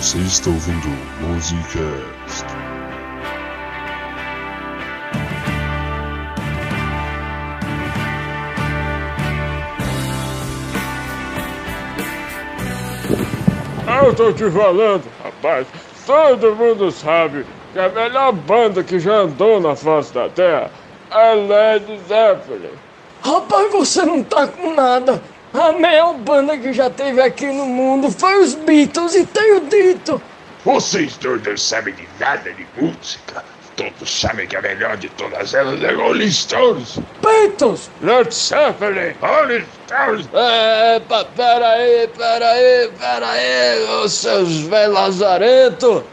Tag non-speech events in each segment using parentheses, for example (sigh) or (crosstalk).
Você está ouvindo Musicast. Eu tô te falando, rapaz. Todo mundo sabe que a melhor banda que já andou na face da Terra é Led Zeppelin. Rapaz, você não tá com nada. A melhor banda que já teve aqui no mundo foi os Beatles e tenho dito. Vocês dois não sabem de nada de música. Todos sabem que a melhor de todas elas é Rolling Stones. Beatles! Led Zeppelin. Rolling Stones. É, pa- peraí, peraí, peraí, ô seus velhos lazarento.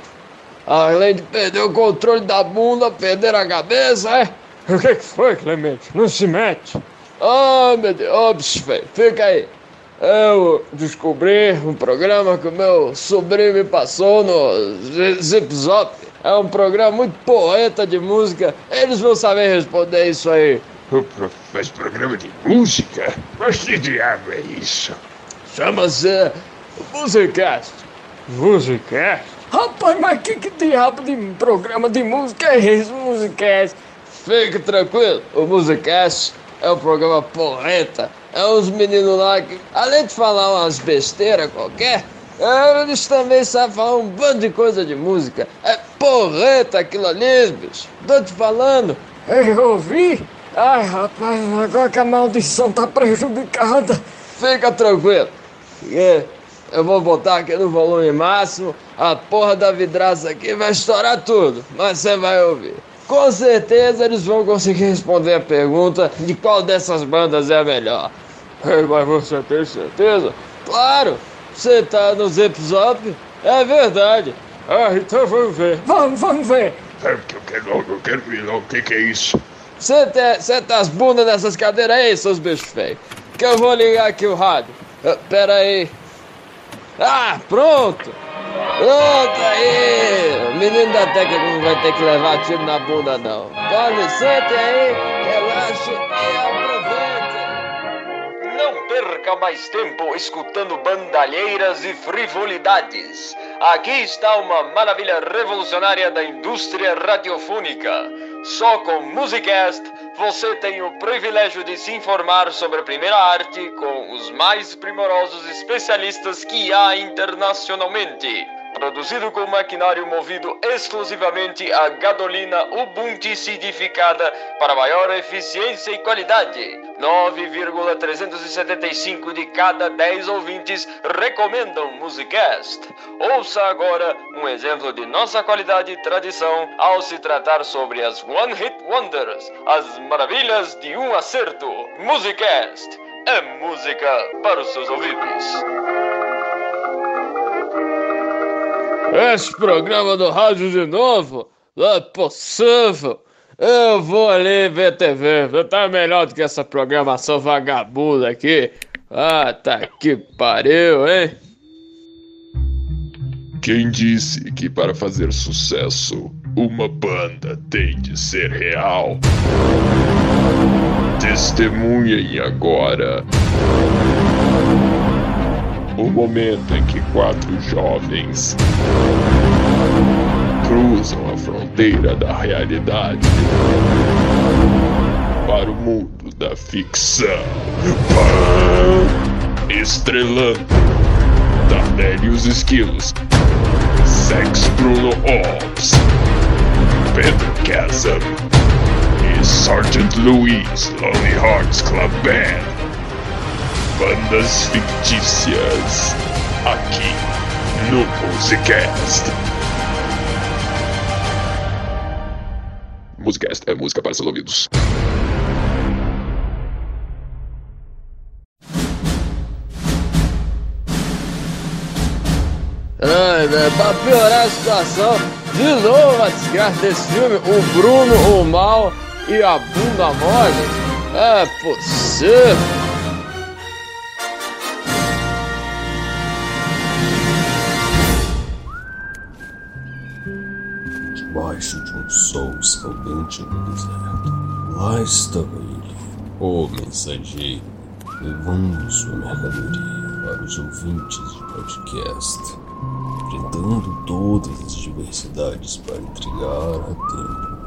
Além de perder o controle da bunda, perder a cabeça, é? O que, que foi, Clemente? Não se mete. Oh, meu Deus, bicho feio, fica aí. Eu descobri um programa que o meu sobrinho me passou no Zip Zop. É um programa muito poeta de música. Eles vão saber responder isso aí. Mas programa de música? Mas que diabo é isso? Chama-se Musicast. Musicast? Rapaz, mas que, que diabo de programa de música é esse, Musicast? Fique tranquilo, o Musicast é um programa porreta. É uns meninos lá que, além de falar umas besteiras qualquer, eles também sabem falar um bando de coisa de música. É porreta aquilo ali, bicho. Tô te falando. Eu ouvi? Ai, rapaz, agora que a maldição tá prejudicada. Fica tranquilo. É, eu vou botar aqui no volume máximo, a porra da vidraça aqui vai estourar tudo, mas você vai ouvir. Com certeza eles vão conseguir responder a pergunta de qual dessas bandas é a melhor. Ei, Mas você tem certeza? Claro, você tá no Zip Zop? É verdade. Ah, então vamos ver. Vamos, vamos ver. É porque eu quero logo, eu quero ver logo o que, que é isso. Senta, senta as bundas nessas cadeiras aí, seus bichos feios. Que eu vou ligar aqui o rádio. Ah, pera aí. Ah, pronto. Pronto aí. O menino da técnica não vai ter que levar tiro na bunda, não. Pode, sente aí, relaxe e aproveite. Não perca mais tempo escutando bandalheiras e frivolidades. Aqui está uma maravilha revolucionária da indústria radiofônica. Só com Musicast você tem o privilégio de se informar sobre a primeira arte com os mais primorosos especialistas que há internacionalmente. Produzido com maquinário movido exclusivamente a gasolina Ubuntu acidificada para maior eficiência e qualidade. 9,375 de cada 10 ouvintes recomendam Musicast. Ouça agora um exemplo de nossa qualidade e tradição ao se tratar sobre as One Hit Wonders, as maravilhas de um acerto. Musicast é música para os seus ouvidos. Esse programa do rádio de novo? Não é possível. Eu vou ali ver TV. Tá melhor do que essa programação vagabunda aqui. Ah, tá que pariu, hein? Quem disse que para fazer sucesso uma banda tem de ser real? Testemunhem agora o momento em que quatro jovens cruzam a fronteira da realidade para o mundo da ficção. Estrelando e os Esquilos, Sex Bruno Ops, Pedro Chasm e Sergeant Louis Lonely Hearts Club Band. Bandas fictícias aqui no Musicast. Musicast é música para seus ouvidos. Ai, né, pra piorar a situação, de novo a desgraça desse filme, o Bruno, o Mal e a bunda mole. É possível. Sol escaldante no deserto, lá estava ele, o mensageiro, levando sua mercadoria para os ouvintes de podcast. enfrentando todas as diversidades para intrigar a tempo.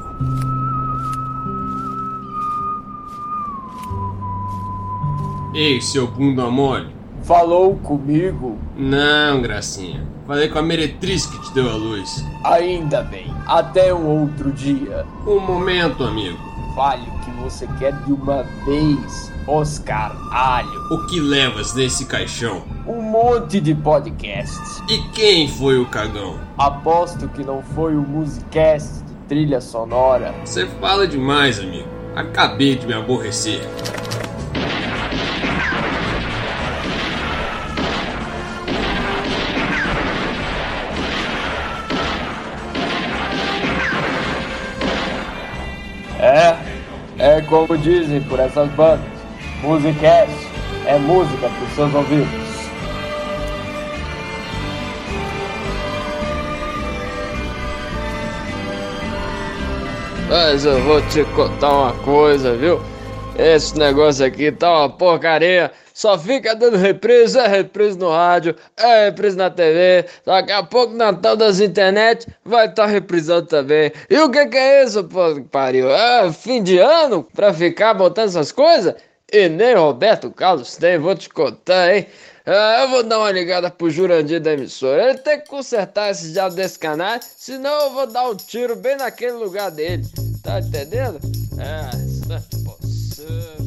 Ei, seu bunda mole. Falou comigo? Não, gracinha. Falei com a meretriz que te deu a luz. Ainda bem. Até um outro dia. Um momento, amigo. Fale o que você quer de uma vez, Oscar Alho. O que levas nesse caixão? Um monte de podcasts. E quem foi o cagão? Aposto que não foi o Musicast de trilha sonora. Você fala demais, amigo. Acabei de me aborrecer. Como dizem por essas bandas. Musicast é música para os seus ouvidos. Mas eu vou te contar uma coisa, viu? Esse negócio aqui tá uma porcaria. Só fica dando reprise, é reprise no rádio, é reprise na TV. Daqui a pouco na tal das internet vai estar tá reprisando também. E o que, que é isso, pô, que pariu? É fim de ano pra ficar botando essas coisas? E nem Roberto Carlos tem, vou te contar, hein? Ah, eu vou dar uma ligada pro Jurandir da emissora. Ele tem que consertar esse diabo desse canal, senão eu vou dar um tiro bem naquele lugar dele. Tá entendendo? Ah, isso é possível.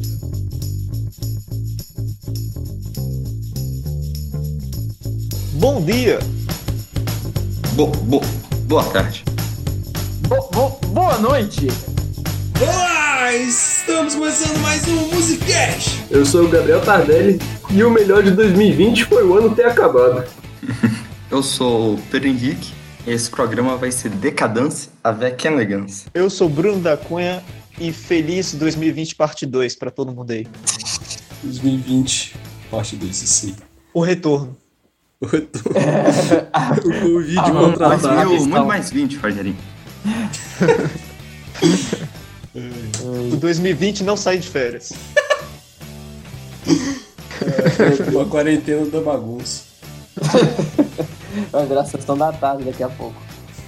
Bom dia! Bo, bo, boa tarde. Bo- bo- boa noite! Olá! Estamos começando mais um Musicast! Eu sou o Gabriel Tardelli e o melhor de 2020 foi o ano ter acabado. (laughs) Eu sou o Pedro Henrique e esse programa vai ser Decadence avec elegance. Eu sou Bruno da Cunha e feliz 2020 parte 2 pra todo mundo aí. 2020, parte 2, isso aí. O retorno. (laughs) O retorno. o Covid Ah, Mais contratado. mil, questão. muito mais 20, Rogerinho. (laughs) O 2020 não sai de férias. Uma quarentena da bagunça. Vai virar sessão da tarde daqui a pouco.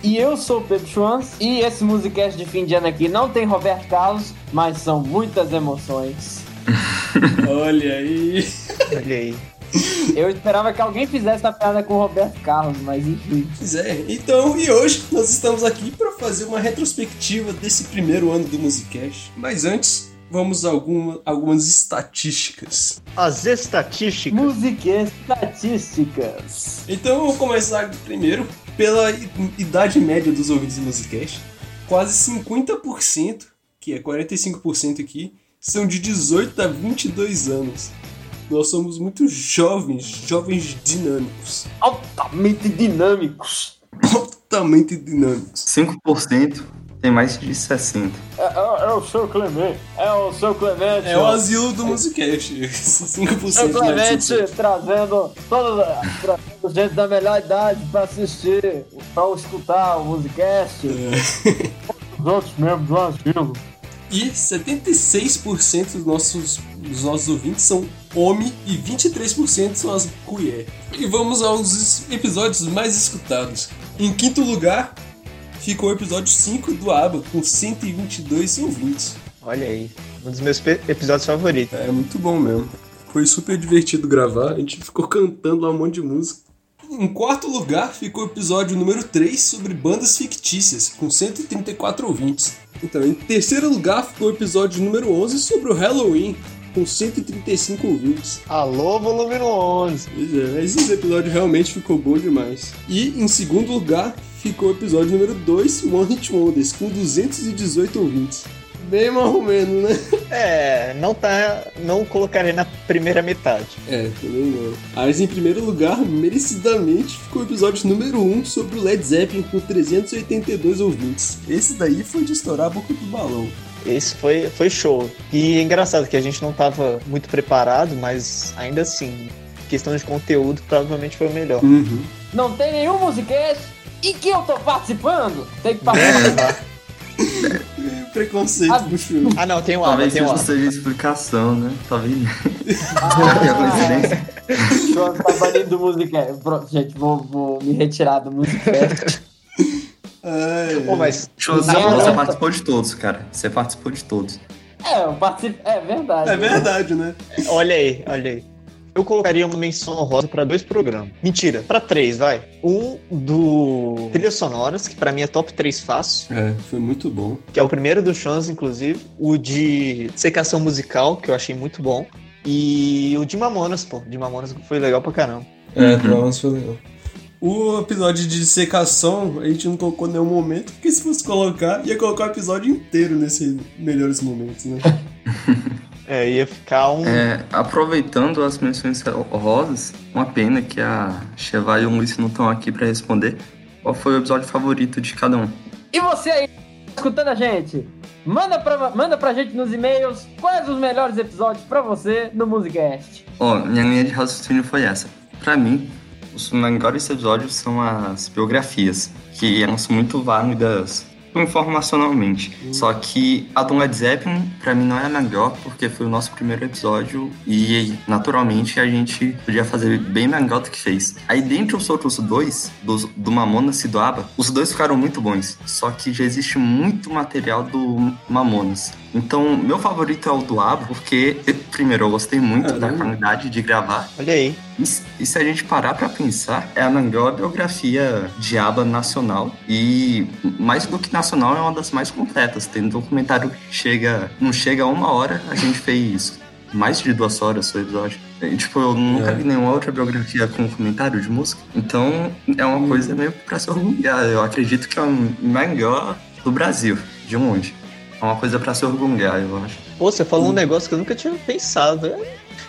E eu sou o Pedro Schwanz e esse Musicast de fim de ano aqui não tem Roberto Carlos, mas são muitas emoções. (laughs) Olha aí. Olha aí. (laughs) Eu esperava que alguém fizesse a piada com o Roberto Carlos, mas enfim. Pois é, então, e hoje nós estamos aqui para fazer uma retrospectiva desse primeiro ano do Musicast. Mas antes, vamos a alguma, algumas estatísticas. As estatísticas. Musiquês estatísticas. Então, eu vou começar primeiro pela idade média dos ouvintes do Musicast. Quase 50%, que é 45% aqui, são de 18 a 22 anos. Nós somos muito jovens, jovens dinâmicos. Altamente dinâmicos. Altamente dinâmicos. 5% tem mais de 60. É, é- é o seu Clemente. É o seu Clemente. É o asilo do Musicast. Esses 5% É o Clemente 5%. trazendo toda trazendo gente da melhor idade pra assistir, pra escutar o Musicast. Os outros membros do asilo. E 76% dos nossos, dos nossos ouvintes são homem e 23% são as mulher. E vamos aos episódios mais escutados. Em quinto lugar, ficou o episódio 5 do ABBA, com 122 ouvintes. Olha aí. Um dos meus episódios favoritos. É muito bom mesmo. Foi super divertido gravar, a gente ficou cantando lá um monte de música. Em quarto lugar ficou o episódio número 3 sobre bandas fictícias, com 134 ouvintes. Então, em terceiro lugar ficou o episódio número 11 sobre o Halloween, com 135 ouvintes. Alô, volume 11. Pois é, mas esse episódio realmente ficou bom demais. E em segundo lugar ficou o episódio número 2, One Hit Wonders, com 218 ouvintes. Bem mais ou menos, né? É, não tá. Não colocarei na primeira metade. É, também não. Mas em primeiro lugar, merecidamente, ficou o episódio número 1 sobre o Led Zeppelin com 382 ouvintes. Esse daí foi de estourar a boca do balão. Esse foi, foi show. E é engraçado que a gente não tava muito preparado, mas ainda assim, questão de conteúdo, provavelmente foi o melhor. Uhum. Não tem nenhum Musicast e que eu tô participando. Tem que participar. (laughs) Preconceito Ah. Ah, não, tem um Talvez tem um seja explicação, né? Talvez. (laughs) É coincidência? João tá banido do Musicast. Pronto, gente, vou, vou me retirar do Musicast. (laughs) Pô, mas. Na você participou de todos, cara. Você participou de todos. É, eu participo. É verdade. É verdade, né? Olha aí, olha aí. Eu colocaria uma menção honrosa pra dois programas. Mentira, pra três, vai. Um do Trilhas Sonoras, que pra mim é top 3 fácil, É, foi muito bom. que é o primeiro do Chance, inclusive. O de Secação Musical, que eu achei muito bom. E o de Mamonas, pô. De Mamonas foi legal pra caramba. É, pra nós foi legal. O episódio de secação, a gente não colocou em nenhum momento, porque se fosse colocar, ia colocar o episódio inteiro nesses melhores momentos, né? (laughs) É, ia ficar um. É, aproveitando as menções honrosas, uma pena que a Cheva e o Luiz não estão aqui pra responder. Qual foi o episódio favorito de cada um? E você aí, escutando a gente? Manda pra, manda pra gente nos e-mails quais os melhores episódios pra você no Musicast. Ó, minha linha de raciocínio foi essa. Pra mim, os melhores episódios são as biografias, que elas são muito válidas informacionalmente. Só que a do Led Zeppelin, pra mim, não é a melhor, porque foi o nosso primeiro episódio e, naturalmente, a gente podia fazer bem melhor do que fez. Aí, dentre os outros dois, dos, do Mamonas e do ABBA, os dois ficaram muito bons. Só que já existe muito material do Mamonas. Então, meu favorito é o do ABBA, porque, primeiro, eu gostei muito da qualidade de gravar. Olha aí. E, se- e se a gente parar pra pensar, é a melhor biografia de aba nacional. E mais do que nacional, é uma das mais completas. Tem um documentário que chega, não chega a uma hora, a gente fez mais de duas horas o episódio. E, tipo, eu nunca É. vi nenhuma outra biografia com comentário de música. Então, é uma coisa meio pra se orgulhar. Eu acredito que é a melhor do Brasil, de longe. É uma coisa pra se orgulhar, eu acho. Pô, você falou um negócio que eu nunca tinha pensado. É,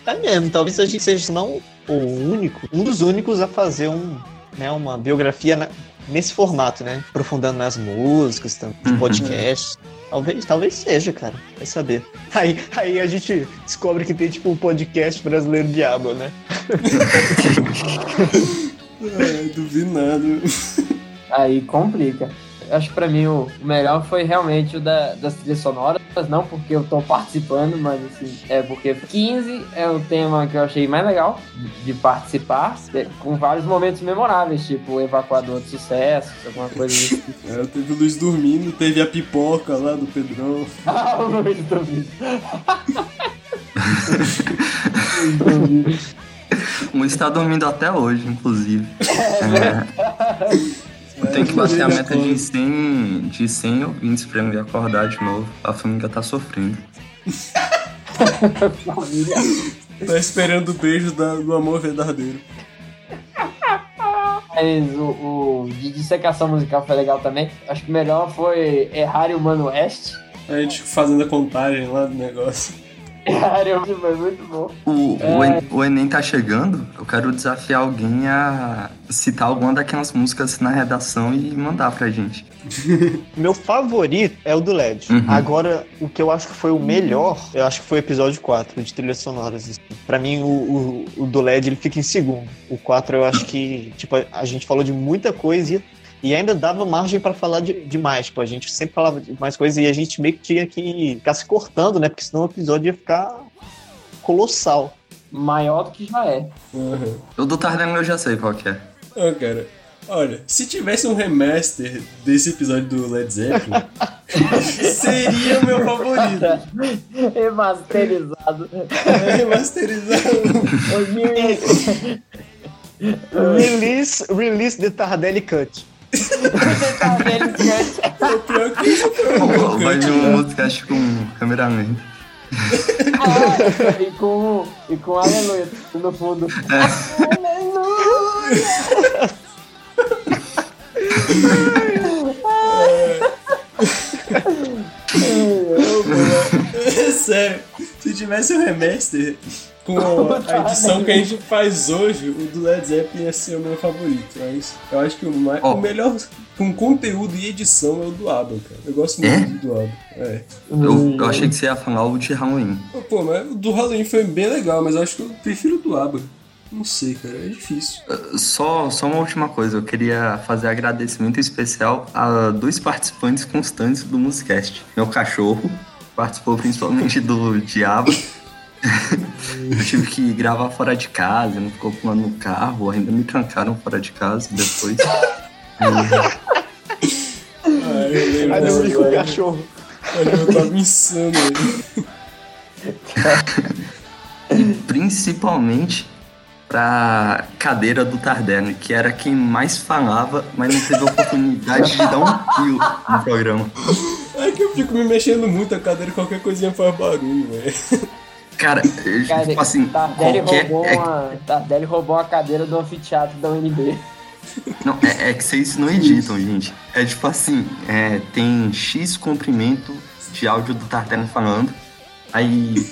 é mesmo, talvez a gente seja não o único, um dos únicos a fazer um, né, uma biografia na- nesse formato, né? Aprofundando nas músicas, de Uhum. podcasts. Talvez, talvez seja, cara. Vai saber. Aí, aí a gente descobre que tem tipo um podcast brasileiro de aba, né? (laughs) É, duvido nada. Aí complica. Acho que pra mim o melhor foi realmente o da, das trilhas sonoras, não porque eu tô participando, mas assim, é porque 15 é o tema que eu achei mais legal de participar, é, com vários momentos memoráveis, tipo o evacuador de sucesso, alguma coisa assim. (laughs) É, teve o Luiz dormindo, teve a pipoca lá do Pedrão. (laughs) ah, o Luiz do vídeo. (laughs) O Luiz tá dormindo até hoje, inclusive. É. Eu tenho que bater a meta de 100, de 100 ouvintes pra me acordar de novo. A família tá sofrendo. Tá esperando o beijo da- do amor verdadeiro. Mas o, o de dissecação musical foi legal também. Acho que o melhor foi Errar e o Mano West. A gente fazendo a contagem lá do negócio. O foi muito bom. O, o, É. En- o Enem tá chegando, eu quero desafiar alguém a citar alguma daquelas músicas na redação e mandar pra gente. (laughs) Meu favorito é o do LED. Uhum. Agora, o que eu acho que foi o melhor, eu acho que foi o episódio 4, de trilhas sonoras. assim. Pra mim, o, o, o do LED ele fica em segundo. O 4 eu acho que, tipo, a, a gente falou de muita coisa e, e ainda dava margem pra falar de, de mais. Tipo, a gente sempre falava de mais coisas e a gente meio que tinha que ficar se cortando, né? Porque senão o episódio ia ficar colossal. Maior do que já é. Uhum. O do Tardelli eu já sei qual que é. Ah, cara. Olha, se tivesse um remaster desse episódio do Led Zeppelin, (laughs) seria o meu favorito. Remasterizado. É, remasterizado. Release, release the Tardelli Cut. O pior que isso foi um Vai cut, um podcast com câmera lenta. Ah, e com, e com aleluia no fundo. (laughs) É sério, se tivesse um remaster com (laughs) a edição que a gente faz hoje, o do Led Zeppelin ia ser o meu favorito. Mas eu acho que o, mais, Ó. o melhor com conteúdo e edição é o do ABBA, cara. Eu gosto É? muito do ABBA. É. Eu, eu achei que você ia falar o de Halloween. Pô, mas o do Halloween foi bem legal, mas eu acho que eu prefiro o do ABBA. Não sei, cara, é difícil. Só, só uma última coisa, eu queria fazer agradecimento especial a dois participantes constantes do Musicast. Meu cachorro participou principalmente do Diabo Eu tive que gravar fora de casa, não ficou fumando no carro, ainda me trancaram fora de casa depois. Ah, eu Aí dormi com o cachorro. Olha, eu tava insano aí. Principalmente pra cadeira do Tardelli, que era quem mais falava, mas não teve oportunidade de dar um fio no programa. É que eu fico me mexendo muito a cadeira, qualquer coisinha faz barulho, velho. Cara, Cara, tipo assim, Tardelli qualquer. roubou, é- uma, Tardelli roubou a cadeira do anfiteatro da UNB. Não, é, é que vocês não editam, gente. É tipo assim, é, tem X comprimento de áudio do Tardelli falando, aí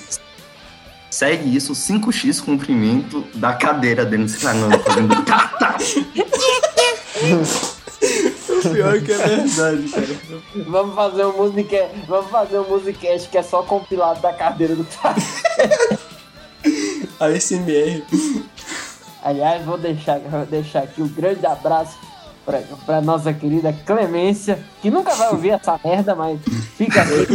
segue isso 5x comprimento da cadeira dele falando, fazendo (laughs) tá, tá. (laughs) Pior é que é verdade, cara. Vamos fazer um musica, vamos fazer um musicast que é só compilado da cadeira do Tardelli. A SMR. Aliás, vou deixar, vou deixar aqui um grande abraço pra, pra nossa querida Clemência, que nunca vai ouvir essa merda, mas fica aí.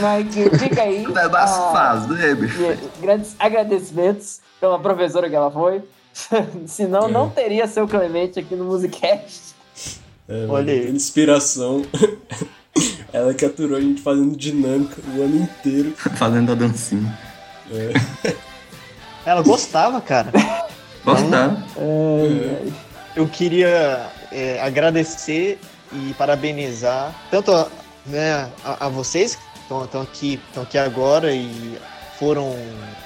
mas fica aí. É das ah, fases, né, bicho? Grandes agradecimentos pela professora que ela foi. (laughs) Senão não teria seu Clemente aqui no Musicast. É, Olha aí. Inspiração. (laughs) Ela que aturou a gente fazendo dinâmica o ano inteiro. Fazendo a dancinha. É. Ela gostava, cara. Gostaram? É, Eu queria é, agradecer e parabenizar tanto a, né, a, a vocês que estão aqui, estão aqui agora e foram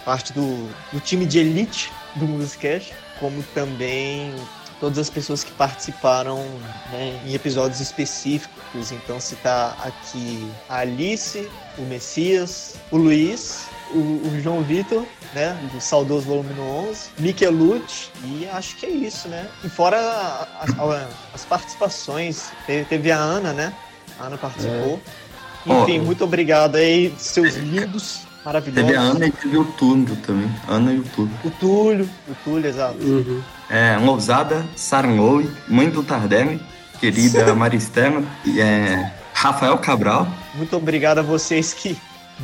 parte do, do time de elite do Musicast, como também todas as pessoas que participaram né, em episódios específicos. Então citar aqui a Alice, o Messias, o Luiz, o, o João Vitor, né, do saudoso volume 11, Michelute, e acho que é isso, né? E fora as, as participações, teve, teve a Ana, né? A Ana participou. Enfim, Ó. muito obrigado aí, seus lindos, maravilhosos. Teve a Ana e teve o Túlio também. Ana e o Túlio. O Túlio, o Túlio, exato. É, Lousada, Saranloui, mãe do Tardelli, querida (laughs) Maristela, e é, Rafael Cabral. Muito obrigado a vocês que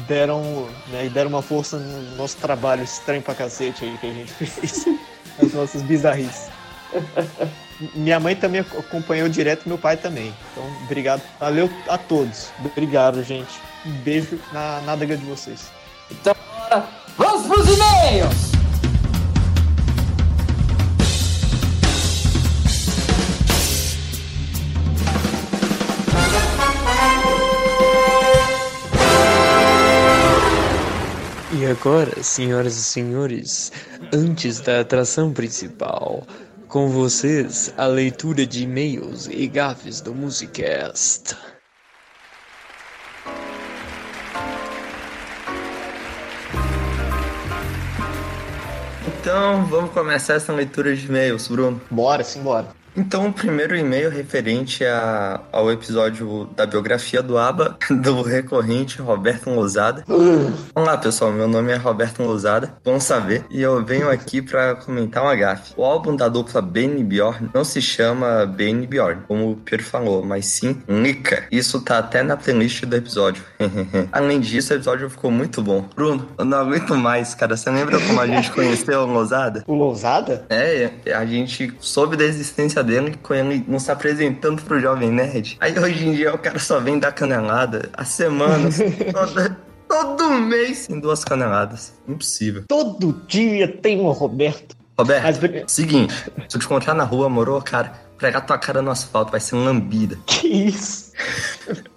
deram, né, deram uma força no nosso trabalho estranho pra cacete aí que a gente fez. (laughs) As nossas bizarrices. Minha mãe também ac- acompanhou direto, meu pai também. Então, obrigado. Valeu a todos. Obrigado, gente. Um beijo na nádega de vocês. Então. Vamos pros e-mails! E agora, senhoras e senhores, antes da atração principal, com vocês a leitura de e-mails e gafes do Musicast. Então, vamos começar essa leitura de e-mails, Bruno. Bora, sim, bora. Então, o primeiro e-mail referente a- ao episódio da biografia do ABBA, (laughs) do recorrente Roberto Lousada. Olá, pessoal, meu nome é Roberto Lousada, bom saber, e eu venho aqui para comentar uma gafe. O álbum da dupla Benny Bjorn não se chama Benny Bjorn, como o Pierre falou, mas sim Nika. Isso tá até na playlist do episódio. (laughs) Além disso, o episódio ficou muito bom. Bruno, eu não aguento mais, cara. Você lembra como a gente (laughs) conheceu o Lousada? O Lousada? É, a gente soube da existência dele com ele não se apresentando pro Jovem Nerd. Aí hoje em dia o cara só vem dar canelada há semanas, (laughs) toda- todo mês em duas caneladas. Impossível. Todo dia tem um Roberto. Roberto, seguinte, se eu te encontrar na rua, moro, cara, pregar tua cara no asfalto, vai ser lambida. Que isso? (laughs)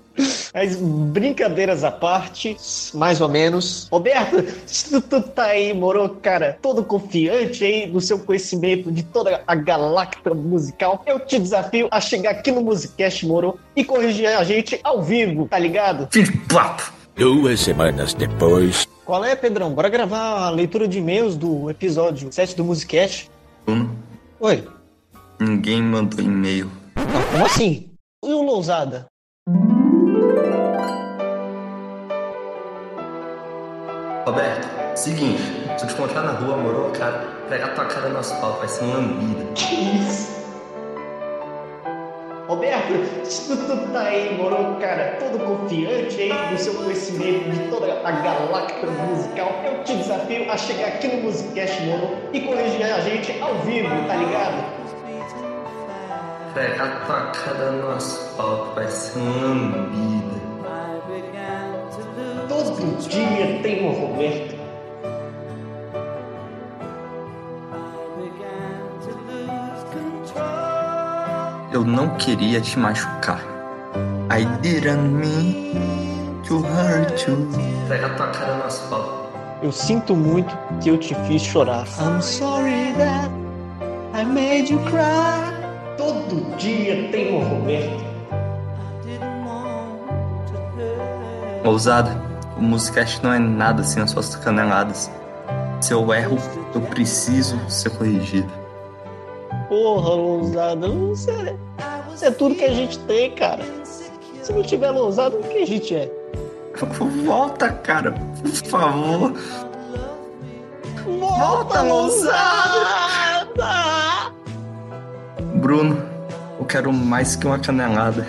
Mas brincadeiras à parte, mais ou menos. Roberto, se tu, tu tá aí, moro, cara, todo confiante aí no seu conhecimento de toda a galacta musical, eu te desafio a chegar aqui no Musicast, moro, e corrigir a gente ao vivo, tá ligado? Duas semanas depois. Qual é, Pedrão? Bora gravar a leitura de e-mails do episódio 7 do Musicast. Bruno, Oi, ninguém mandou e-mail. como assim? E o Lousada? Roberto, seguinte, se eu te encontrar na rua, moro, cara, pregar tua cara no asfalto, vai ser lambida. Que isso? Roberto, se tu, tu tá aí, moro, cara, todo confiante aí no seu conhecimento de toda a galáctica musical, eu te desafio a chegar aqui no Musicast, moro, e corrigir a gente ao vivo, tá ligado? Pegar tua cara no asfalto vai ser uma lambida. Todo dia tem um Roberto. Eu não queria te machucar. I didn't mean to hurt you. Pega tua cara no asfalto. Eu sinto muito que eu te fiz chorar. I'm sorry that I made you cry. Todo dia tem um Roberto. Ousada, o Musicast não é nada sem as suas caneladas. Se eu erro, eu preciso ser corrigido. Porra, lousada, você é, você é tudo que a gente tem, cara. Se não tiver lousada, o que a gente é? (laughs) Volta, cara, por favor. Volta, lousada! Bruno, eu quero mais que uma canelada.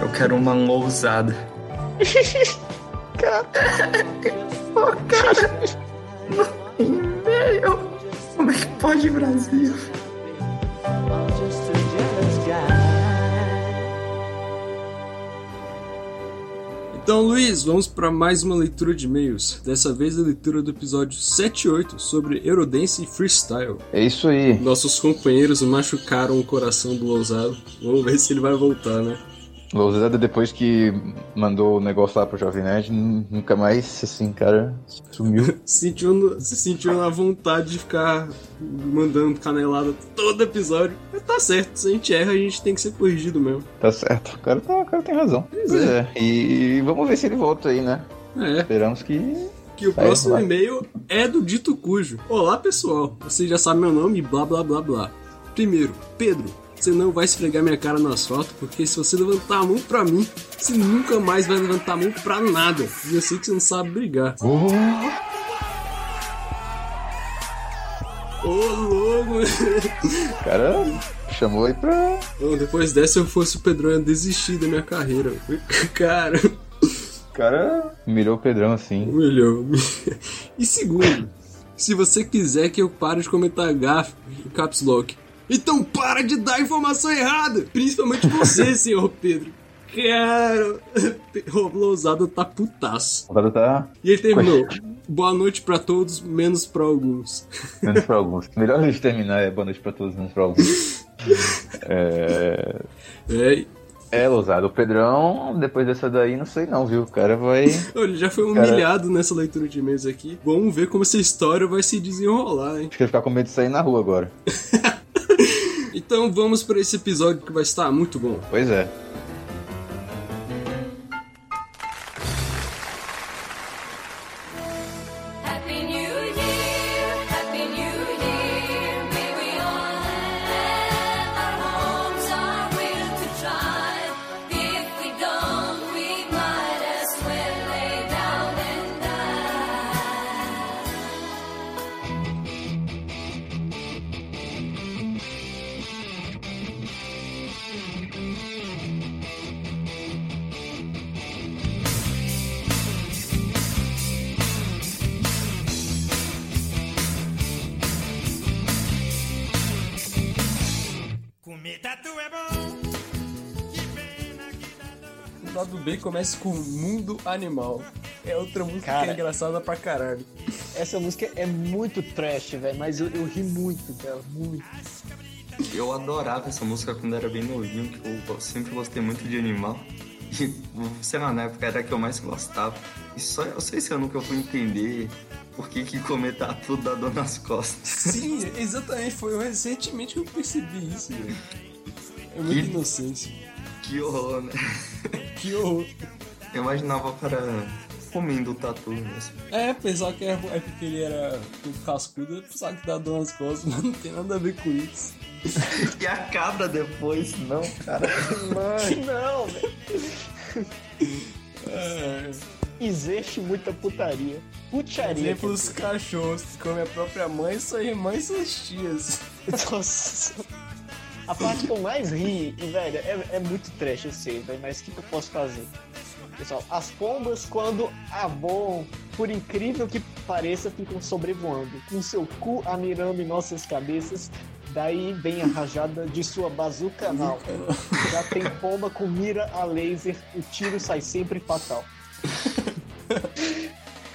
Eu quero uma lousada. (laughs) cara. Pô, cara. E-mail. Como é que pode, Brasil? Então, Luiz, vamos para mais uma leitura de e-mails. Dessa vez a leitura do episódio 78 sobre Eurodance e Freestyle. É isso aí. Nossos companheiros machucaram o coração do Lousado. Vamos ver se ele vai voltar, né? Lousada, depois que mandou o negócio lá pro Jovem Nerd, nu- nunca mais, assim, cara, sumiu. (laughs) sentiu, se sentiu na vontade de ficar mandando canelada todo episódio. Mas tá certo, se a gente erra, a gente tem que ser corrigido mesmo. Tá certo. O cara, tá, o cara tem razão. Pois Pois é. é. E vamos ver se ele volta aí, né? É. Esperamos que. Que o Vai, próximo e-mail é do Dito Cujo. Olá, pessoal. Você já sabe meu nome, blá blá blá blá. Primeiro, Pedro, você não vai esfregar minha cara no asfalto, porque se você levantar a mão pra mim, você nunca mais vai levantar a mão pra nada. E eu sei que você não sabe brigar. Ô, louco! Cara chamou aí pra. Bom, depois dessa, eu fosse o Pedrão, eu ia desistir da minha carreira. Cara. Cara humilhou o Pedrão assim. Humilhou. E segundo, se você quiser que eu pare de comentar gafe caps lock, então para de dar informação errada! Principalmente você, (laughs) senhor Pedro. Cara, o Lousada tá putaço. O cara tá. E ele terminou. Boa noite pra todos, menos pra alguns. Menos pra alguns. Melhor a gente terminar é boa noite pra todos, menos pra alguns. (laughs) É. É. É, Lousado. O Pedrão, depois dessa daí, não sei não, viu? O cara vai. Ele já foi Cara- humilhado nessa leitura de e-mails aqui. Vamos ver como essa história vai se desenrolar, hein? Acho que ele ficar com medo de sair na rua agora. (laughs) Então vamos para esse episódio que vai estar muito bom. Pois é. Começa com Mundo Animal. É outra música que Cara. é engraçada pra caralho. Essa música é muito trash, velho, mas eu, eu ri muito dela, muito. Eu adorava essa música quando era bem novinho, que eu sempre gostei muito de animal. E, sei lá, na época era a que eu mais gostava. E só, eu sei se eu nunca fui entender por que que comer tatu dá dor nas costas. Sim, exatamente. Foi recentemente que eu percebi isso, velho. É muita Que- inocência. Que horror, né? Que horror. Eu imaginava para comendo o tatu mesmo. É, pensar que era, é porque ele era tudo cascudo, eu pensava que dá dor nas costas, (laughs) mas não tem nada a ver com isso. (laughs) E a cabra depois, não, cara. (laughs) Mãe, não, velho. É. Existe muita putaria. Putaria. Exemplo os cachorros que comem a própria mãe, sua irmã e suas tias. Nossa. A parte que eu mais ri, velho, é, é muito trash, eu sei, velho, mas o que, que eu posso fazer? Pessoal, as pombas, quando voam, por incrível que pareça, ficam sobrevoando, com seu cu amirando em nossas cabeças. Daí vem a rajada de sua bazuca anal. Já tem pomba com mira a laser, o tiro sai sempre fatal.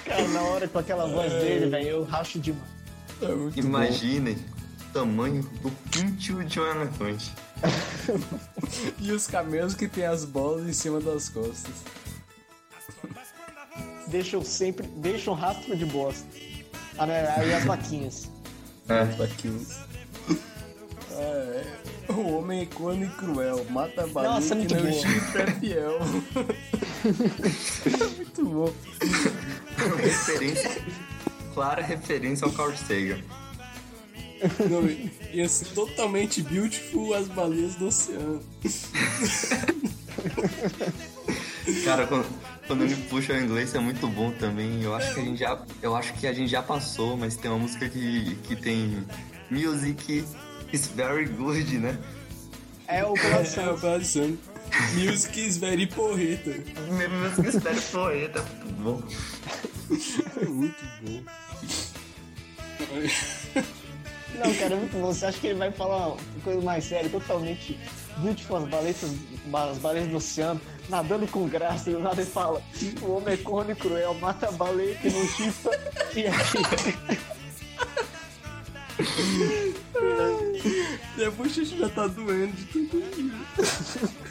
Cara, na hora com aquela voz dele, velho, eu racho demais. Imaginem o tamanho do pinto de um elefante. (laughs) E os camelos que tem as bolas em cima das costas. Deixam sempre. Deixam rastro de bosta. Ah, né? Aí as vaquinhas. É. Vaquinhas. É, é. O homem é corno e cruel, mata a baleia Nossa, que muito não bom. chifre é fiel. (laughs) muito bom. referência, clara referência ao Carl Sagan. Não, ia ser totalmente beautiful as baleias do oceano. Cara, quando, quando ele puxa o inglês é muito bom também. Eu acho que a gente já, eu acho que a gente já passou, mas tem uma música que, que tem music is very good, né? É o É, (laughs) é o coração. Music is very porreta. Music is very porreta, muito bom. muito bom. Não, cara, é muito bom. Você acha que ele vai falar uma coisa mais séria, totalmente beautiful, as baleias, as baleias do oceano, nadando com graça, e do nada fala: o homem é corno e cruel, mata a baleia que não chifra e aqui. E a bochecha já tá doendo de tanto rir. (laughs)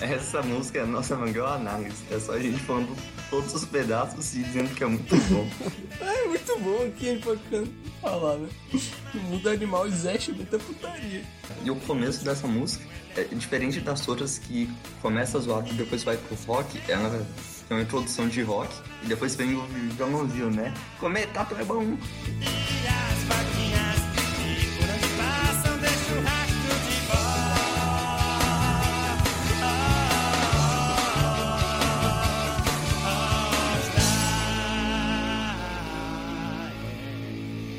Essa música é a nossa maior análise. É só a gente falando todos os pedaços e dizendo que é muito bom. (laughs) É muito bom aqui, a gente pode can- falar, né? O mundo animal existe muita putaria. E o começo dessa música é diferente das outras que começa zoado e depois vai pro rock. Ela tem uma introdução de rock e depois vem o violãozinho, né? Comer tato é bom.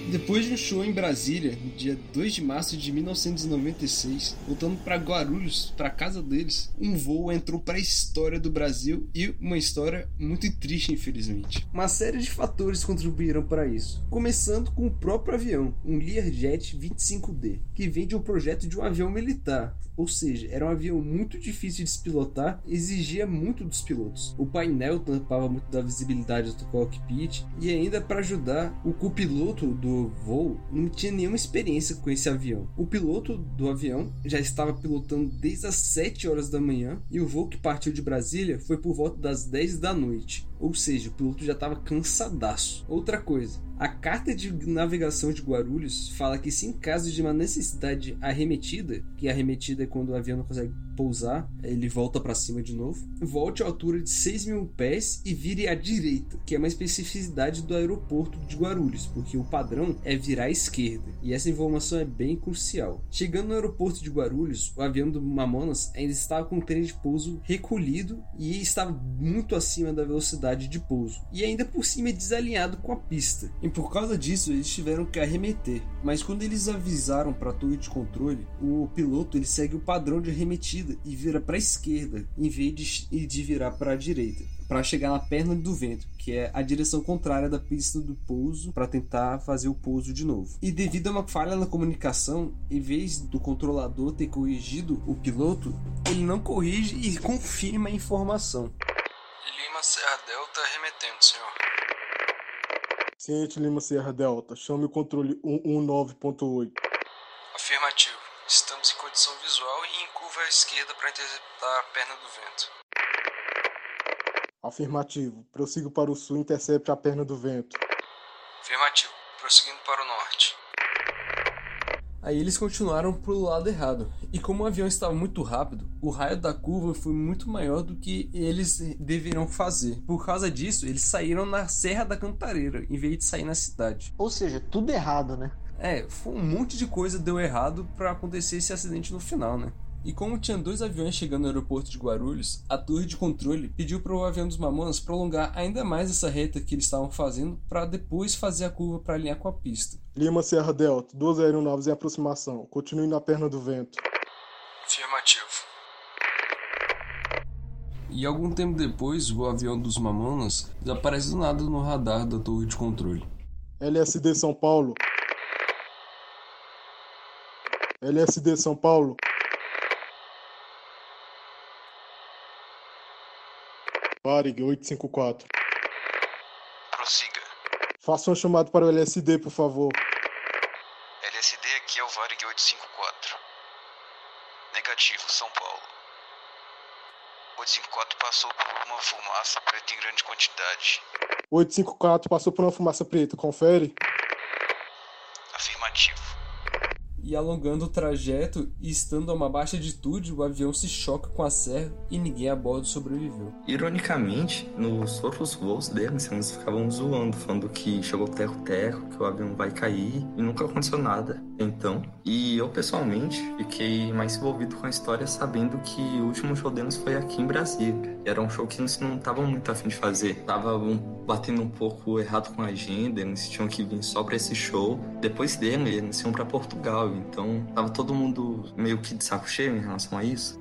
Depois de um show em Brasília, no dia 2 de março de 1996, voltando para Guarulhos, para casa deles, um voo entrou para a história do Brasil e uma história muito triste, infelizmente. Uma série de fatores contribuíram para isso, começando com o próprio avião, um Learjet 25D, que vem de um projeto de um avião militar, ou seja, era um avião muito difícil de se pilotar, exigia muito dos pilotos. O painel tampava muito da visibilidade do cockpit e ainda para ajudar, o copiloto do voo não tinha nenhuma experiência com esse avião. O piloto do avião já estava pilotando desde as 7 horas da manhã e o voo que partiu de Brasília foi por volta das 10 da noite. Ou seja, o piloto já estava cansadaço. Outra coisa, a carta de navegação de Guarulhos fala que se em caso de uma necessidade arremetida, que arremetida é quando o avião não consegue pousar, ele volta para cima de novo, volte à altura de 6 mil pés e vire à direita, que é uma especificidade do aeroporto de Guarulhos, porque o padrão é virar à esquerda, e essa informação é bem crucial. Chegando no aeroporto de Guarulhos, o avião do Mamonas ainda estava com o trem de pouso recolhido e estava muito acima da velocidade de pouso, e ainda por cima desalinhado com a pista. E por causa disso, eles tiveram que arremeter. Mas quando eles avisaram para a torre de controle, o piloto ele segue o padrão de arremetida e vira para a esquerda, em vez de, de virar para a direita, para chegar na perna do vento, que é a direção contrária da pista do pouso, para tentar fazer o pouso de novo. E devido a uma falha na comunicação, em vez do controlador ter corrigido o piloto, ele não corrige e confirma a informação. Lima Serra Delta remetendo, senhor. Ciente Lima Serra Delta, chame o controle 119.8. Afirmativo. Estamos em condição visual e em curva à esquerda para interceptar a perna do vento. Afirmativo, prossiga para o sul e intercepte a perna do vento. Afirmativo. Prosseguindo para o norte. Aí eles continuaram pro lado errado. E como o avião estava muito rápido, o raio da curva foi muito maior do que eles deveriam fazer. Por causa disso, eles saíram na Serra da Cantareira, em vez de sair na cidade. Ou seja, tudo errado, né? É, foi um monte de coisa deu errado para acontecer esse acidente no final, né? E como tinha dois aviões chegando no aeroporto de Guarulhos, a torre de controle pediu para o avião dos Mamonas prolongar ainda mais essa reta que eles estavam fazendo para depois fazer a curva para alinhar com a pista. Lima Serra Delta, duas aeronaves em aproximação. Continue na perna do vento. Afirmativo. E algum tempo depois, o avião dos Mamonas desaparece do nada no radar da torre de controle. LSD São Paulo. LSD São Paulo. Varig 854. Prossiga. Faça um chamado para o LSD, por favor. LSD aqui é o Varig 854. Negativo, São Paulo. 854 passou por uma fumaça preta em grande quantidade. 854 passou por uma fumaça preta, confere. Afirmativo. E alongando o trajeto e estando a uma baixa altitude, o avião se choca com a serra e ninguém a bordo sobreviveu. Ironicamente, nos outros voos deles, eles ficavam zoando, falando que chegou teco-teco, que o avião vai cair, e nunca aconteceu nada. Então, e eu pessoalmente fiquei mais envolvido com a história sabendo que o último show deles foi aqui em Brasília. E era um show que eles não estavam muito afim de fazer. Tava um- batendo um pouco errado com a agenda, eles tinham que vir só pra esse show. Depois dele, eles iam pra Portugal, então tava todo mundo meio que de saco cheio em relação a isso.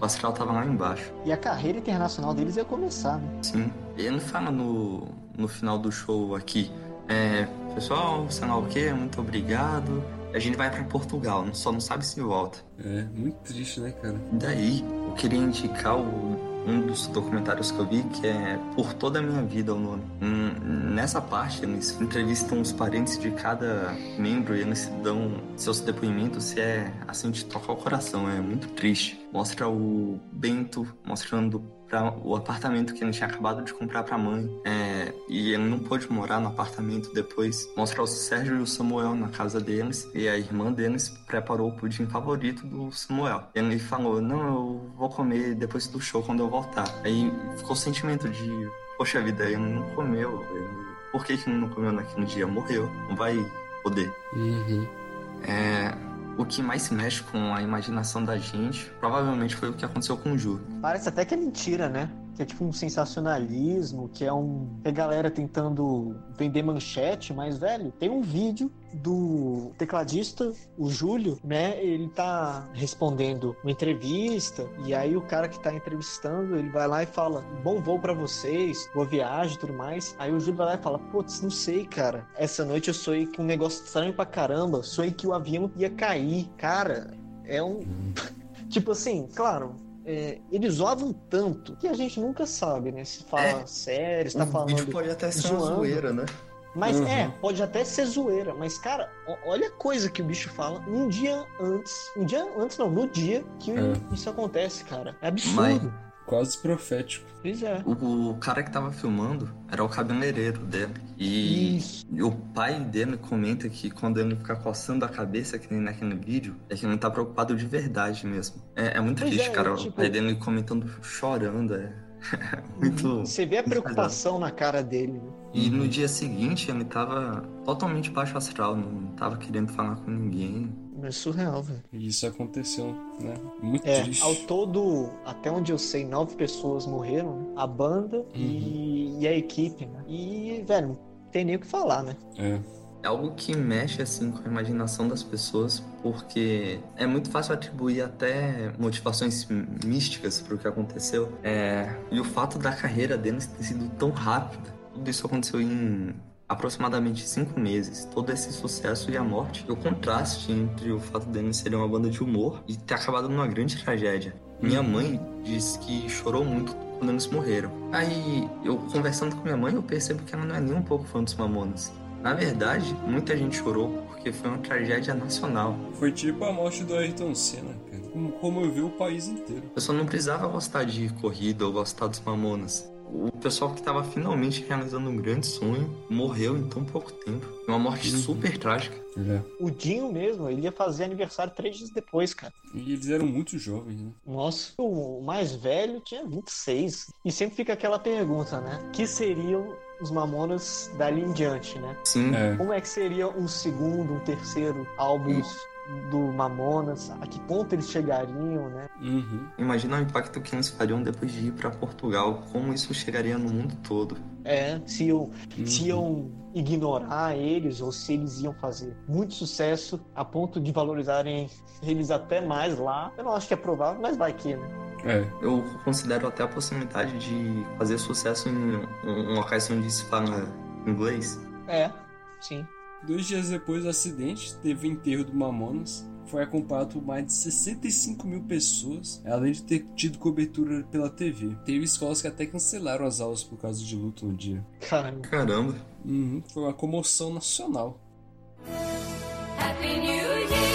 O astral tava lá embaixo. E a carreira internacional deles ia começar, né? Sim. E ele fala no, no final do show aqui: é, Pessoal, sei lá o que, muito obrigado. A gente vai pra Portugal, só não sabe se volta. É, muito triste, né, cara? Daí, eu queria indicar o- um dos documentários que eu vi, que é Por Toda a Minha Vida, o nome. Hum, nessa parte, eles entrevistam os parentes de cada membro e eles dão seus depoimentos e é, assim, de tocar o coração, é muito triste. Mostra o Bento mostrando pra, o apartamento que ele tinha acabado de comprar pra mãe, é, e ele não pôde morar no apartamento depois. Mostra o Sérgio e o Samuel na casa deles, e a irmã deles preparou o pudim favorito do Samuel. Ele falou: Não, eu vou comer depois do show quando eu voltar. Aí ficou o sentimento de: Poxa vida, ele não comeu. ele- Por que, que ele não comeu naquele dia? Morreu, não vai poder. É, o que mais se mexe com a imaginação da gente provavelmente foi o que aconteceu com o Ju. Parece até que é mentira, né? Que é tipo um sensacionalismo, que é um. a galera tentando vender manchete, mas, velho, tem um vídeo do tecladista, o Júlio, né? Ele tá respondendo uma entrevista, e aí o cara que tá entrevistando, ele vai lá e fala: Bom voo pra vocês, boa viagem tudo mais. Aí o Júlio vai lá e fala: Putz, não sei, cara. Essa noite eu sonhei que um negócio estranho pra caramba, sonhei que o avião ia cair. Cara, é um. (laughs) tipo assim, claro. É, eles zoavam tanto que a gente nunca sabe, né? Se fala sério, se tá o falando. vídeo pode até ser uma zoeira, né? Mas Uhum. é, pode até ser zoeira, mas cara, olha a coisa que o bicho fala um dia antes. Um dia antes, não, no dia que É. isso acontece, cara. É absurdo. Mas- Quase profético. Pois é. O, o cara que tava filmando era o cabeleireiro dele. E, e o pai dele comenta que quando ele fica coçando a cabeça, que nem naquele vídeo, é que ele tá preocupado de verdade mesmo. É, é muito Pois triste, é, cara. tipo- O pai dele comentando, chorando. É (laughs) muito. Você vê a preocupação na cara dele, né? E no dia seguinte ele tava totalmente baixo astral, não tava querendo falar com ninguém. É surreal, velho. E isso aconteceu, né? Muito É, triste. ao todo, até onde eu sei, nove pessoas morreram, né? A banda e, e a equipe, né? E, velho, não tem nem o que falar, né? É. É algo que mexe assim com a imaginação das pessoas, porque é muito fácil atribuir até motivações místicas para o que aconteceu. É, e o fato da carreira deles ter sido tão rápida, tudo isso aconteceu em aproximadamente cinco meses. Todo esse sucesso e a morte, e o contraste entre o fato deles serem uma banda de humor e ter acabado numa grande tragédia. Minha mãe disse que chorou muito quando eles morreram. Aí, eu conversando com minha mãe, eu percebo que ela não é nem um pouco fã dos Mamonas. Na verdade, muita gente chorou porque foi uma tragédia nacional. Foi tipo a morte do Ayrton Senna, cara. Como comoveu o país inteiro. A pessoa não precisava gostar de corrida ou gostar dos Mamonas. O pessoal que estava finalmente realizando um grande sonho morreu em tão pouco tempo. Uma morte super trágica. O Dinho mesmo, ele ia fazer aniversário três dias depois, cara. E eles eram muito jovens, né? Nossa, o mais velho tinha 26. E sempre fica aquela pergunta, né? Que seriam os Mamonas dali em diante, né? Sim. É. Como é que seria um segundo, um terceiro álbum do Mamonas, a que ponto eles chegariam, né? Uhum. Imagina o impacto que eles fariam depois de ir pra Portugal, como isso chegaria no mundo todo. É, se iam, se iam ignorar eles ou se eles iam fazer muito sucesso a ponto de valorizarem eles até mais lá. Eu não acho que é provável, mas vai que, né? É. Eu considero até a possibilidade de fazer sucesso em um locais onde se fala inglês. É, sim. Dois dias depois do acidente, teve o enterro do Mamonas. Foi acompanhado por mais de 65 mil pessoas, além de ter tido cobertura pela TV. Teve escolas que até cancelaram as aulas por causa de luto no dia. Caramba. Caramba. Uhum, foi uma comoção nacional. Happy New Year,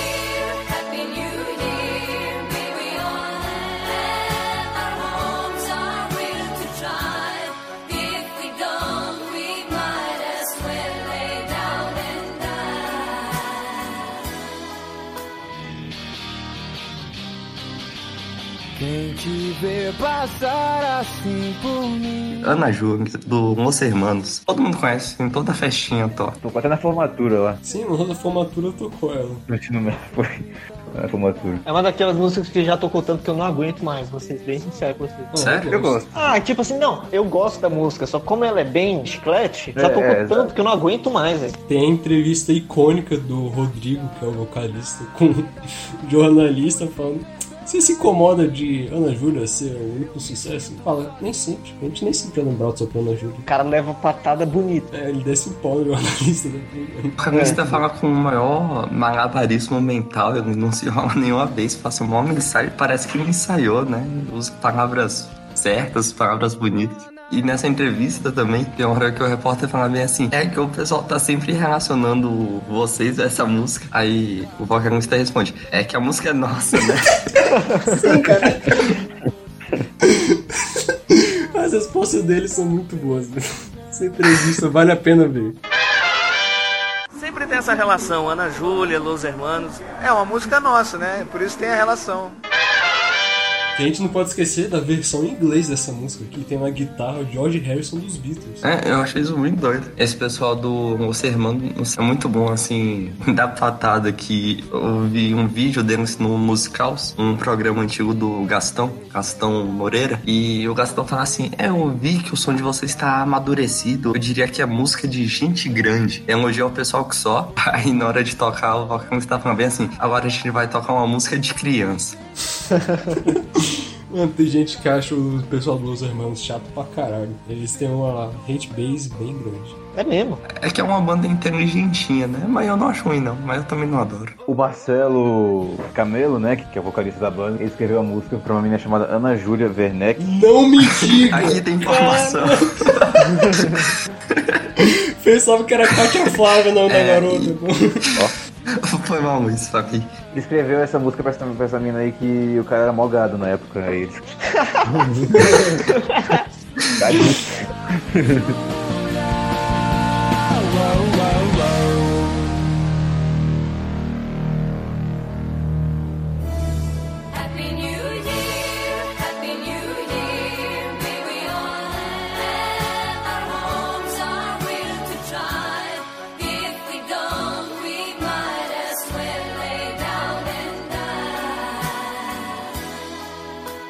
Quem te vê passar assim por mim. Ana Júlia, do Los Hermanos. Todo mundo conhece, em toda festinha top. Tocou até na formatura lá. Sim, no na formatura tocou ela. No ensino médio foi. Na formatura. É uma daquelas músicas que já tocou tanto que eu não aguento mais, vou ser bem sincero com vocês. Sério? Eu gosto. Ah, tipo assim, não, eu gosto da música, só como ela é bem chiclete, já É, tocou é, tanto que eu não aguento mais, velho. Tem a entrevista icônica do Rodrigo, que é o vocalista, com (laughs) o jornalista falando. Você se incomoda de Ana Júlia ser o único sucesso? Fala, nem sempre. A gente nem sempre anda bravo só pra Ana Júlia. O cara leva patada bonita. É, ele desce o pau no jornalista. Né? O canista fala com o maior malabarismo mental, ele não se rola nenhuma vez, passa uma mensagem, parece que ele ensaiou, né? Usa palavras certas, palavras bonitas. E nessa entrevista também, tem uma hora que o repórter fala bem assim: é que o pessoal tá sempre relacionando vocês a essa música. Aí o vocalista responde: é que a música é nossa, né? (laughs) Sim, cara. As respostas dele são muito boas. Né? Essa entrevista vale a pena ver. Sempre tem essa relação, Ana Júlia, Los Hermanos. É uma música nossa, né? Por isso tem a relação. Que a gente não pode esquecer da versão em inglês dessa música, que tem uma guitarra George Harrison dos Beatles. É, eu achei isso muito doido. Esse pessoal do Você Irmão é muito bom, assim, (laughs) da patada que eu vi um vídeo deles no Musicals, um programa antigo do Gastão, Gastão Moreira, e o Gastão fala assim, é, eu vi que o som de vocês está amadurecido, eu diria que é música de gente grande. Elogiar o pessoal que só, (laughs) aí na hora de tocar, o vocalista tá falando bem assim, agora a gente vai tocar uma música de criança. (laughs) Mano, tem gente que acha o pessoal dos Hermanos chato pra caralho. Eles têm uma hate base bem grande. É mesmo? É que é uma banda inteligentinha, né? Mas eu não acho ruim, não. Mas eu também não adoro. O Marcelo Camelo, né, que é o vocalista da banda, ele escreveu a música pra uma menina chamada Ana Júlia Werneck. Não me diga! Aqui tem informação. (laughs) Pensava que era Katia Flávia, não, da É, garota. (laughs) (laughs) Foi mal, Luiz, só que... Ele escreveu essa música pra essa, pra essa mina aí que o cara era mó gado na época. Aí (laughs) ele... (laughs)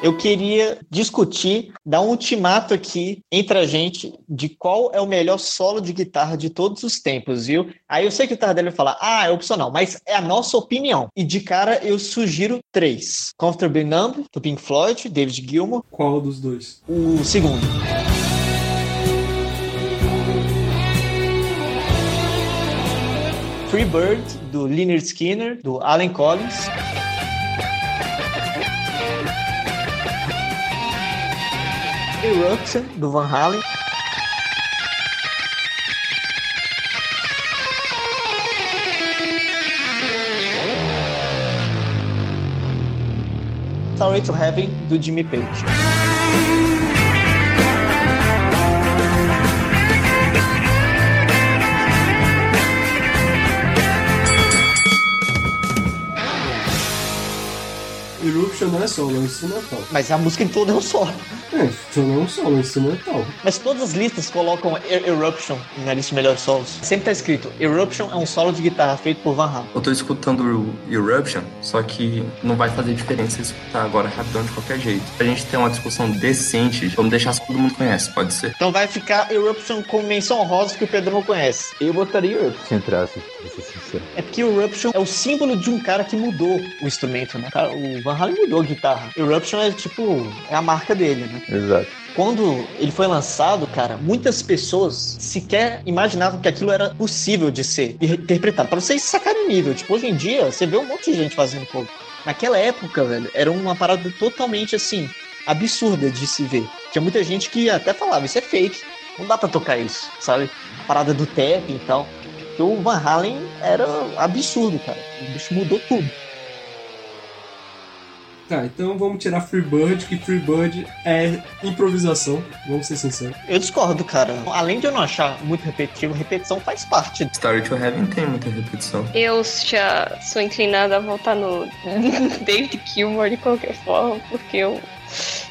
Eu queria discutir, dar um ultimato aqui entre a gente de qual é o melhor solo de guitarra de todos os tempos, viu? Aí eu sei que o Tardelli vai falar, ah, é opcional, mas é a nossa opinião. E de cara eu sugiro três: Comfortably Numb, do Pink Floyd, David Gilmour. Qual dos dois? O segundo. Free Bird, do Leonard Skinner, do Allen Collins. Eruption, do Van Halen. Starway to Heaven, do Jimmy Page. Eruption não é solo, é um instrumental. Mas a música em toda é um solo. É, não é um solo, é um instrumental. Mas todas as listas colocam Er- Eruption na lista de melhores solos. Sempre tá escrito, Eruption é um solo de guitarra feito por Van Halen. Eu tô escutando o Eruption, só que não vai fazer diferença escutar agora rapidão de qualquer jeito. Pra gente ter uma discussão decente, vamos deixar se todo mundo conhece, pode ser? Então vai ficar Eruption com menção rosa que o Pedro não conhece. Eu botaria Eruption se entrasse, pra ser sincero. É porque o Eruption é o símbolo de um cara que mudou o instrumento, né? O Van Halen mudou a guitarra. Eruption é tipo, é a marca dele, né? Exato. Quando ele foi lançado, cara, muitas pessoas sequer imaginavam que aquilo era possível de ser interpretado. Pra vocês sacarem o nível. Tipo, hoje em dia, você vê um monte de gente fazendo cover. Naquela época, velho, era uma parada totalmente assim, absurda de se ver. Tinha muita gente que até falava, isso é fake. Não dá pra tocar isso, sabe? A parada do tap e tal. Porque o Van Halen era absurdo, cara. O bicho mudou tudo. Tá, então vamos tirar Freebird, que Freebird é improvisação, vamos ser sinceros. Eu discordo, cara. Além de eu não achar muito repetitivo, repetição faz parte. Story to Heaven tem muita repetição. Eu já sou inclinada a voltar no David Gilmour de qualquer forma, porque eu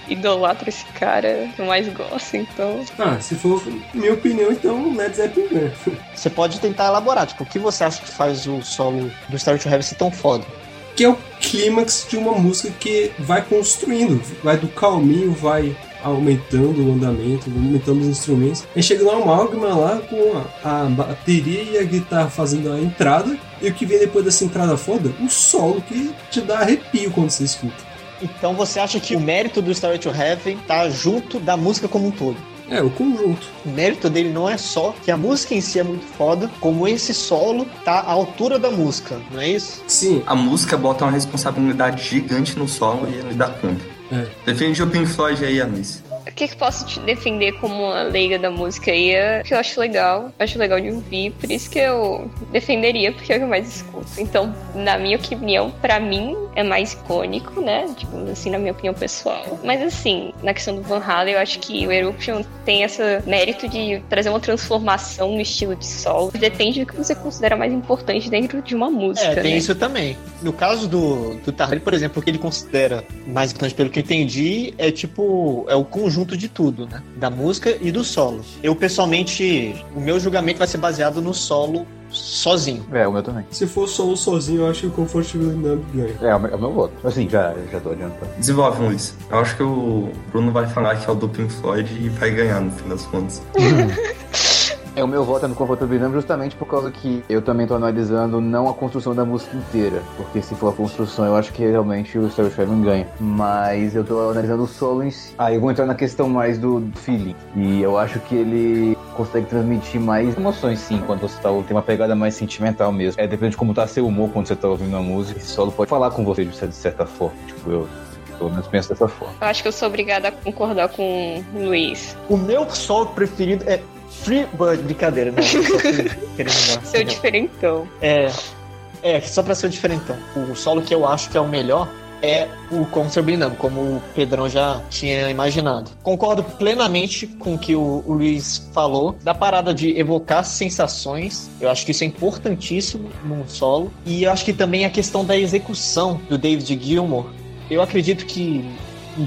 idolatro esse cara que eu mais gosto, então. Ah, se for minha opinião, então Led Zeppelin ganha. Você pode tentar elaborar, tipo, o que você acha que faz o solo do Star to Heaven ser tão foda? Que é o clímax de uma música que vai construindo, vai do calminho, vai aumentando o andamento, aumentando os instrumentos. Aí chega no amálgama lá com a, a bateria e a guitarra fazendo a entrada, e o que vem depois dessa entrada foda? O solo que te dá arrepio quando você escuta. Então você acha que o mérito do Star to Heaven tá junto da música como um todo? É, o conjunto. O mérito dele não é só que a música em si é muito foda, como esse solo tá à altura da música, não é isso? Sim. A música bota uma responsabilidade gigante no solo e ele dá conta. É. Defende o Pink Floyd aí, Alice. O que, que posso te defender como uma leiga da música aí é que eu acho legal, acho legal de ouvir, por isso que eu defenderia, porque é o que eu mais escuto. Então, na minha opinião, pra mim é mais icônico, né? Tipo, assim, na minha opinião pessoal. Mas assim, na questão do Van Halen, eu acho que o Eruption tem esse mérito de trazer uma transformação no estilo de solo. Depende do que você considera mais importante dentro de uma música. É, tem né? isso também. No caso do, do Tarrelli, por exemplo, o que ele considera mais importante, pelo que eu entendi, é tipo, é o conjunto de tudo, né? Da música e do solo. Eu, pessoalmente, o meu julgamento vai ser baseado no solo sozinho. É, o meu também. Se for solo sozinho, eu acho que o Comfortable Numb ganha. É, é o meu, é o meu voto. Assim, já, já tô adiantando. Desenvolve, Luiz. Eu acho que o Bruno vai falar que é o do Pink Floyd e vai ganhar no fim das contas. (laughs) É, o meu voto é no Comfortable Numb justamente por causa que eu também tô analisando não a construção da música inteira. Porque se for a construção, eu acho que realmente o Star Heaven ganha. Mas eu tô analisando o solo em si. Aí eu vou entrar na questão mais do feeling. E eu acho que ele consegue transmitir mais emoções, sim, quando você tá, tem uma pegada mais sentimental mesmo. É, depende de como tá seu humor quando você tá ouvindo a música. Esse solo pode falar com você de certa- de certa forma. Tipo, eu pelo menos penso dessa forma. Eu acho que eu sou obrigada a concordar com o Luiz. O meu solo preferido é Free Bird, brincadeira, (laughs) dar- Seu diferentão. É, é, só pra ser o diferentão. O solo que eu acho que é o melhor é o Comfortably Numb, como o Pedrão já tinha imaginado. Concordo plenamente com o que o, o Luiz falou, da parada de evocar sensações. Eu acho que isso é importantíssimo num solo. E eu acho que também a questão da execução do David Gilmour. Eu acredito que,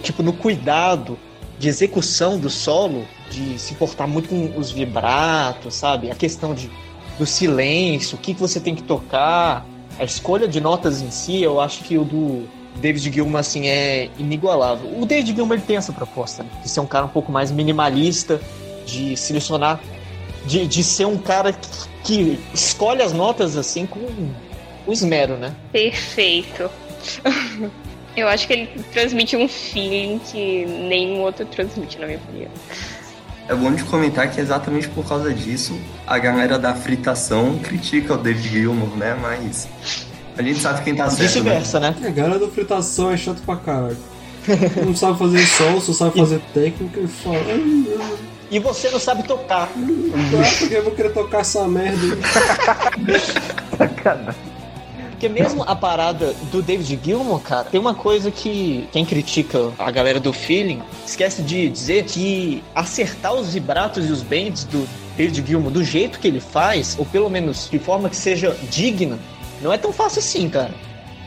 tipo, no cuidado de execução do solo, de se importar muito com os vibratos, sabe? A questão de, do silêncio, o que, que você tem que tocar, a escolha de notas em si, eu acho que o do David Gilmour, assim, é inigualável. O David Gilmour, tem essa proposta, né? de ser um cara um pouco mais minimalista, de selecionar, de, de ser um cara que, que escolhe as notas, assim, com, com esmero, né? Perfeito. (laughs) Eu acho que ele transmite um feeling que nenhum outro transmite, na minha opinião. É bom de comentar que exatamente por causa disso a galera da fritação critica o David Gilmour, né? Mas a gente sabe quem tá certo. Vice-versa, né? A galera da fritação é chato pra caralho. Não sabe fazer solo, só sabe (laughs) fazer técnica e fala. "Ah, E você não sabe tocar. Ah, porque eu vou querer tocar essa merda aí. (laughs) Porque mesmo a parada do David Gilmour, cara, tem uma coisa que quem critica a galera do feeling esquece de dizer que acertar os vibratos e os bends do David Gilmour do jeito que ele faz, ou pelo menos de forma que seja digna, não é tão fácil assim, cara.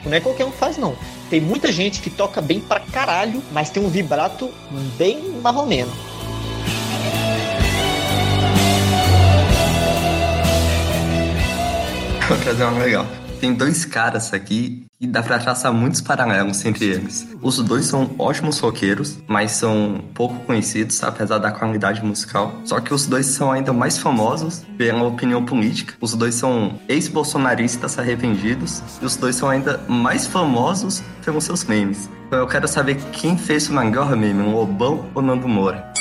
Não é qualquer um que faz, não. Tem muita gente que toca bem pra caralho, mas tem um vibrato bem marromeno. Vou trazer uma legal. Tem dois caras aqui e dá pra traçar muitos paralelos entre eles. Os dois são ótimos roqueiros, mas são pouco conhecidos, apesar da qualidade musical. Só que os dois são ainda mais famosos pela opinião política. Os dois são ex-bolsonaristas arrependidos e os dois são ainda mais famosos pelos seus memes. Então eu quero saber quem fez o melhor meme, o Lobão ou Nando Moura.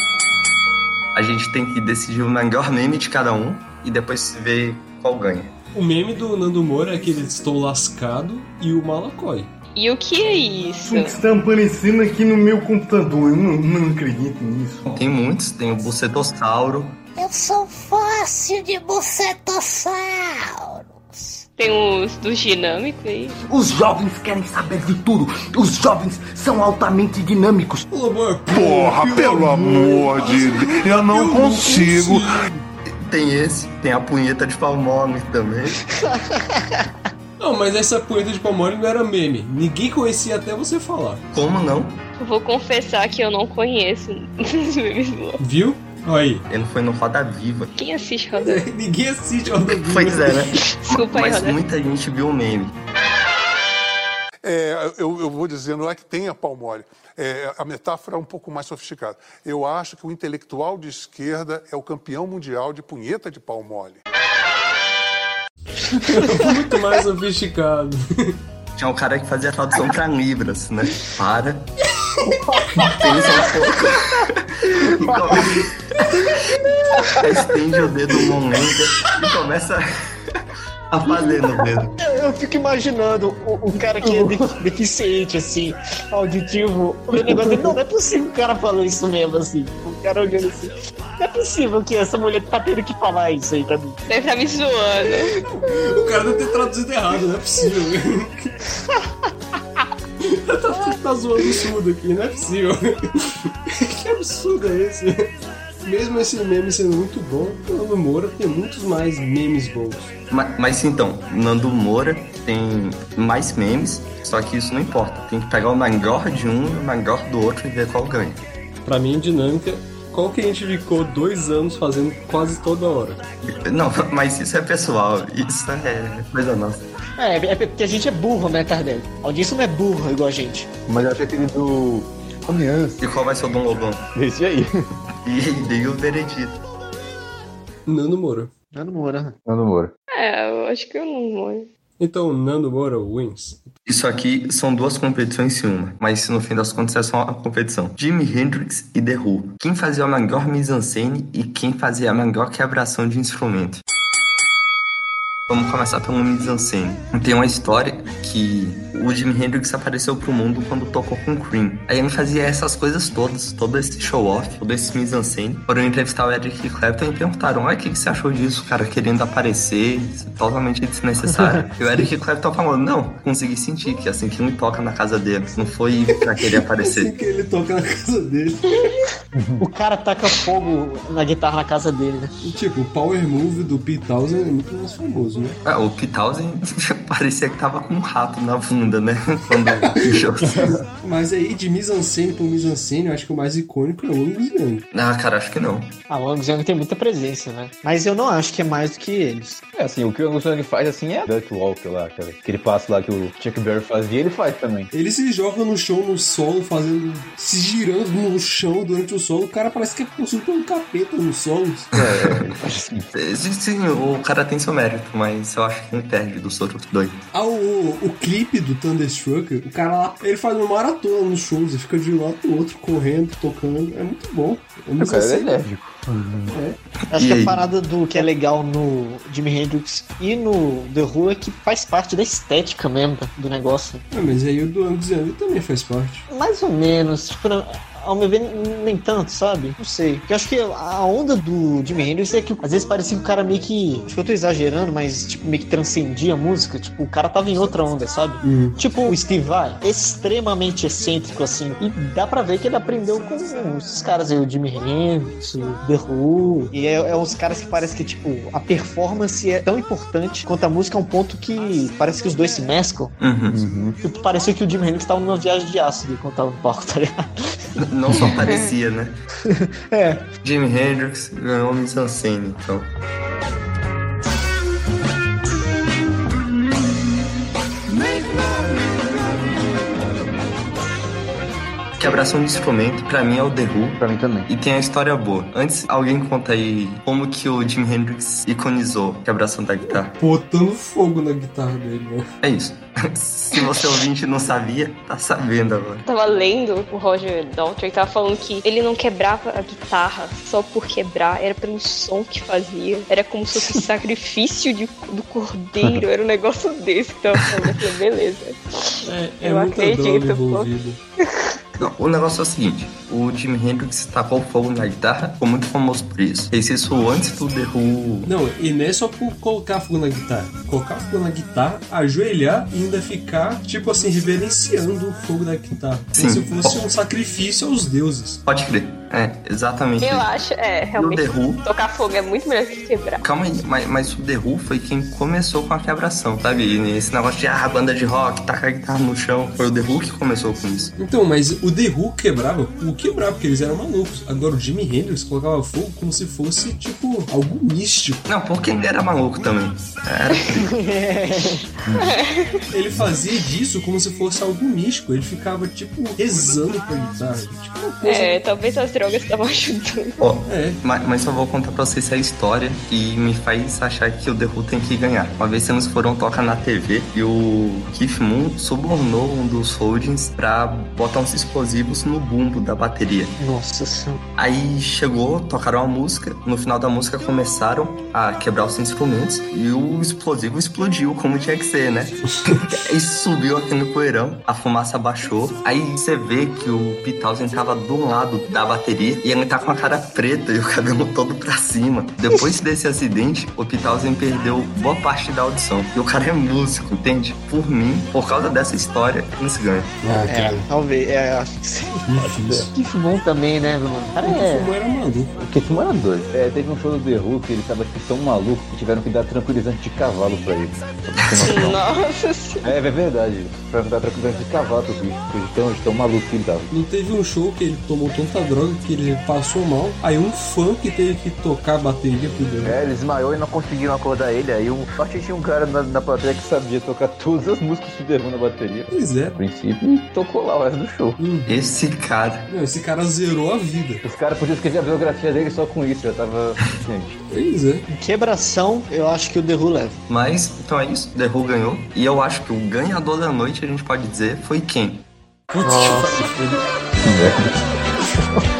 A gente tem que decidir o melhor meme de cada um e depois ver qual ganha. O meme do Nando Moura é aquele estou lascado e o Malacói. E o que é isso? O que está aparecendo aqui no meu computador? Eu não, não acredito nisso. Tem muitos, tem o Bucetossauro. Eu sou fóssil de bucetossauro. Tem os dos dinâmicos aí. Os jovens querem saber de tudo. Os jovens são altamente dinâmicos. Porra, pelo amor de Deus, eu não consigo. Tem esse, tem a punheta de palmole também. (laughs) Não, mas essa punheta de palmole não era meme. Ninguém conhecia até você falar. Como não? Eu vou confessar que eu não conheço os memes do Viu? Olha aí. Ele foi no Roda Viva. Quem assiste (laughs) Roda Viva? Ninguém assiste Roda Viva. Pois é, né? Desculpa aí, Mas Roda muita gente viu o meme. É, eu, eu vou dizer, não é que tenha pau mole. É, a metáfora é um pouco mais sofisticada. Eu acho que o intelectual de esquerda é o campeão mundial de punheta de pau mole. (laughs) Muito mais sofisticado. Tinha um cara que fazia tradução pra Libras, né? Para. (laughs) Pensa um pouco. Estende o dedo monenda e começa a fazer no dedo. Eu, eu fico imaginando o, o cara que é de- deficiente, assim, auditivo, o negócio dele, não, não é possível que o cara falou isso mesmo, assim. O cara olhando assim. Não é possível que essa mulher tá tendo que falar isso aí pra mim. Deve tá me zoando. O cara deve ter traduzido errado, não é possível. (laughs) tá, tá zoando o surdo aqui, não é possível. (laughs) que absurdo é esse? Mesmo esse meme sendo muito bom, o Nando Moura tem muitos mais memes bons. Mas, mas então, Nando Moura tem mais memes, só que isso não importa. Tem que pegar o melhor de um e o melhor do outro e ver qual ganha. Pra mim, dinâmica, qual que a gente ficou dois anos fazendo quase toda hora? Não, (laughs) mas isso é pessoal, isso é coisa nossa. É, é porque a gente é burro, né, Tardelli? A audiência não é burra igual a gente. Mas eu achei aquele do. Ameaça. E qual vai ser o Dom Lobão? Esse aí. E (laughs) dei o veredito. Nando Moura. Nando Moura. Nando Moura. É, eu acho que eu não vou. Então, Nando Moura wins. Isso aqui são duas competições em uma, mas no fim das contas é só uma competição. Jimi Hendrix e The Who. Quem fazia a melhor mise-en-scène e quem fazia a melhor quebração de instrumento. Vamos começar pelo mise-en-scène. Tem uma história que o Jimi Hendrix apareceu pro mundo quando tocou com Cream. Aí ele fazia essas coisas todas, todo esse show-off, todo esse mise-en-scène. Foram entrevistar o Eric Clapton e perguntaram, olha, o que, que você achou disso, cara, querendo aparecer, isso é totalmente desnecessário. (laughs) e o Eric Clapton falou, não, consegui sentir que assim que ele toca na casa dele, não foi pra querer aparecer. que ele toca na casa dele. O cara taca fogo na guitarra na casa dele, né? E, tipo, o Power Move do Pete Townsend é muito mais famoso, né? Ah, o Townsend parecia que tava com um rato na bunda, né? Quando. Mas aí, de mise-en-scène por mise-en-scène, eu acho que o mais icônico é o Angus Young. Ah, cara, acho que não. A Long Young tem muita presença, né? Mas eu não acho que é mais do que eles. É assim, o que o Angus Young faz assim é Duck Walk lá, aquele, aquele passo lá que o Chuck Berry fazia, ele faz também. Ele se joga no chão, no solo, fazendo. se girando no chão durante o solo. O cara parece que é possuído por um capeta nos solos. Sim, sim, o cara tem seu mérito, mas eu acho que ele perde dos outros dois. Ah, o, o clipe do Thunderstruck, o cara lá, ele faz uma maratona nos shows, ele fica de um lado pro outro, correndo, tocando. É muito bom. É muito cara é enérgico. É. Acho E que aí? a parada do que é legal no Jimi Hendrix e no The Who é que faz parte da estética mesmo do negócio. Ah, mas aí o do Angus Young também faz parte. Mais ou menos. Tipo, não- ao meu ver, nem tanto, sabe? Não sei. Porque eu acho que a onda do Jimi Hendrix é que às vezes parecia que o cara meio que. Acho que eu tô exagerando, mas tipo, meio que transcendia a música. Tipo, o cara tava em outra onda, sabe? Hum. Tipo o Steve Vai, extremamente excêntrico, assim. E dá pra ver que ele aprendeu com esses caras aí, o Jimi Hendrix, o The Who. E é, é os caras que parece que, tipo, a performance é tão importante quanto a música a um ponto que parece que os dois se mesclam. Uhum. Tipo, parecia que o Jimi Hendrix tava numa viagem de ácido quando tava no palco, tá ligado? (laughs) Não só (laughs) parecia, né? (laughs) É. Jimi Hendrix ganhou Miss Unsane, então. Quebração de instrumento, pra mim é o The Who. Pra mim também. E tem a história boa. Antes, alguém conta aí como que o Jimi Hendrix iconizou quebração da guitarra. Botando fogo na guitarra dele, né? É isso. (laughs) Se você ouvinte não sabia, tá sabendo agora. Tava lendo o Roger Daltrey, tava falando que ele não quebrava a guitarra só por quebrar, era pelo som que fazia. Era como se fosse (laughs) sacrifício de- do cordeiro, era um negócio desse que tava falando. Eu falei, beleza. É, é Eu muita acredito, envolvida. Não, o negócio é o seguinte: o Jimi Hendrix tacou fogo na guitarra, ficou muito famoso por isso. Fez isso antes do The Who. Não, e não é só por colocar fogo na guitarra. Colocar fogo na guitarra, ajoelhar e ainda ficar, tipo assim, reverenciando o fogo da guitarra. Como Sim. se fosse um sacrifício aos deuses. Pode crer. É, exatamente. Eu acho, é, realmente, Who. tocar fogo é muito melhor que quebrar. Calma aí, mas, mas o The Who foi quem começou com a quebração, sabe? E Esse negócio de, ah, banda de rock, tacar a guitarra no chão. Foi o The Who que começou com isso. Então, mas o The Who quebrava, o quebrava, porque eles eram malucos. Agora o Jimi Hendrix colocava fogo como se fosse, tipo, algo místico. Não, porque ele era maluco também. Era. (laughs) Ele fazia disso como se fosse algo místico. Ele ficava, tipo, rezando pra guitarra. Tipo, uma coisa. É, talvez as drogas estavam (laughs) ajudando. Ó, mas, mas só vou contar pra vocês a história e me faz achar que o The Who tem que ganhar. Uma vez eles foram tocar na TV e o Keith Moon subornou um dos holdings pra botar uns explosivos no bumbo da bateria. Nossa senhora. Aí chegou, tocaram a música, no final da música começaram a quebrar os instrumentos e o explosivo explodiu, como tinha que ser, né? (laughs) Aí subiu aqui no poeirão, a fumaça baixou, aí você vê que o Pete Townsend tava do lado da bateria e ele tá com a cara preta e o cabelo todo pra cima. Depois desse acidente, o Townsend perdeu boa parte da audição. E o cara é músico, entende? Por mim, por causa dessa história, eles ganham. É, talvez. É, acho que sim. Que bom também, né, mano? Cara, é. era maluco. O que era doido. É, teve um show do The que ele tava tipo, tão maluco que tiveram que dar tranquilizante de cavalo pra ele. (laughs) Nossa É, é verdade. Pra dar tranquilizante de cavalo pro bicho. porque tão, tão maluco que ele tava. Não teve um show que ele tomou tanta droga que ele passou mal. Aí um fã que teve que tocar a bateria Who. É, ele desmaiou e não conseguiram acordar ele. Aí um, só que tinha um cara na, na plateia que sabia tocar todas as músicas do The Who na bateria. Pois é. A princípio, e tocou lá o resto do show. Esse cara. Não, esse cara zerou a vida. Os caras podiam escrever a biografia dele só com isso, já tava. Gente. Pois é. Em quebração, eu acho que o The Who leva. Mas, então é isso, The Who ganhou. E eu acho que o ganhador da noite, a gente pode dizer, foi quem? Happy (laughs)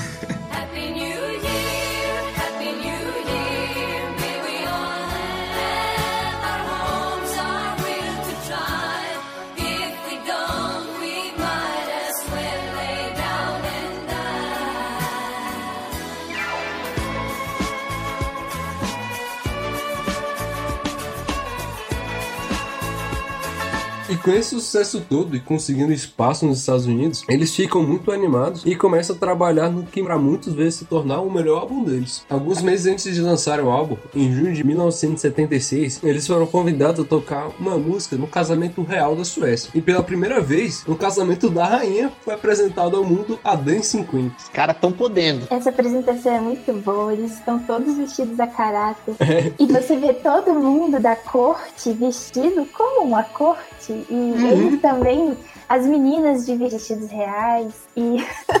com esse sucesso todo e conseguindo espaço nos Estados Unidos, eles ficam muito animados e começam a trabalhar no que para muitos vezes se tornar o melhor álbum deles. Alguns meses antes de lançar o álbum, em junho de 1976, eles foram convidados a tocar uma música no casamento real da Suécia. E pela primeira vez, no casamento da rainha, foi apresentado ao mundo a Dancing Queen. Os caras tão podendo. Essa apresentação é muito boa, eles estão todos vestidos a caráter. E você vê todo mundo da corte vestido como uma corte. E eles também, as meninas de vestidos reais. E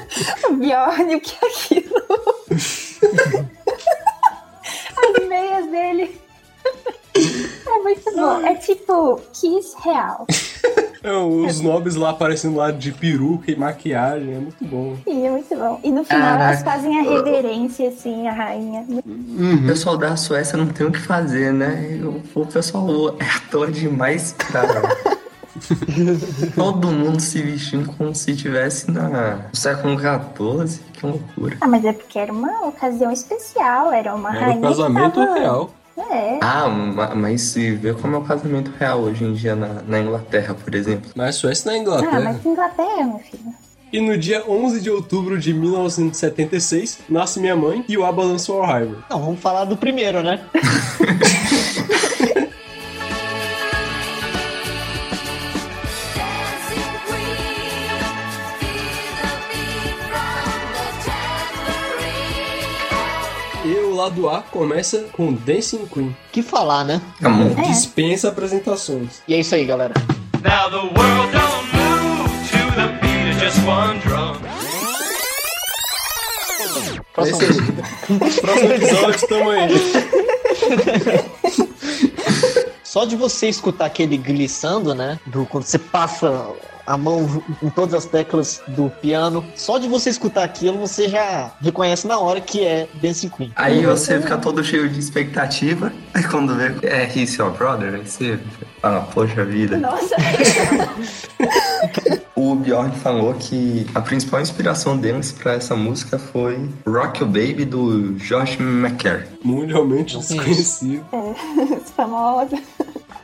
(laughs) o Bjorn, o que é aquilo? (laughs) as meias dele. É muito bom. É tipo Kiss real. (laughs) É, os nobres lá aparecendo lá de peruca e maquiagem, é muito bom. Sim, é muito bom. E no final Caraca. elas fazem a reverência, assim, a rainha. O pessoal da Suécia não tem o que fazer, né? O, o pessoal é ator demais, cara. (laughs) Todo mundo se vestindo como se estivesse na- no século XIV. Que loucura. Ah, mas é porque era uma ocasião especial, era uma Era rainha. um casamento tava- real. É. Ah, ma- mas se vê como é o casamento real hoje em dia na, na Inglaterra, por exemplo. Mas Suécia na Ah, Inglaterra. mas Inglaterra, meu filho. E no dia 11 de outubro de 1976, nasce minha mãe e o ABBA lançou Arrival. Não, vamos falar do primeiro, né? (laughs) E o lado A começa com Dancing Queen. Que falar, né? Dispensa apresentações. E é isso aí, galera. Now the world don't move to the beat of just one drum. Próximo, Próximo episódio, tamo aí. Só de você escutar aquele glissando, né? Do, quando você passa a mão em todas as teclas do piano, só de você escutar aquilo, você já reconhece na hora que é Dancing Queen. Aí você fica todo cheio de expectativa. Aí (laughs) quando vê, é He's Your Brother, aí você fala, poxa vida. Nossa. (laughs) O Bjorn falou que a principal inspiração deles pra essa música foi Rock Your Baby do Josh McCare. Mundialmente desconhecido. É, (laughs) famosa.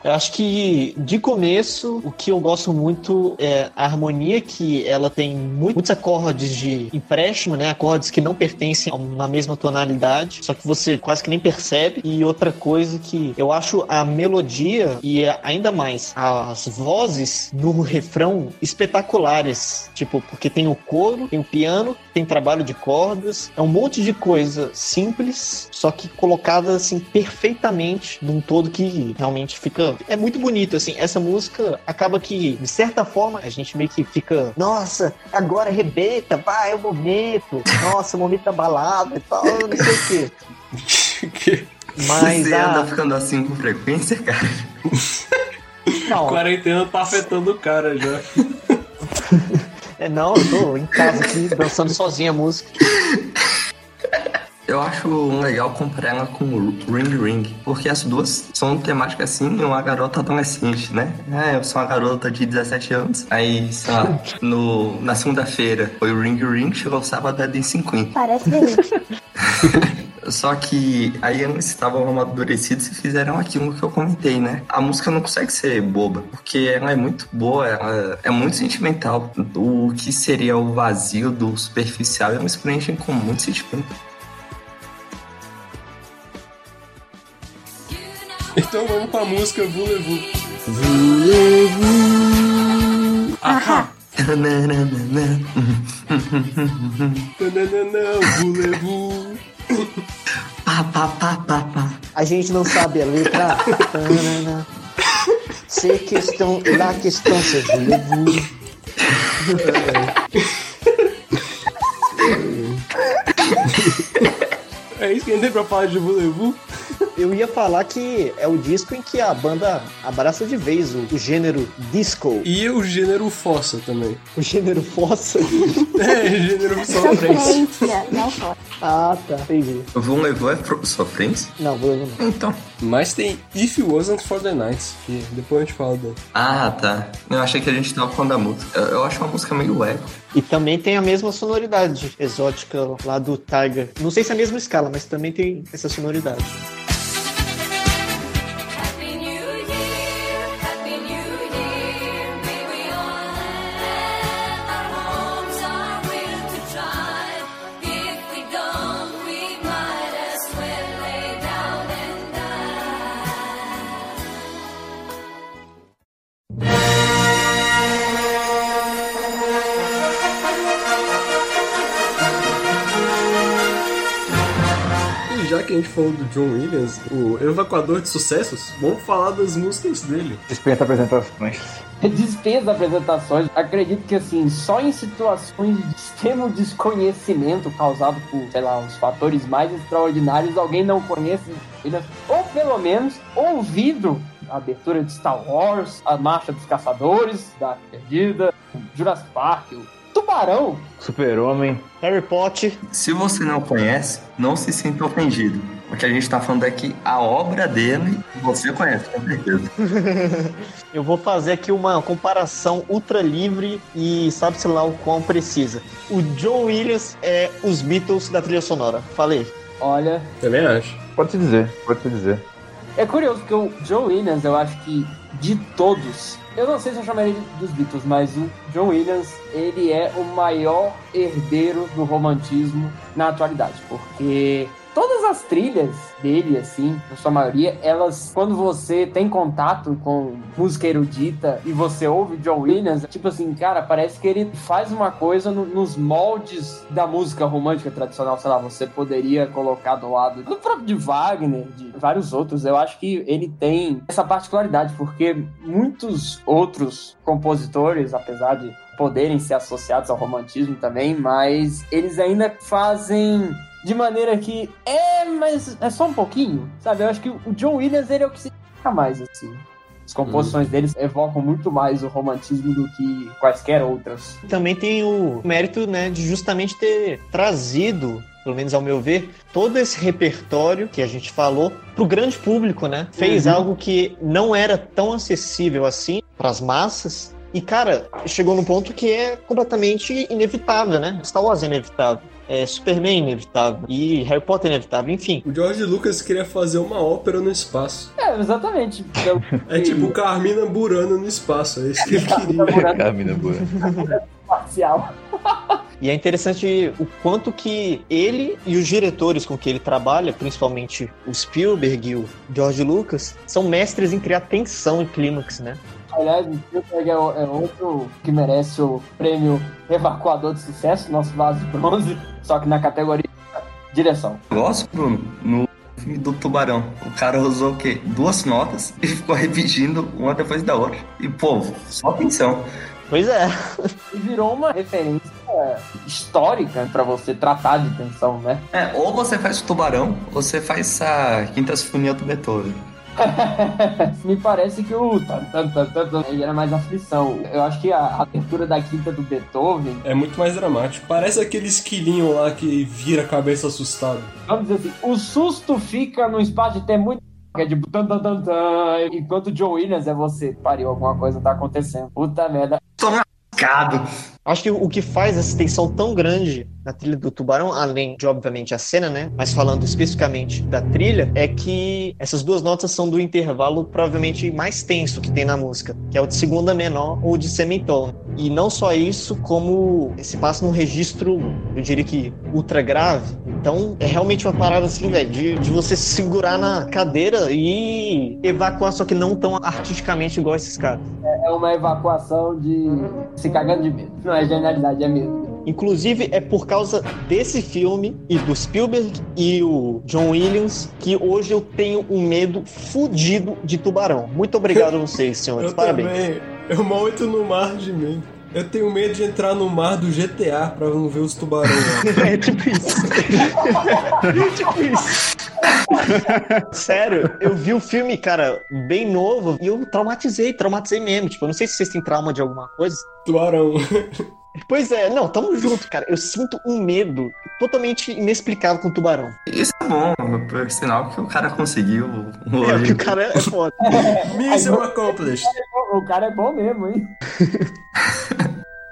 Eu acho que de começo o que eu gosto muito é a harmonia que ela tem mu- muitos acordes de empréstimo, né? Acordes que não pertencem a uma mesma tonalidade, só que você quase que nem percebe. E outra coisa que eu acho a melodia e ainda mais as vozes no refrão espetaculares, tipo porque tem o coro, tem o piano, tem trabalho de cordas, é um monte de coisa simples, só que colocada assim perfeitamente num todo que realmente fica é muito bonito assim. Essa música acaba que de certa forma a gente meio que fica, nossa, agora arrebenta, vai é o momento, nossa, o momento da balada e tal, não sei o quê. (laughs) Mas você a- anda ficando assim com frequência, cara? Não. Quarentena tá afetando o cara já. (laughs) É, não, eu tô em casa aqui dançando sozinha a música. (laughs) Eu acho legal comparar ela com o Ring Ring, porque as duas são temáticas assim, uma garota adolescente, né? É, eu sou uma garota de 17 anos, aí, sei lá, (laughs) no, na segunda-feira foi o Ring Ring, chegou o sábado é Dancing Queen. Parece delícia. (laughs) Só que aí eles estavam amadurecidos e fizeram aquilo que eu comentei, né? A música não consegue ser boba, porque ela é muito boa, ela é muito sentimental. O que seria o vazio do superficial, eles preenchem com muito sentimento. (laughs) Então vamos com a música Voulez-vous. Voulez-vous. Ahá. Tananana, Voulez-vous. Pá, pá, pá, pá, pá. A gente não sabe a letra. Tanana. C'est question, la question c'est voulez-vous. É isso que a gente tem pra falar de Voulez-vous? Eu ia falar que é o disco em que a banda abraça de vez o, o gênero disco. E o gênero fossa também. O gênero fossa? (laughs) É, gênero sofrência. Não foda. Ah, tá. Entendi. Vão levar é pro- sofrência? Não, vou não. Então. Mas tem If It Wasn't For The Night, que depois a gente fala dela. Ah, tá. Eu achei que a gente tava falando da música. Eu, eu acho uma música meio eco. E também tem a mesma sonoridade exótica lá do Tiger. Não sei se é a mesma escala, mas também tem essa sonoridade. Que a gente falou do John Williams, o evacador de sucessos, vamos falar das músicas dele. Dispensa apresentações. (laughs) Dispensa apresentações. Acredito que, assim, só em situações de extremo desconhecimento causado por, sei lá, os fatores mais extraordinários, alguém não conhece, ele- ou pelo menos ouvido a abertura de Star Wars, a Marcha dos Caçadores, da Perdida, Jurassic Park, o Tubarão. Super-Homem. Harry Potter. Se você não conhece, não se sinta ofendido. O que a gente tá falando é que a obra dele você conhece, com certeza. (laughs) Eu vou fazer aqui uma comparação ultra livre e sabe-se lá o quão precisa. O John Williams é os Beatles da trilha sonora. Falei. Olha, Também acho. Pode se dizer, pode se dizer. É curioso porque o John Williams, eu acho que de todos, eu não sei se eu chamaria ele dos Beatles, mas o John Williams, ele é o maior herdeiro do romantismo na atualidade, porque todas as trilhas dele, assim, na sua maioria, elas, quando você tem contato com música erudita e você ouve John Williams, tipo assim, cara, parece que ele faz uma coisa no- nos moldes da música romântica tradicional, sei lá, você poderia colocar do lado do próprio de Wagner, de vários outros. Eu acho que ele tem essa particularidade, porque muitos outros compositores, apesar de poderem ser associados ao romantismo também, mas eles ainda fazem de maneira que é, mas é só um pouquinho, sabe? Eu acho que o John Williams ele é o que se destaca mais assim. As composições deles evocam muito mais o romantismo do que quaisquer outras. Também tem o mérito, né, de justamente ter trazido, pelo menos ao meu ver, todo esse repertório que a gente falou pro grande público, né? Fez Uhum. algo que não era tão acessível assim para as massas. E, cara, chegou num ponto que é completamente inevitável, né? Star Wars é inevitável. É, Superman é inevitável. E Harry Potter é inevitável, enfim. O George Lucas queria fazer uma ópera no espaço. É, exatamente. É tipo Carmina Burana no espaço, é isso que ele queria. Carmina Burana. Parcial. E é interessante o quanto que ele e os diretores com que ele trabalha, principalmente o Spielberg e o George Lucas, são mestres em criar tensão e clímax, né? Aliás, o Spielberg é, o- é outro que merece o prêmio Evacuador de Sucesso, nosso vaso de bronze, só que na categoria direção. Negócio, Bruno, no filme do Tubarão, o cara usou o quê? Duas notas e ficou repetindo uma depois da outra. E, pô, só atenção. Pois é. E virou uma referência histórica pra você tratar de tensão, né? É, ou você faz o Tubarão, ou você faz a Quinta Sinfonia do Beethoven. (laughs) Me parece que o tan, tan, tan, tan, era mais aflição. Eu acho que a abertura da quinta do Beethoven, É muito mais dramático. Parece aquele esquilinho lá que vira a cabeça assustado. vamos dizer assim, o susto fica num espaço de tempo muito que é de tan, tan, tan, tan, enquanto o John Williams é você, pariu, alguma coisa tá acontecendo. Puta merda. Tô lascado. Acho que o que faz essa tensão tão grande na trilha do Tubarão, além de, obviamente, a cena, né? Mas falando especificamente da trilha, é que essas duas notas são do intervalo provavelmente mais tenso que tem na música, que é o de segunda menor ou de semitona. E não só isso, como se passa num registro, eu diria que ultra grave. Então, é realmente uma parada assim, velho, de, de você se segurar na cadeira e evacuar, só que não tão artisticamente igual esses caras. É uma evacuação de se cagando de medo. Não é genialidade, é medo. Inclusive, é por causa desse filme e do Spielberg e o John Williams que hoje eu tenho um medo fudido de tubarão. Muito obrigado a vocês, (laughs) senhores. Eu Parabéns. também. Eu mal entro no mar de medo. Eu tenho medo de entrar no mar do GTA pra não ver os tubarões. (laughs) é tipo isso. (laughs) tipo isso. (laughs) Sério, eu vi o filme, cara, bem novo e eu traumatizei, traumatizei mesmo. Tipo, eu não sei se vocês têm trauma de alguma coisa. Tubarão. Pois é, não, tamo junto, cara. Eu sinto um medo totalmente inexplicável com tubarão. Isso é bom, por sinal que o cara conseguiu. É, porque o cara é foda. (laughs) Mission accomplished. O cara é bom mesmo, hein?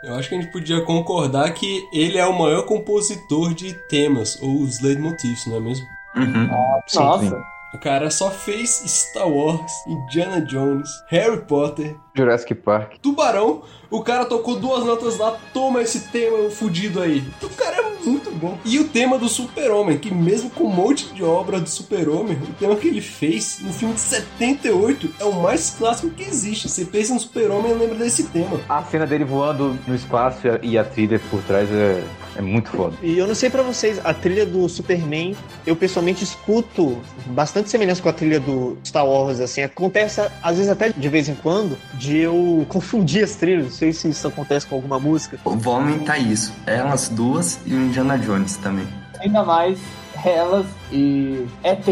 Eu acho que a gente podia concordar que ele é o maior compositor de temas, ou os leitmotifs, não é mesmo? Uhum. Sim, Nossa. sim. O cara só fez Star Wars, Indiana Jones, Harry Potter, Jurassic Park. Tubarão. O cara tocou duas notas lá, toma esse tema fudido aí. O cara é muito bom. E o tema do Super-Homem, que mesmo com um monte de obra do Super-Homem, o tema que ele fez no filme de 78 é o mais clássico que existe. Você pensa no Super-Homem e lembra desse tema. A cena dele voando no espaço e a trilha por trás é, é muito foda. E eu não sei pra vocês, a trilha do Superman, eu pessoalmente escuto bastante semelhança com a trilha do Star Wars, assim. Acontece, às vezes até de vez em quando, de eu confundir as trilhas. Não sei se isso acontece com alguma música. Vou aumentar isso. Elas duas e o Indiana Jones também. Ainda mais elas e ET.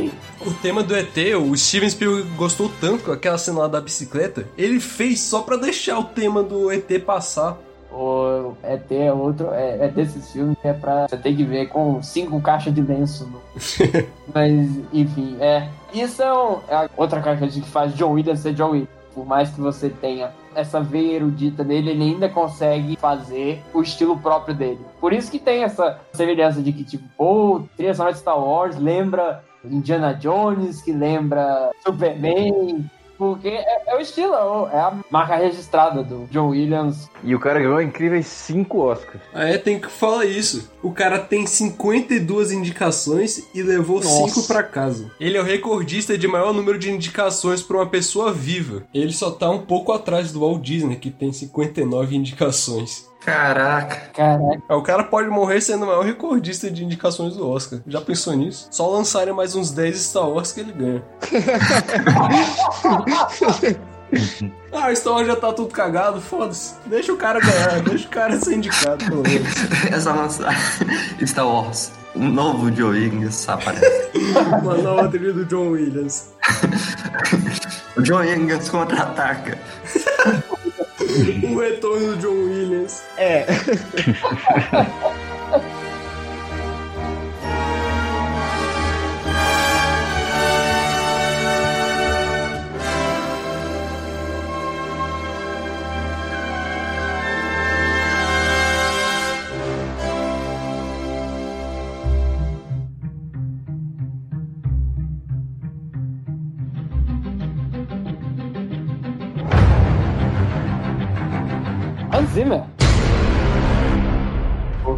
O tema do ET, o Steven Spielberg gostou tanto com aquela cena lá da bicicleta, ele fez só pra deixar o tema do ET passar. O ET é outro, é, é desses filmes que é pra você ter que ver com cinco caixas de lenço. no- (laughs) Mas, enfim, é. Isso é, um- é a outra característica que faz John Williams ser John Williams. Por mais que você tenha essa veia erudita dele, ele ainda consegue fazer o estilo próprio dele. Por isso que tem essa semelhança de que, tipo, pô, trilha sonora de Star Wars lembra Indiana Jones, que lembra Superman. Porque é, é o estilo, é a marca registrada do John Williams. E o cara ganhou incríveis 5 Oscars. Ah, é, tem que falar isso. O cara tem 52 indicações e levou Nossa. 5 pra casa. Ele é o recordista de maior número de indicações pra uma pessoa viva. Ele só tá um pouco atrás do Walt Disney, que tem 59 indicações. Caraca. Caraca. O cara pode morrer sendo o maior recordista de indicações do Oscar. Já pensou nisso? Só lançarem mais uns 10 Star Wars que ele ganha. (laughs) ah, o Star Wars já tá tudo cagado, foda-se. Deixa o cara ganhar, deixa o cara ser indicado, pelo menos. Essa nossa Star Wars. Um novo Joe Williams aparece. (laughs) Uma nova trilha do John Williams. (laughs) o Joe Williams contra-ataca. (laughs) o retorno do John Williams. É. (laughs) Hans Zimmer.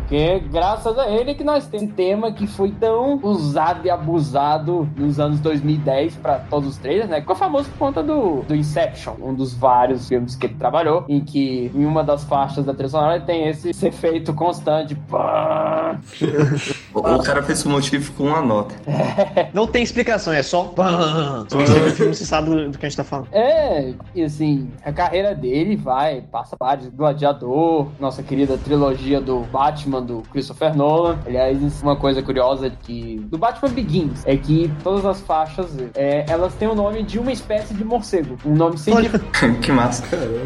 Porque graças a ele que nós temos esse tema que foi tão usado e abusado nos anos 2010 pra todos os trailers, né? Ficou famoso por conta do, do Inception, um dos vários filmes que ele trabalhou, em que em uma das faixas da trilha sonora tem esse, esse efeito constante. Pá! O, cara fez o motivo com uma nota. Não tem explicação, é só. você vê o filme, você sabe do, do que a gente tá falando. É, e assim, a carreira dele vai, passa vários, Gladiador, nossa querida trilogia do Batman do Christopher Nolan. Aliás, uma coisa curiosa que do Batman Begins é que todas as faixas, é, elas têm o nome de uma espécie de morcego, um nome científico. (laughs) (laughs) que massa.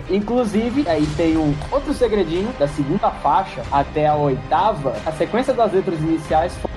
Inclusive, aí tem um outro segredinho da segunda faixa até a oitava, a sequência das letras iniciais foi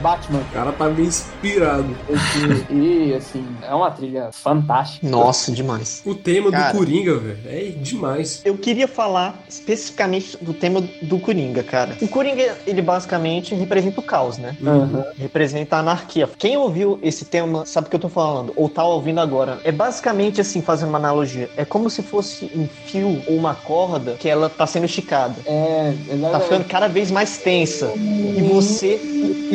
Batman. O cara tá meio inspirado. Esse- (laughs) e assim, é uma trilha fantástica. Nossa, demais. O tema Cara. do Coringa, velho, é demais. Eu queria falar especificamente do tema do Coringa, cara. O Coringa, ele basicamente representa o caos, né? Uhum. Representa a anarquia. Quem ouviu esse tema sabe o que eu tô falando, ou tá ouvindo agora. É basicamente assim, fazendo uma analogia. É como se fosse um fio ou uma corda que ela tá sendo esticada. É, Tá ficando cada vez mais tensa. E você.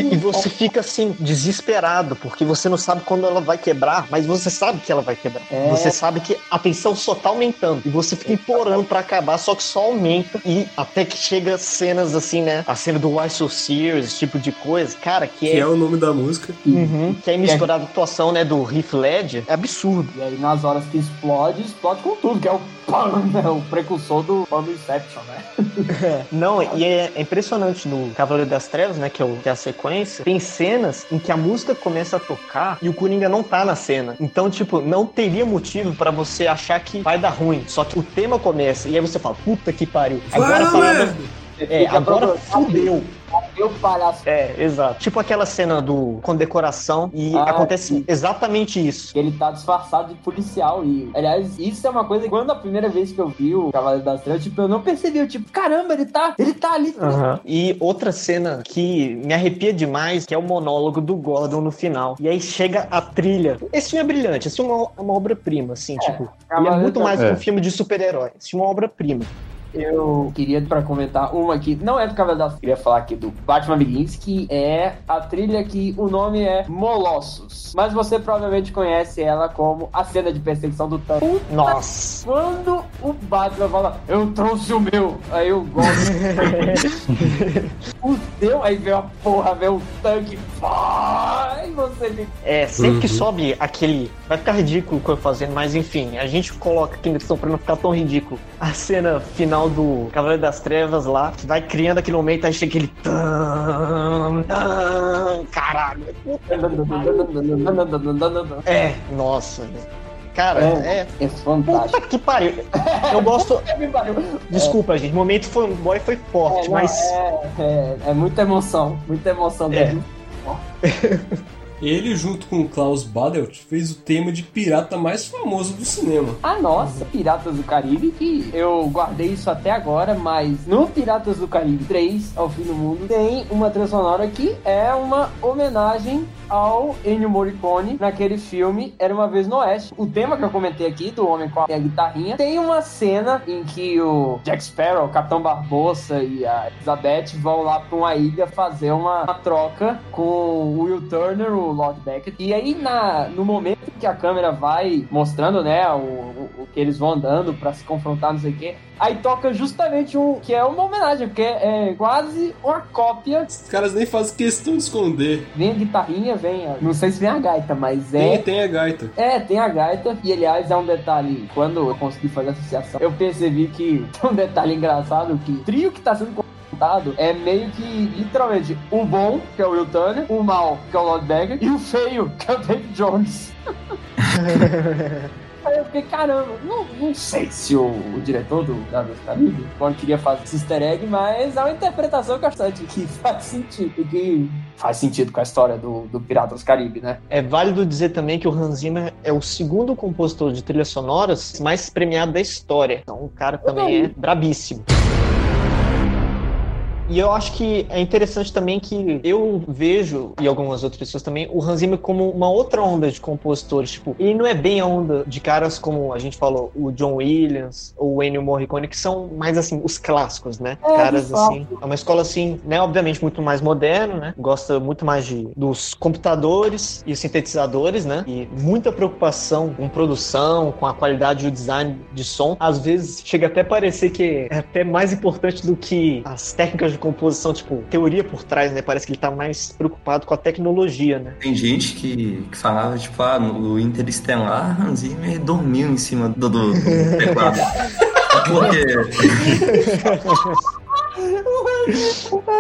E, e você fica assim, desesperado, porque você não sabe quando ela vai quebrar, mas você sabe que ela vai quebrar. É. Você sabe que a tensão só tá aumentando. E você fica implorando pra acabar, só que só aumenta. E até que chega cenas assim, né? A cena do Why So Serious, esse tipo de coisa. Cara, que é. Que é o nome da música. Uhum, que é misturada a atuação, né, do Heath Ledger. É absurdo. E aí, nas horas que explode, explode com tudo, que é o né? O precursor do do Inception, né? Não, e é, é impressionante no Cavaleiro das Trevas, né, que é, o, que é a sequência, tem cenas em que a música começa a tocar e o Coringa não tá na cena. Então, tipo, não teria motivo pra você achar que vai dar ruim. Só que o tema começa e aí você fala, puta que pariu. Agora a parada... É, agora fudeu. Eu palhaço. É, exato. Tipo aquela cena do condecoração e Ah, acontece exatamente isso. Ele tá disfarçado de policial e, aliás, isso é uma coisa que quando a primeira vez que eu vi o Cavaleiro das Trevas, tipo, eu não percebi, eu tipo, caramba, ele tá, ele tá ali. E outra cena que me arrepia demais, que é o monólogo do Gordon no final. E aí chega a trilha. Esse filme é brilhante, esse filme é uma, uma obra-prima, assim, tipo. Ele é muito mais que É. um filme de super-herói. Esse filme é uma obra-prima. Eu queria pra comentar uma que não é do Cavaleiro das Trevas, queria falar aqui do Batman Begins, que é a trilha que o nome é Molossos. Mas você provavelmente conhece ela como a cena de perseguição do tanque. Puta, Nossa! Quando o Batman fala, eu trouxe o meu, aí eu gosto. o teu, (laughs) aí vem a porra, vem o tanque, pá, você. É, sempre que Uhum. sobe aquele. Vai ficar ridículo o que eu tô fazendo, mas enfim, a gente coloca aqui na descrição pra não ficar tão ridículo. A cena final do Cavaleiro das Trevas lá, vai criando aquele momento, aí chega aquele. Caralho. É, nossa, velho. Cara, é. É fantástico. Puta que pariu. Eu gosto. (laughs) Desculpa, gente. Momento fanboy foi forte, É, não, mas. é, é, é muita emoção, muita emoção É. (laughs) Ele, junto com o Klaus Badelt, fez o tema de pirata mais famoso do cinema. Ah, nossa, Piratas do Caribe, que eu guardei isso até agora, mas no Piratas do Caribe 3, ao fim do mundo, tem uma trilha sonora que é uma homenagem ao Ennio Morricone naquele filme Era Uma Vez no Oeste. O tema que eu comentei aqui, do Homem com a Guitarrinha, tem uma cena em que o Jack Sparrow, o Capitão Barbosa e a Elizabeth vão lá pra uma ilha fazer uma, uma troca com o Will Turner, o Lord Beckett. E aí, na, no momento que a câmera vai mostrando, né, o, o, o que eles vão andando pra se confrontar, não sei o quê, aí toca justamente um que é uma homenagem, porque é quase uma cópia. Os caras nem fazem questão de esconder. Vem a guitarrinha, vem a, Não sei se vem a gaita, mas é. Tem, tem a gaita. É, tem a gaita. E aliás, é um detalhe. Quando eu consegui fazer a associação, eu percebi que (laughs) um detalhe engraçado: que o trio que tá sendo contado é meio que literalmente o bom, que é o Will Turner, o mal, que é o Lord Bagger, e o feio, que é o David Jones. (laughs) Aí eu fiquei, caramba, não, não sei se o, o diretor do Piratas do Caribe quando queria fazer esse easter egg, mas é uma interpretação que eu acho que faz sentido. E que faz sentido com a história do, do Piratas do Caribe, né? É válido dizer também que o Hans Zimmer é o segundo compositor de trilhas sonoras mais premiado da história. Então o cara também é brabíssimo. E eu acho que é interessante também que eu vejo, e algumas outras pessoas também, o Hans Zimmer como uma outra onda de compositores. Tipo, ele não é bem a onda de caras como a gente falou, o John Williams ou o Ennio Morricone, que são mais assim, os clássicos, né? É, caras assim. É uma escola assim, né? Obviamente muito mais moderno, né? Gosta muito mais de, dos computadores e os sintetizadores, né? E muita preocupação com produção, com a qualidade e o design de som. Às vezes chega até a parecer que é até mais importante do que as técnicas de composição, tipo, teoria por trás, né? Parece que ele tá mais preocupado com a tecnologia, né? Tem gente que, que falava, tipo, ah, no Interestelar, Hans Zimmer dormiu em cima do, do, do teclado. (laughs) Porque. (laughs)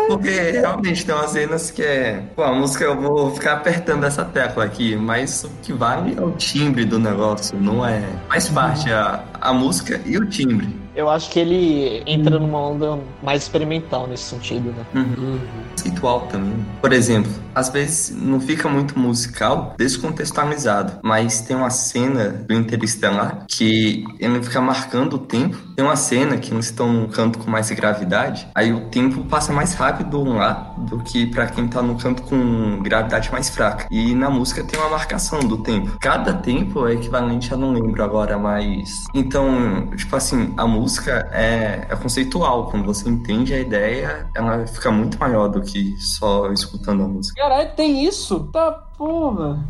Porque realmente tem umas cenas que é. Pô, a música eu vou ficar apertando essa tecla aqui, mas o que vale é o timbre do negócio, não é. Faz parte a, a música e o timbre. Eu acho que ele entra numa onda mais experimental nesse sentido, né? Uhum. Também. Por exemplo, às vezes não fica muito musical, descontextualizado, mas tem uma cena do Interestelar que ele fica marcando o tempo. Tem uma cena que eles estão num canto com mais gravidade, aí o tempo passa mais rápido lá do que pra quem tá no canto com gravidade mais fraca. E na música tem uma marcação do tempo. Cada tempo é equivalente a não lembro agora, mas. Então, tipo assim, a música é, é conceitual. Quando você entende a ideia, ela fica muito maior do que só escutando a música. Caralho, tem isso? Tá porra.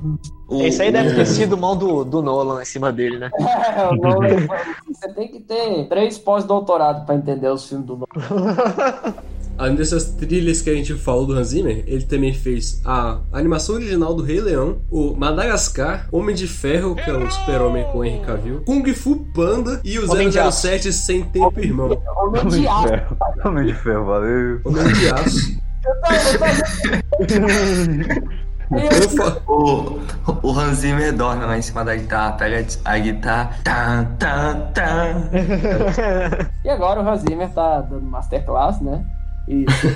Isso aí deve ter sido mão do, do Nolan em cima dele, né? (laughs) É, o Nolan, você tem que ter três pós-doutorado pra entender os filmes do Nolan. (laughs) Além dessas trilhas que a gente falou do Hans Zimmer, ele também fez a animação original do Rei Leão, o Madagascar, Homem de Ferro, que é o super-homem com o Henry Cavill, Kung Fu Panda e o Homem de Aço. 007 Sem Tempo Irmão. Homem de aço. Homem de ferro, valeu. Homem de Aço. O, o Hans Zimmer dorme lá em cima da guitarra, pega a guitarra, tá, tá, tá. E agora o Hans Zimmer tá dando masterclass, né? Isso.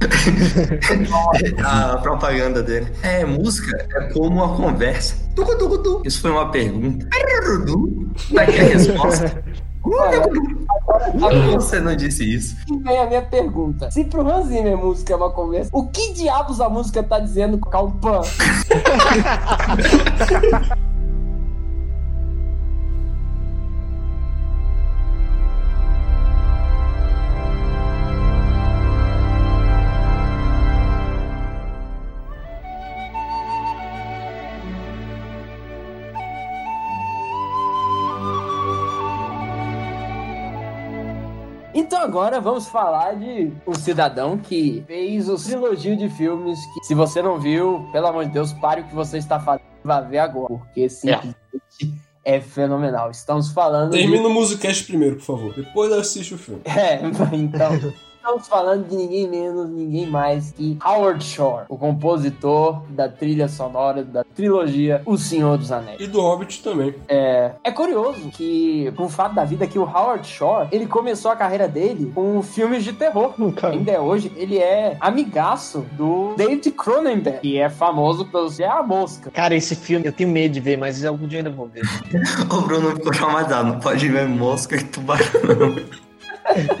(laughs) a propaganda dele. É, música é como uma conversa. Tucu, tucu, tu. Isso foi uma pergunta. Daqui a resposta. (laughs) Que você não disse isso? Vem a minha pergunta. Se pro Hans Zimmer música é uma conversa, o que diabos a música tá dizendo com Calpan? (laughs) agora vamos falar de um cidadão que fez o trilogia de filmes que, se você não viu, pelo amor de Deus, pare o que você está fazendo e vá ver agora, porque simplesmente é, fenomenal. Estamos falando Termina de... o Musicast primeiro, por favor. Depois assiste o filme. É, (laughs) então... Estamos falando de ninguém menos, ninguém mais que Howard Shore, o compositor da trilha sonora da trilogia O Senhor dos Anéis. E do Hobbit também. É, é curioso que, com o fato da vida, que o Howard Shore, ele começou a carreira dele com filmes de terror. Ainda é hoje, ele é amigaço do David Cronenberg, que é famoso pelo ser a mosca. Cara, esse filme eu tenho medo de ver, mas algum dia eu ainda vou ver. (laughs) O Bruno ficou traumatizado, não pode ver mosca e tubarão.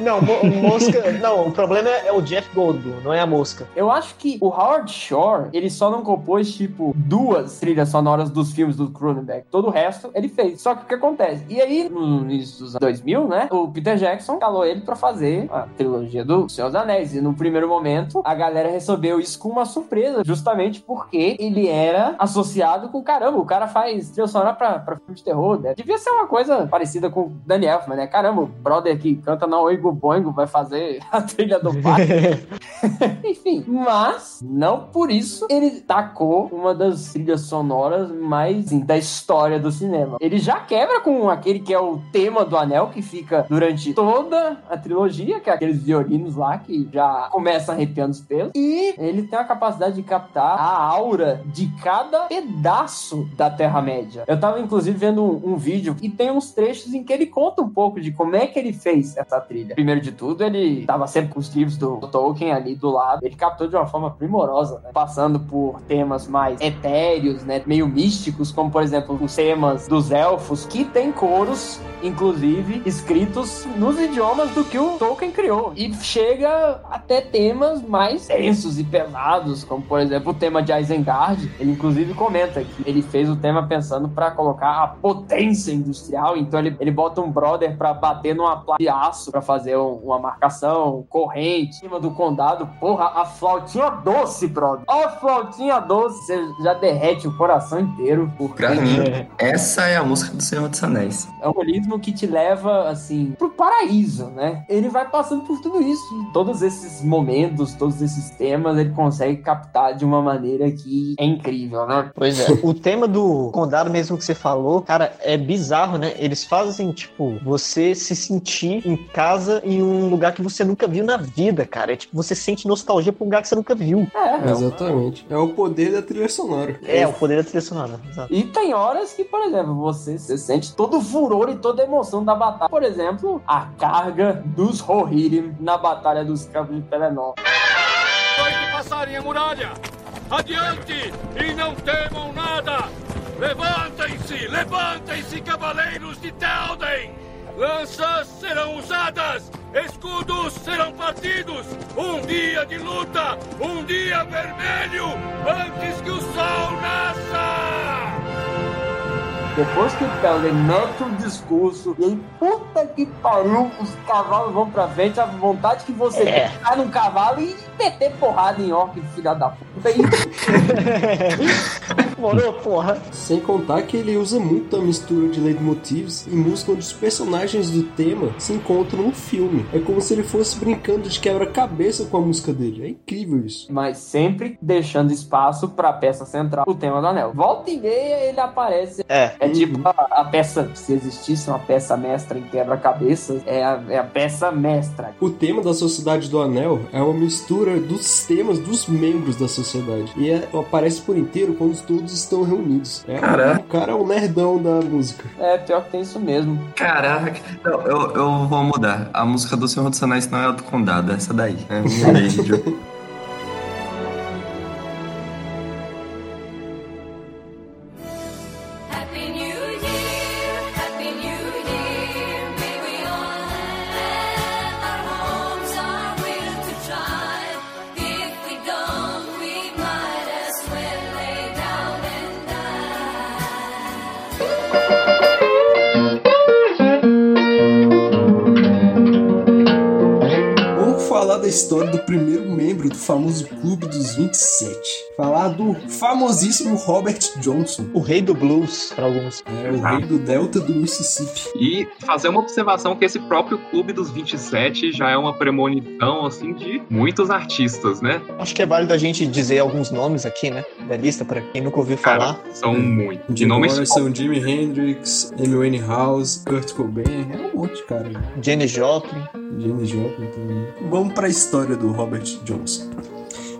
Não, mo- mosca. Não, o problema é é o Jeff Goldblum, não é a mosca. Eu acho que o Howard Shore, ele só não compôs, tipo, duas trilhas sonoras dos filmes do Cronenberg. Todo o resto ele fez. Só que o que acontece? E aí, no início dos anos 2000, né, o Peter Jackson calou ele pra fazer a trilogia do Senhor dos Anéis. E no primeiro momento, a galera recebeu isso com uma surpresa, justamente porque ele era associado com, caramba, o cara faz trilha sonora pra, pra filme de terror, né? Devia ser uma coisa parecida com o Danny Elfman, né? Caramba, o brother que canta na Oingo Boingo vai fazer a trilha do pai. (laughs) Enfim, mas não por isso ele tacou uma das trilhas sonoras mais assim, da história do cinema. Ele já quebra com aquele que é o tema do anel que fica durante toda a trilogia, que é aqueles violinos lá que já começam arrepiando os pelos. E ele tem a capacidade de captar a aura de cada pedaço da Terra-média. Eu tava inclusive vendo um, um vídeo e tem uns trechos em que ele conta um pouco de como é que ele fez essa trilha. Primeiro de tudo, ele tava sempre com os livros do Tolkien ali do lado. Ele captou de uma forma primorosa, né? Passando por temas mais etéreos, né? Meio místicos, como por exemplo os temas dos elfos, que tem coros, inclusive, escritos nos idiomas do que o Tolkien criou. E chega até temas mais densos e pesados, como por exemplo o tema de Isengard. Ele inclusive comenta que ele fez o tema pensando para colocar a potência industrial, então ele, ele bota um brother para bater numa placa de aço para fazer um- uma marcação, corrente, em cima do condado. Porra, a flautinha doce, brother. A flautinha doce, você já derrete o coração inteiro. Porque Pra mim, essa é a música do Senhor dos Anéis. é um holismo que te leva, assim, pro paraíso, né? Ele vai passando por tudo isso. Todos esses momentos, todos esses temas, ele consegue captar de uma maneira que é incrível, né? Pois é. O tema do condado mesmo que você falou, cara, é bizarro, né? Eles fazem, tipo, você se sentir em casa em um lugar que você nunca viu na vida, cara. É tipo, você sente nostalgia pra um lugar que você nunca viu. É, Exatamente. É o poder da trilha sonora. É, o poder da trilha sonora. Exato. E tem horas que, por exemplo, você, você sente todo o furor e toda a emoção da batalha. Por exemplo, a carga dos Rohirrim na Batalha dos Campos de Pelennor. Depois de passarem a muralha, adiante e não temam nada! Levantem-se, levantem-se, cavaleiros de Telden! Lanças serão usadas, escudos serão partidos, um dia de luta, um dia vermelho, antes que o sol nasça! Depois que o Pelden mete o discurso, e aí, puta que pariu, os cavalos vão pra frente, a vontade que você É. tem de ficar num cavalo e meter porrada em orc, filha da puta. E (laughs) Morou, porra. Sem contar que ele usa muito a mistura de leitmotivs em música onde os personagens do tema se encontram no filme. É como se ele fosse brincando de quebra-cabeça com a música dele. É incrível isso. Mas sempre deixando espaço pra peça central, o tema do anel. Volta e meia ele aparece. É. É tipo a, a peça, se existisse uma peça mestra em quebra-cabeças, é a, é a peça mestra. O tema da Sociedade do Anel é uma mistura dos temas dos membros da sociedade. E é- aparece por inteiro quando todos estão reunidos. É, Caraca. O cara é o nerdão da música. É, pior que tem isso mesmo. Caraca, não, eu, eu vou mudar. A música do Senhor dos Anéis não é a do Condado, é essa daí. É, mudei, (laughs) famosíssimo Robert Johnson. O rei do blues, pra alguns. É, o rei do Delta do Mississippi. E fazer uma observação que esse próprio Clube dos 27 já é uma premonição, assim, de muitos artistas, né? Acho que é válido a gente dizer alguns nomes aqui, né? da lista, pra quem nunca ouviu falar. São muito. De Jim nomes Morrison, Jimi Hendrix, Amy Winehouse, Kurt Cobain, é um monte, cara. Janis Joplin. Janis Joplin também. Vamos pra história do Robert Johnson.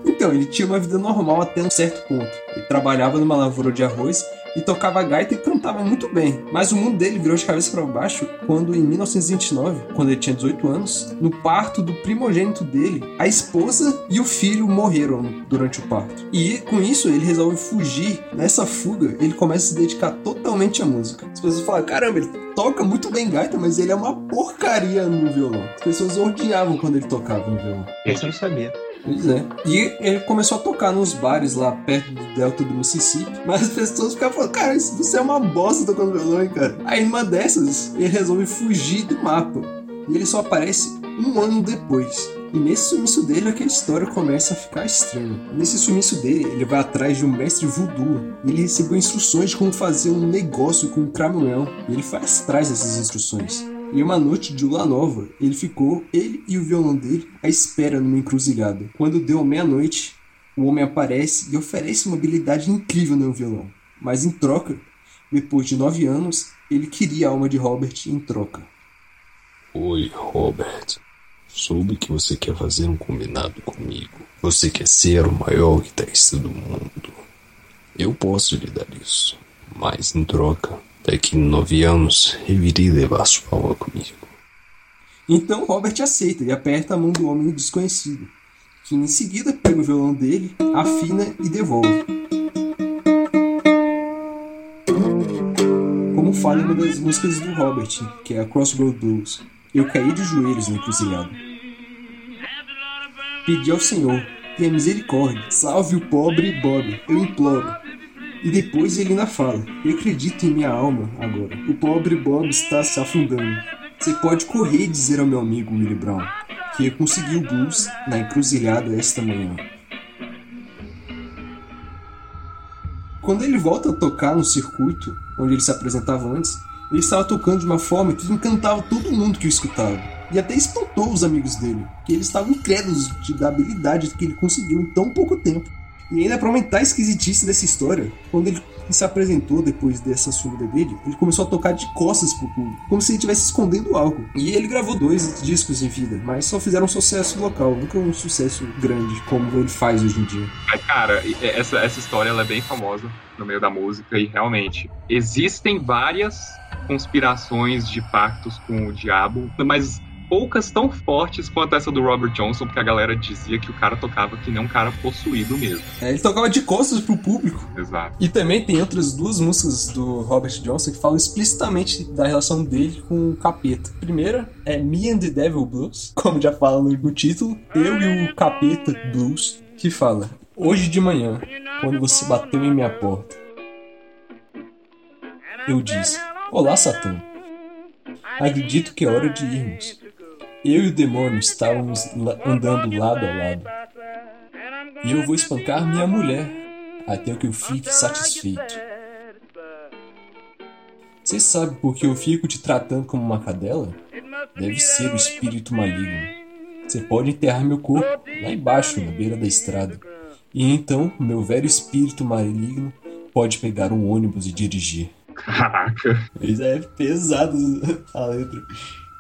Então, ele tinha uma vida normal até um certo ponto. Ele trabalhava numa lavoura de arroz e tocava gaita e cantava muito bem. Mas o mundo dele virou de cabeça para baixo quando, em 1929, quando ele tinha 18 anos, no parto do primogênito dele, a esposa e o filho morreram durante o parto. E com isso ele resolve fugir. Nessa fuga, ele começa a se dedicar totalmente à música. As pessoas falam: caramba, ele toca muito bem gaita, mas ele é uma porcaria no violão. As pessoas odiavam quando ele tocava no violão. Esse eu não sabia. Pois é. E ele começou a tocar nos bares lá perto do delta do Mississippi. Mas as pessoas ficavam falando, cara, isso- você é uma bosta tocando violão, hein, cara. Aí numa dessas, ele resolve fugir do mapa. E ele só aparece um ano depois. E nesse sumiço dele é que a história começa a ficar estranha. Nesse sumiço dele, ele vai atrás de um mestre voodoo. Ele recebeu instruções de como fazer um negócio com o Cramuel. E ele foi atrás dessas instruções. E uma noite de lua nova, ele ficou, ele e o violão dele, à espera numa encruzilhada. Quando deu meia-noite, o homem aparece e oferece uma habilidade incrível no violão. Mas em troca, depois de nove anos, ele queria a alma de Robert em troca. Oi, Robert. Soube que você quer fazer um combinado comigo. Você quer ser o maior guitarrista do mundo. Eu posso lhe dar isso. Mas em troca, daqui nove anos, eu irei levar sua alma comigo. Então Robert aceita e aperta a mão do homem desconhecido, que em seguida pega o violão dele, afina e devolve. Como fala em uma das músicas do Robert, que é a Crossroad Blues, eu caí de joelhos na encruzilhada. Pedi ao Senhor, tenha misericórdia, salve o pobre Bob, eu imploro. E depois ele ainda fala, eu acredito em minha alma agora. O pobre Bob está se afundando. Você pode correr e dizer ao meu amigo Willie Brown que eu consegui o blues na encruzilhada esta manhã. Quando ele volta a tocar no circuito onde ele se apresentava antes, ele estava tocando de uma forma que encantava todo mundo que o escutava. E até espantou os amigos dele, que eles estavam incrédulos da habilidade que ele conseguiu em tão pouco tempo. E ainda para aumentar a esquisitice dessa história, quando ele se apresentou depois dessa sumida dele, ele começou a tocar de costas pro público, como se ele estivesse escondendo algo. E ele gravou dois discos em vida, mas só fizeram um sucesso local, nunca um sucesso grande como ele faz hoje em dia. Cara, essa, essa história ela é bem famosa no meio da música e realmente existem várias conspirações de pactos com o diabo, mas poucas tão fortes quanto essa do Robert Johnson, porque a galera dizia que o cara tocava que nem um cara possuído mesmo. É, ele tocava de costas pro público. Exato. E também tem outras duas músicas do Robert Johnson que falam explicitamente da relação dele com o capeta. A primeira é Me and the Devil Blues, como já fala no, no título, Eu e o Capeta Blues, que fala: Hoje de manhã, quando você bateu em minha porta, eu disse: Olá, Satã. Acredito que é hora de irmos. Eu e o demônio estávamos andando lado a lado. E eu vou espancar minha mulher até que eu fique satisfeito. Você sabe por que eu fico te tratando como uma cadela? Deve ser o espírito maligno. Você pode enterrar meu corpo lá embaixo, na beira da estrada. E então, meu velho espírito maligno pode pegar um ônibus e dirigir. Caraca. Isso é pesado a letra.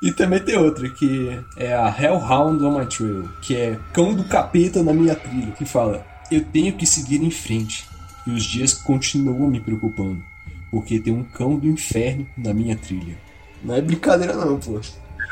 E também tem outra, que é a Hellhound on My Trail, que é Cão do Capeta na minha trilha, que fala: Eu tenho que seguir em frente, e os dias continuam me preocupando, porque tem um cão do inferno na minha trilha. Não é brincadeira, não, pô.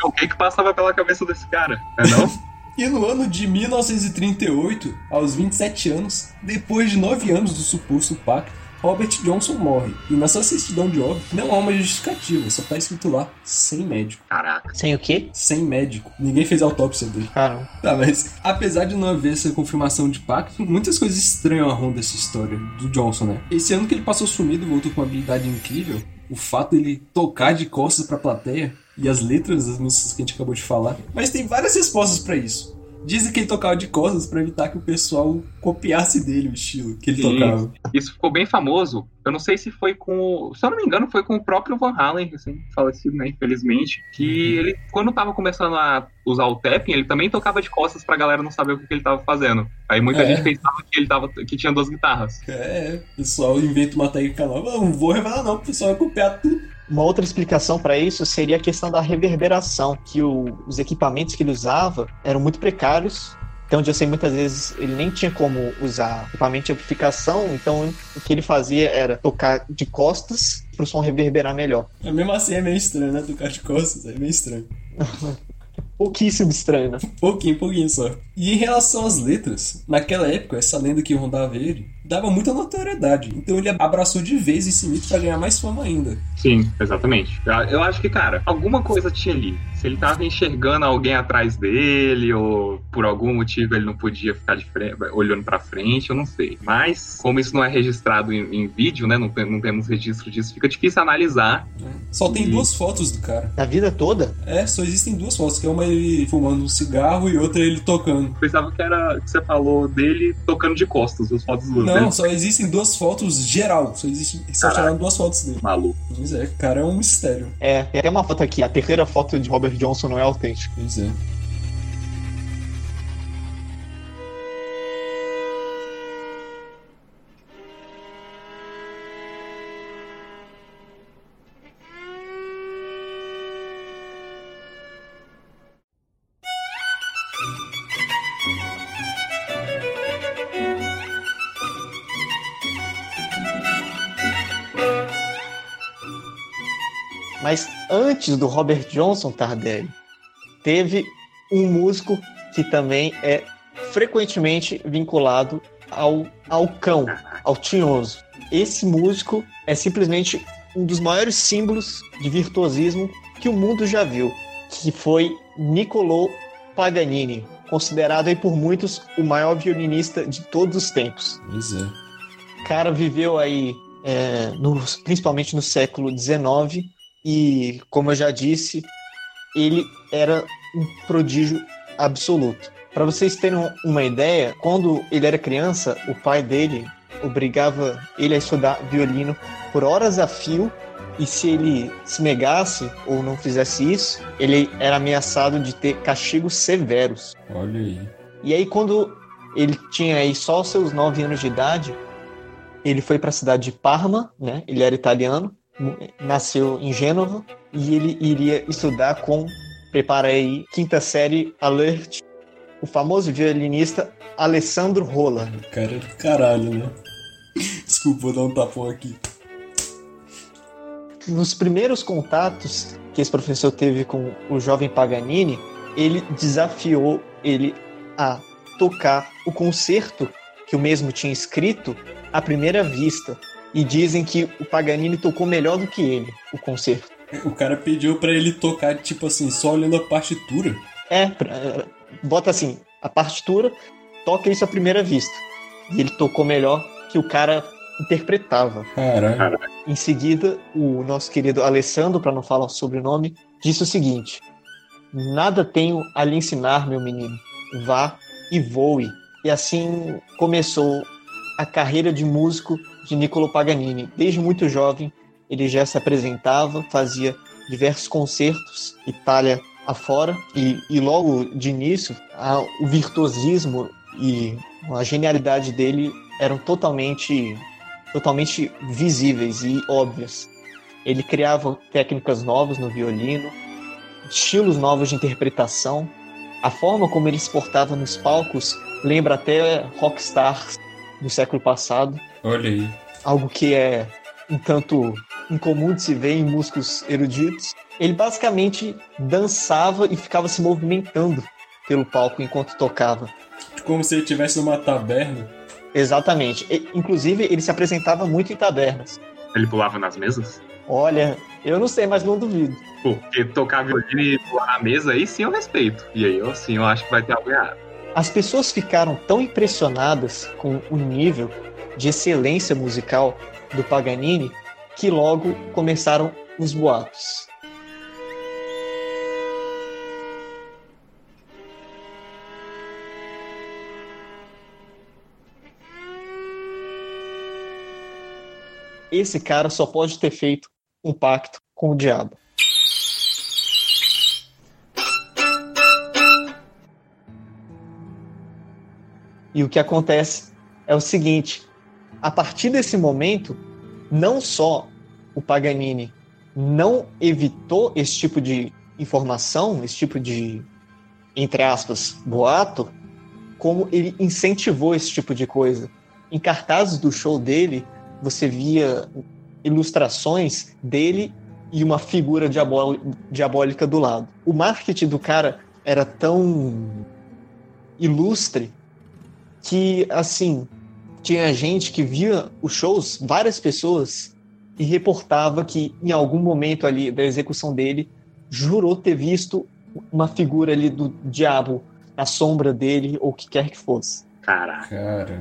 O que que passava pela cabeça desse cara? É não? (laughs) E no ano de 1938, aos 27 anos, depois de 9 anos do suposto pacto, Robert Johnson morre. E na sua certidão de óbito não há uma justificativa, só tá escrito lá, sem médico. Caraca. Sem o quê? Sem médico. Ninguém fez autópsia dele. Caramba. Tá, mas apesar de não haver essa confirmação de pacto, muitas coisas estranham ronda essa história do Johnson, né? Esse ano que ele passou sumido e voltou com uma habilidade incrível, o fato dele tocar de costas pra plateia e as letras das músicas que a gente acabou de falar. Mas tem várias respostas pra isso. Dizem que ele tocava de costas pra evitar que o pessoal copiasse dele o estilo que ele Sim, tocava. Isso ficou bem famoso. Eu não sei se foi com. o- Se eu não me engano, foi com o próprio Van Halen, recém falecido, né? Infelizmente. Que ele, quando tava começando a usar o tapping, ele também tocava de costas pra galera não saber o que, que ele tava fazendo. Aí muita É. gente pensava que ele tava. que tinha duas guitarras. É, o pessoal inventa uma técnica nova. Não vou revelar, não, o pessoal vai copiar tudo. Uma outra explicação para isso seria a questão da reverberação, que o- os equipamentos que ele usava eram muito precários. Então, onde eu sei muitas vezes ele nem tinha como usar equipamento de amplificação, então o que ele fazia era tocar de costas para o som reverberar melhor. Mas mesmo assim é meio estranho, né? Tocar de costas é meio estranho. (laughs) Pouquíssimo estranho, né? Pouquinho, pouquinho só. E em relação às letras, naquela época, essa lenda que rondava ele dava muita notoriedade. Então ele abraçou de vez esse mito pra ganhar mais fama ainda. Sim, exatamente. Eu, acho que, cara, alguma coisa tinha ali. Se ele tava enxergando alguém atrás dele, ou por algum motivo ele não podia ficar de frente, olhando pra frente, eu não sei. Mas, como isso não é registrado em, em vídeo, né? Não, tem- não temos registro disso, fica difícil analisar. Só tem E- duas fotos do cara. A vida toda? É, só existem duas fotos, que é uma ele fumando um cigarro e outra ele tocando. Pensava que era que você falou dele tocando de costas, as fotos do Não, dele. só existem duas fotos geral. Só existe, só tiraram duas fotos dele. Maluco. Pois é, cara é um mistério. É, tem até uma foto aqui, a terceira foto de Robert Johnson não é autêntica. Pois é. Antes do Robert Johnson Tardelli, teve um músico que também é frequentemente vinculado ao, ao cão, ao tinhoso. Esse músico é simplesmente um dos maiores símbolos de virtuosismo que o mundo já viu, que foi Niccolò Paganini, considerado aí por muitos o maior violinista de todos os tempos. Pois é. O cara viveu aí, é, no- principalmente no século XIX, e, como eu já disse, ele era um prodígio absoluto. Para vocês terem uma ideia, quando ele era criança, o pai dele obrigava ele a estudar violino por horas a fio, e se ele se negasse ou não fizesse isso, ele era ameaçado de ter castigos severos. Olha aí. E aí, quando ele tinha aí só os seus nove anos de idade, ele foi para a cidade de Parma, né? Ele era italiano, nasceu em Gênova e ele iria estudar com, prepara aí, quinta série Alert, o famoso violinista Alessandro Rolla. Cara é do caralho, né? Desculpa, vou dar um tapão aqui. Nos primeiros contatos que esse professor teve com o jovem Paganini, ele desafiou ele a tocar o concerto que o mesmo tinha escrito à primeira vista. E dizem que o Paganini tocou melhor do que ele, o concerto. O cara pediu pra ele tocar, tipo assim, só olhando a partitura. É, pra- bota assim, a partitura, toca isso à primeira vista. E ele tocou melhor que o cara interpretava. Caralho. Em seguida, o nosso querido Alessandro, para não falar o sobrenome, disse o seguinte: Nada tenho a lhe ensinar, meu menino. Vá e voe. E assim começou a carreira de músico de Niccolo Paganini. Desde muito jovem, ele já se apresentava, fazia diversos concertos, Itália afora, e, e logo de início, a- o virtuosismo e a genialidade dele eram totalmente, totalmente visíveis e óbvias. Ele criava técnicas novas no violino, estilos novos de interpretação. A forma como ele se portava nos palcos lembra até rockstars do século passado. Olha aí. Algo que é um tanto incomum de se ver em músicos eruditos. Ele basicamente dançava e ficava se movimentando pelo palco enquanto tocava. Como se ele estivesse numa taberna. Exatamente. E, inclusive, ele se apresentava muito em tabernas. Ele pulava nas mesas? Olha, eu não sei, mas não duvido. Porque tocar violino e pular na mesa, aí sim eu respeito. E aí eu sim eu acho que vai ter algo errado. As pessoas ficaram tão impressionadas com o nível de excelência musical do Paganini que logo começaram os boatos. Esse cara só pode ter feito um pacto com o diabo. E o que acontece é o seguinte: a partir desse momento, não só o Paganini não evitou esse tipo de informação, esse tipo de, entre aspas, boato, como ele incentivou esse tipo de coisa. Em cartazes do show dele, você via ilustrações dele e uma figura diabó- diabólica do lado. O marketing do cara era tão ilustre que, assim, tinha gente que via os shows, várias pessoas, e reportava que em algum momento ali da execução dele, jurou ter visto uma figura ali do diabo na sombra dele, ou o que quer que fosse. Caraca. Cara.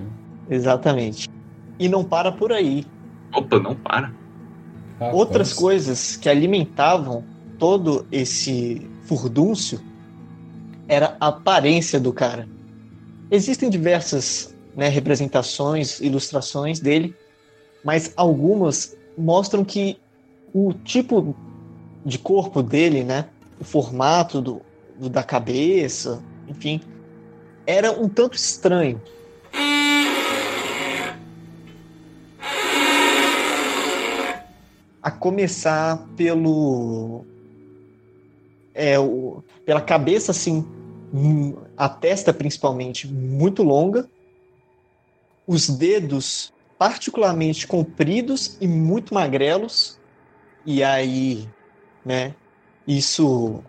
Exatamente. E não para por aí. Opa, não para. Outras coisas que alimentavam todo esse furdúncio era a aparência do cara. Existem diversas né, representações, ilustrações dele, mas algumas mostram que o tipo de corpo dele, né, o formato do, do- da cabeça, enfim, era um tanto estranho. A começar pelo é, o, pela cabeça assim, a testa principalmente muito longa, os dedos particularmente compridos e muito magrelos, e aí, né, isso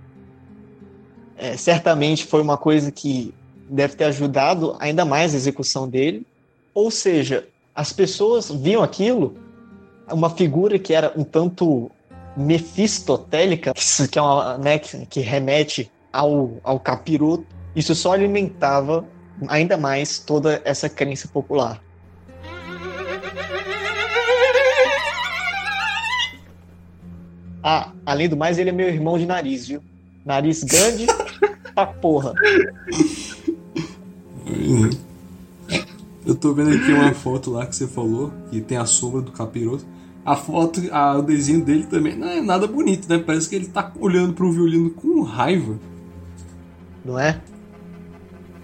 é, certamente foi uma coisa que deve ter ajudado ainda mais a execução dele. Ou seja, as pessoas viam aquilo, uma figura que era um tanto mefistotélica, que, é uma, né, que, remete ao, ao capiroto, isso só alimentava ainda mais toda essa crença popular. Ah, além do mais, ele é meu irmão de nariz, viu? Nariz grande (laughs) pra porra. Eu tô vendo aqui uma foto lá que você falou, que tem a sombra do capiroto. A foto, a, o desenho dele também não é nada bonito, né? Parece que ele tá olhando pro violino com raiva. Não é?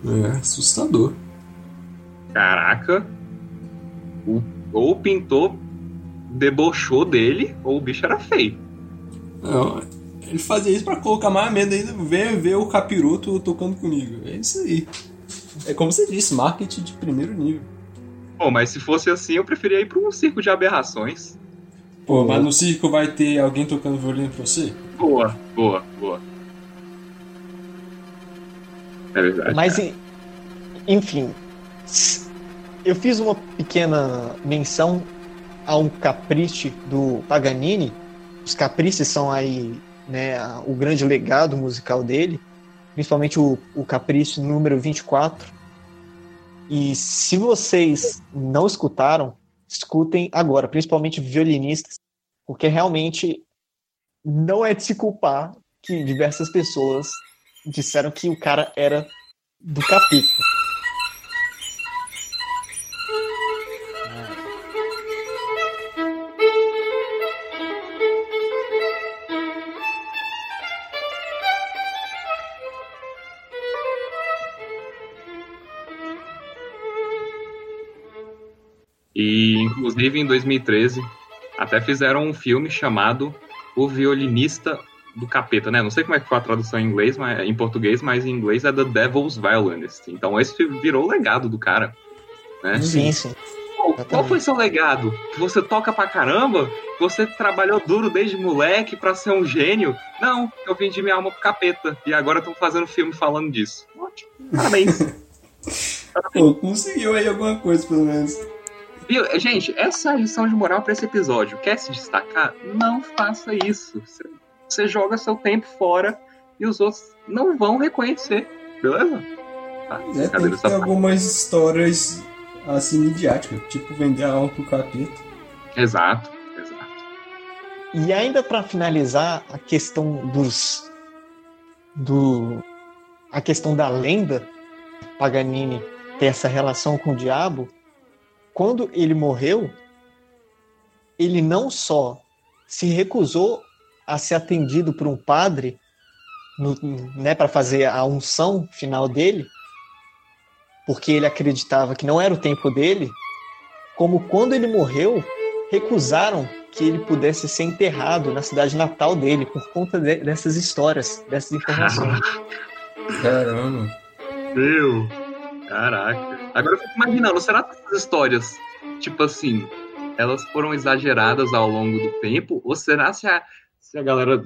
É, assustador. Caraca. O- ou o pintor debochou dele, ou o bicho era feio. Não, ele fazia isso pra colocar mais medo ainda. Vem ver o capiroto tocando comigo. É isso aí. É como você disse, marketing de primeiro nível. Pô, mas se fosse assim, eu preferia ir pra um circo de aberrações. Pô, mas no circo vai ter alguém tocando violino pra você? Boa, boa, boa. É verdade. Mas, en- enfim, eu fiz uma pequena menção a um capricho do Paganini. Os caprichos são aí né, o grande legado musical dele, principalmente o, o capricho número 24. E se vocês não escutaram, escutem agora, principalmente violinistas, porque realmente não é de se culpar que diversas pessoas disseram que o cara era do capeta. E, inclusive, em 2013, até fizeram um filme chamado O Violinista do Capeta, né? Não sei como é que foi a tradução em inglês, mas, em português, mas em inglês é The Devil's Violinist. Então esse virou o legado do cara, né? Sim, sim. Qual, qual foi seu legado? Que você toca pra caramba? Que Você trabalhou duro desde moleque pra ser um gênio? Não, eu vendi minha alma pro capeta. E agora estão fazendo filme falando disso. Ótimo. (laughs) Parabéns. Pô, conseguiu aí alguma coisa, pelo menos. Viu? Gente, essa é a lição de moral pra esse episódio. Quer se destacar? Não faça isso. Você- joga seu tempo fora e os outros não vão reconhecer. Beleza? Tá? É, tem que essa ter algumas histórias assim midiáticas, tipo vender a alma pro capeta. Exato, exato. E ainda para finalizar a questão dos do a questão da lenda Paganini ter essa relação com o diabo, quando ele morreu, ele não só se recusou a ser atendido por um padre, no, né, para fazer a unção final dele, porque ele acreditava que não era o tempo dele, como quando ele morreu, recusaram que ele pudesse ser enterrado na cidade natal dele por conta de- dessas histórias, dessas informações. (laughs) Caramba. Meu. Caraca. Agora eu fico imaginando, será que essas histórias, tipo assim, elas foram exageradas ao longo do tempo? Ou será se a, se a galera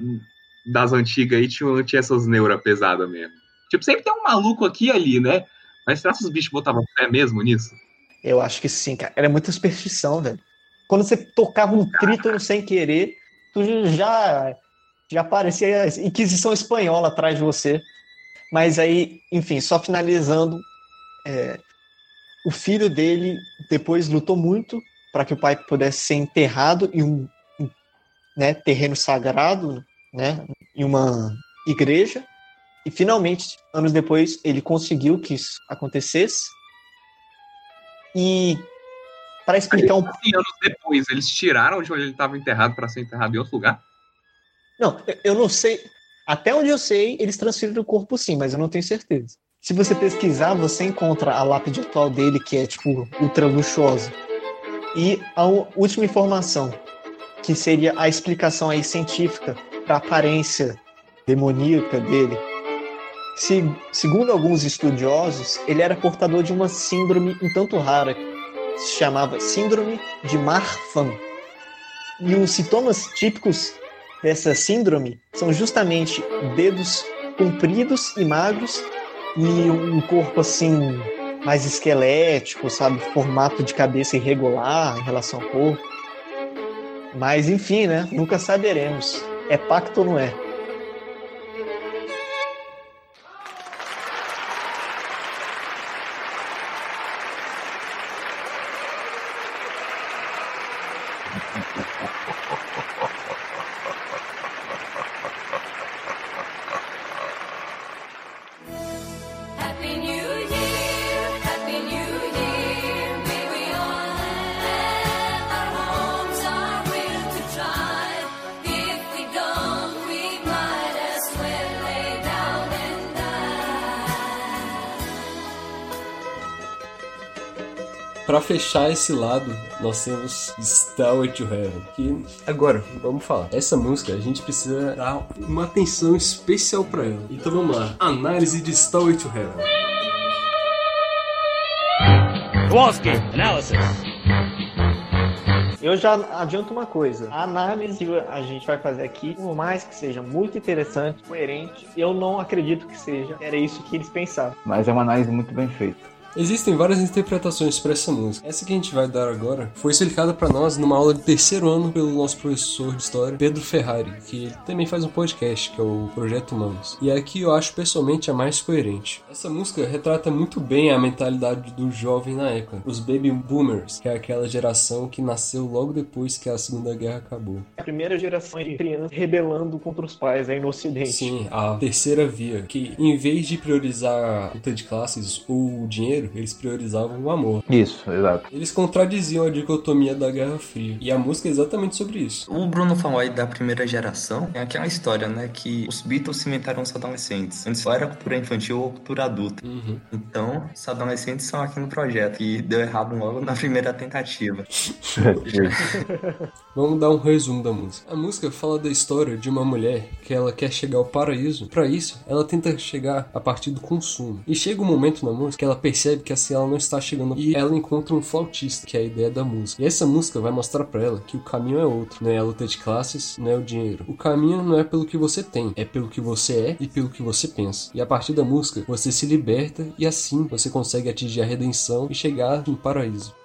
das antigas aí tinha, tinha essas neuras pesadas mesmo? Tipo, sempre tem um maluco aqui e ali, né? Mas será que os bichos botavam fé mesmo nisso? Eu acho que sim, cara. Era muita superstição, velho. Quando você tocava um trítono sem querer, tu já já parecia a Inquisição Espanhola atrás de você. Mas aí, enfim, só finalizando, é, o filho dele depois lutou muito para que o pai pudesse ser enterrado em um, né, terreno sagrado, né, em uma igreja. E finalmente, anos depois, ele conseguiu que isso acontecesse. E para explicar um Assim, anos depois, eles tiraram de onde ele estava enterrado para ser enterrado em outro lugar? Não, eu- não sei. Até onde eu sei, eles transferiram o corpo sim, mas eu não tenho certeza. Se você pesquisar, você encontra a lápide atual dele, que é, tipo, ultra luxuosa. E a última informação, que seria a explicação aí científica para a aparência demoníaca dele. Se, segundo alguns estudiosos, ele era portador de uma síndrome um tanto rara, que se chamava Síndrome de Marfan. E os sintomas típicos dessa síndrome são justamente dedos compridos e magros e um corpo assim mais esquelético, sabe, formato de cabeça irregular em relação ao corpo. Mas enfim, né? Nunca saberemos. É pacto ou não é? (laughs) Pra fechar esse lado, nós temos Stairway to Heaven. Que agora, vamos falar. Essa música a gente precisa dar uma atenção especial pra ela. Então vamos lá. Análise de Stairway to Heaven. Kowalski, analysis. Eu já adianto uma coisa. A análise que a gente vai fazer aqui, por mais que seja muito interessante, coerente, eu não acredito que seja. Era isso que eles pensavam. Mas é uma análise muito bem feita. Existem várias interpretações para essa música. Essa que a gente vai dar agora foi explicada para nós numa aula de terceiro ano pelo nosso professor de história, Pedro Ferrari, que ele também faz um podcast, que é o Projeto Humanos. E aqui eu acho pessoalmente a mais coerente. Essa música retrata muito bem a mentalidade do jovem na época, os baby boomers, que é aquela geração que nasceu logo depois que a Segunda Guerra acabou. A primeira geração de crianças rebelando contra os pais aí no Ocidente. Sim, a terceira via, que em vez de priorizar a luta de classes ou o dinheiro, eles priorizavam o amor. Isso, exato. Eles contradiziam a dicotomia da Guerra Fria. E a música é exatamente sobre isso. O Bruno falou aí da primeira geração. É aquela história, né? Que os Beatles cimentaram os adolescentes. Antes só era cultura infantil ou cultura adulta. Então, os adolescentes são aqui no projeto. E deu errado logo na primeira tentativa. (laughs) Vamos dar um resumo da música. A música fala da história de uma mulher que ela quer chegar ao paraíso. Para isso, ela tenta chegar a partir do consumo. E chega um momento na música que ela percebe que assim ela não está chegando e ela encontra um flautista, que é a ideia da música. E essa música vai mostrar para ela que o caminho é outro, não é a luta de classes, não é o dinheiro. O caminho não é pelo que você tem, é pelo que você é e pelo que você pensa. E a partir da música, você se liberta e assim você consegue atingir a redenção e chegar no paraíso.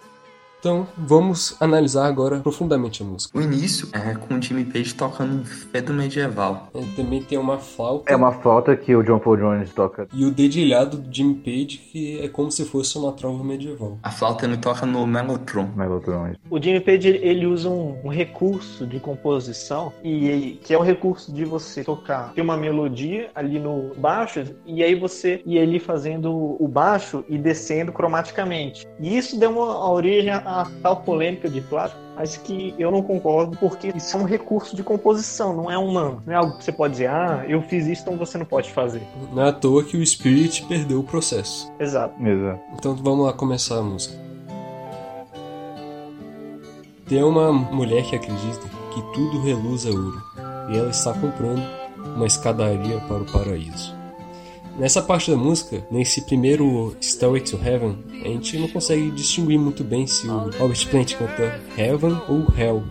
Então, vamos analisar agora profundamente a música. O início é com o Jimmy Page tocando um fedo medieval. É, também tem uma flauta. É uma flauta que o John Paul Jones toca. E o dedilhado do Jimmy Page, que é como se fosse uma trova medieval. A flauta ele toca no Mellotron. Mellotron. O Jimmy Page ele- usa um, um recurso de composição e que é o recurso de você tocar tem uma melodia ali no baixo e aí você e ele fazendo o baixo e descendo cromaticamente. E isso deu uma a tal polêmica de plástico mas que eu não concordo porque isso é um recurso de composição, não é uma, não é algo que você pode dizer, ah, eu fiz isso, então você não pode fazer. Não é à toa que o Spirit perdeu o processo. Exato. Exato. Então vamos lá começar a música. Tem uma mulher que acredita que tudo reluz a ouro e ela está comprando uma escadaria para o paraíso. Nessa parte da música, nesse primeiro Stairway to Heaven, a gente não consegue distinguir muito bem se o Robert Plant canta Heaven ou Hell.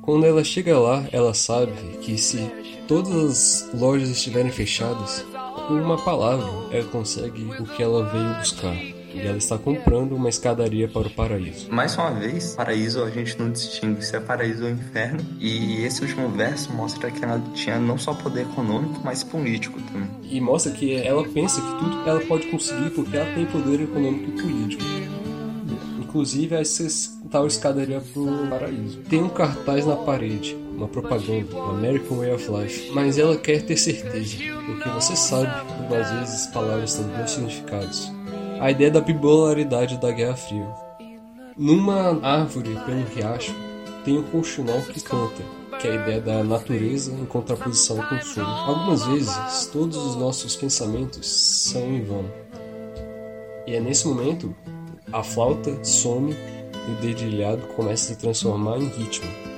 Quando ela chega lá, ela sabe que se todas as lojas estiverem fechadas, com uma palavra ela consegue o que ela veio buscar. E ela está comprando uma escadaria para o paraíso. Mais uma vez, paraíso a gente não distingue se é paraíso ou inferno. E esse último verso mostra que ela tinha não só poder econômico, mas político também. E mostra que ela pensa que tudo ela pode conseguir porque ela tem poder econômico e político. Inclusive essa tal escadaria para o paraíso. Tem um cartaz na parede, uma propaganda, o American Way of Life. Mas ela quer ter certeza, porque você sabe que às vezes palavras têm dois significados. A ideia da bipolaridade da Guerra Fria. Numa árvore pelo riacho, tem um colchonol que canta, que é a ideia da natureza em contraposição ao consumo. Algumas vezes, todos os nossos pensamentos são em vão. E é nesse momento, a flauta some e o dedilhado começa a se transformar em ritmo.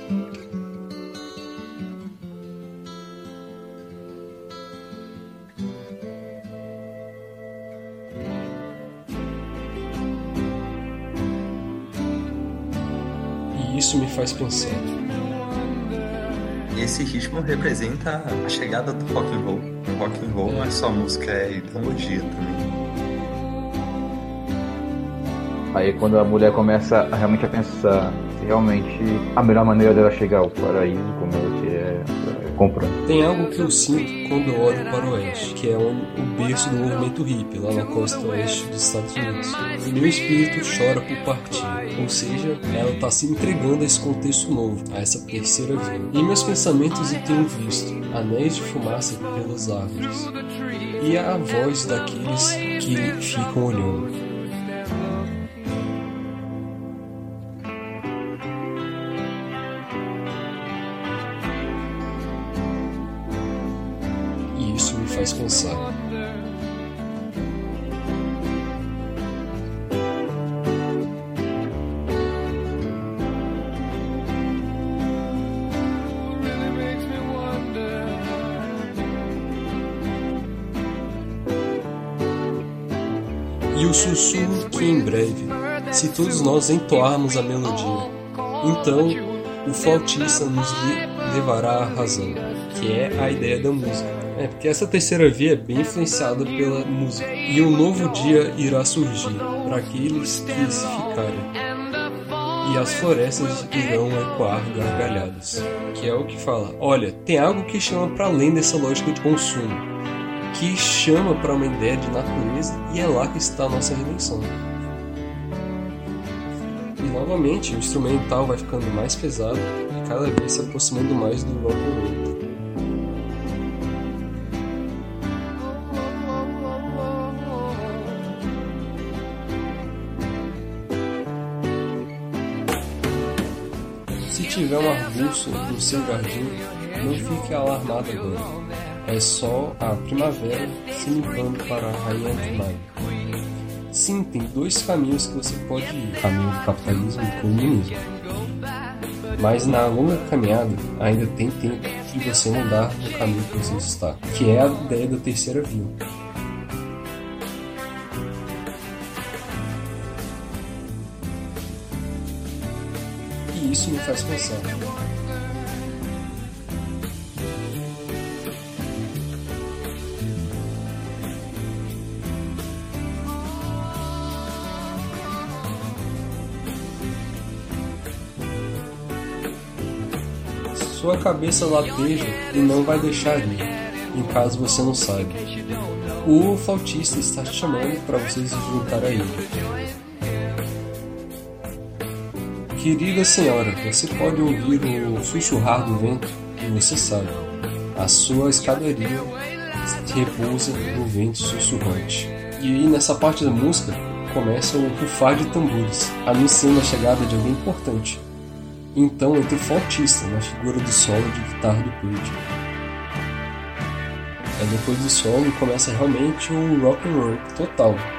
Isso me faz pensar. Esse ritmo representa a chegada do rock and roll. Rock and roll não é só música, é ideologia também. Aí quando a mulher começa realmente a pensar se realmente a melhor maneira dela chegar ao paraíso, como ela comprando. Tem algo que eu sinto quando olho para o oeste, que é o, berço do movimento hippie, lá na costa oeste dos Estados Unidos. E meu espírito chora por partir, ou seja, ela está se entregando a esse contexto novo, a essa terceira via. E meus pensamentos eu tenho visto anéis de fumaça pelas árvores, e a voz daqueles que ficam olhando. Pensar. E o sussurro que em breve, se todos nós entoarmos a melodia, então o flautista nos le- levará à razão, que é a ideia da música. É, porque essa terceira via é bem influenciada pela música. E um novo dia irá surgir para aqueles que se ficarem. E as florestas irão ecoar gargalhadas. Que é o que fala: olha, tem algo que chama para além dessa lógica de consumo, que chama para uma ideia de natureza e é lá que está a nossa redenção. E novamente o instrumental vai ficando mais pesado e cada vez se aproximando mais do rock and roll. Tiver um arbusto no seu jardim, não fique alarmado agora. É só a primavera se limpando para a rainha de maio. Sim, tem dois caminhos que você pode ir: o caminho do capitalismo e comunismo. Mas na longa caminhada ainda tem tempo de você mudar o caminho que você está, que é a ideia da terceira via. Isso me faz pensar. Sua cabeça lateja e não vai deixar ir, em caso você não saiba. O flautista está te chamando para você se juntar a ele. Querida senhora, você pode ouvir o sussurrar do vento e você sabe, a sua escadaria repousa no vento sussurrante. E nessa parte da música, começa o rufar de tambores, anunciando a chegada de alguém importante. Então entra o flautista na figura do solo de guitarra do Page. Aí depois do solo começa realmente o rock and roll total.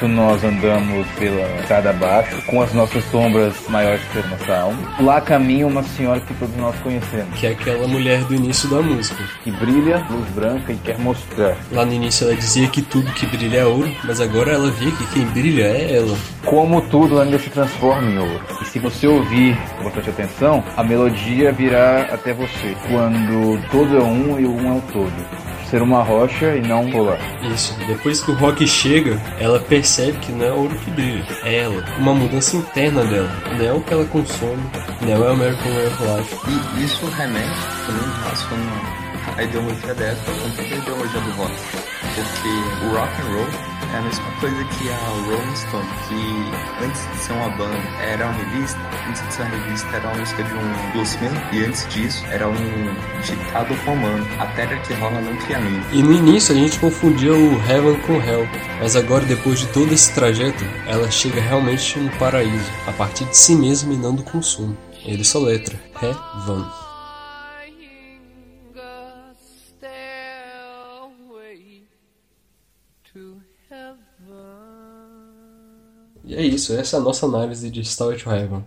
Enquanto nós andamos pela estrada abaixo, com as nossas sombras maiores que a nossa alma, lá caminha uma senhora que todos nós conhecemos. Que é aquela mulher do início da música. Que brilha, luz branca e quer mostrar. Lá no início ela dizia que tudo que brilha é ouro, mas agora ela vê que quem brilha é ela. Como tudo ainda se transforma em ouro. E se você ouvir com bastante atenção, a melodia virá até você. Quando todo é um e o um é o todo. Ser uma rocha e não um polar. Isso. Depois que o rock chega, ela percebe que não é ouro que brilha, é ela. Uma mudança interna dela. Não é o que ela consome, não é o American Way of Life. E isso remete também relacionando a ideologia dela com a ideologia do rock. Porque o rock and roll é a mesma coisa que a Rolling Stone, que antes de ser uma banda era uma revista, antes de ser uma revista era uma música de um bluesman, e antes disso era um ditado romano, a terra que rola não cria amigo. E no início a gente confundia o Heaven com Hell, mas agora depois de todo esse trajeto, ela chega realmente no paraíso, a partir de si mesma e não do consumo. Ele soletra, Heaven. E é isso, essa é a nossa análise de Star to Heaven.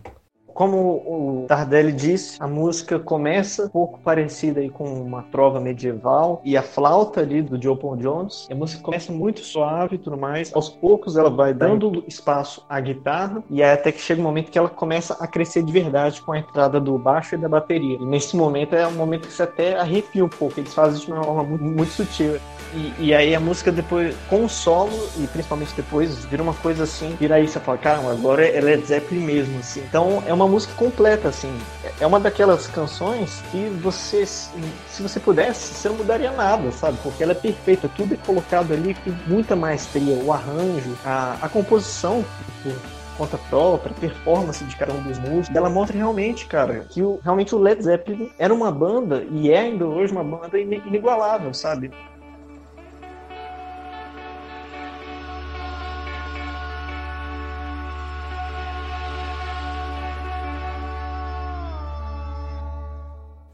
Como o Tardelli disse, a música começa um pouco parecida aí com uma trova medieval e a flauta ali do Joe Paul Jones. A música começa muito suave e tudo mais. Aos poucos ela vai dando espaço à guitarra e até que chega um momento que ela começa a crescer de verdade com a entrada do baixo e da bateria. E nesse momento é um momento que você até arrepia um pouco. Eles fazem isso de uma forma muito, muito sutil. E, e aí a música depois, com o solo, e principalmente depois, vira uma coisa assim, vira aí você fala, caramba, agora é Led Zeppelin mesmo, assim. Então é uma música completa, assim. É uma daquelas canções que você, se você pudesse, você não mudaria nada, sabe? Porque ela é perfeita, tudo é colocado ali com muita maestria, o arranjo, a, a composição, por conta própria, performance de cada um dos músicos, ela mostra realmente, cara, que o, realmente o Led Zeppelin era uma banda, e é ainda hoje uma banda inigualável, sabe?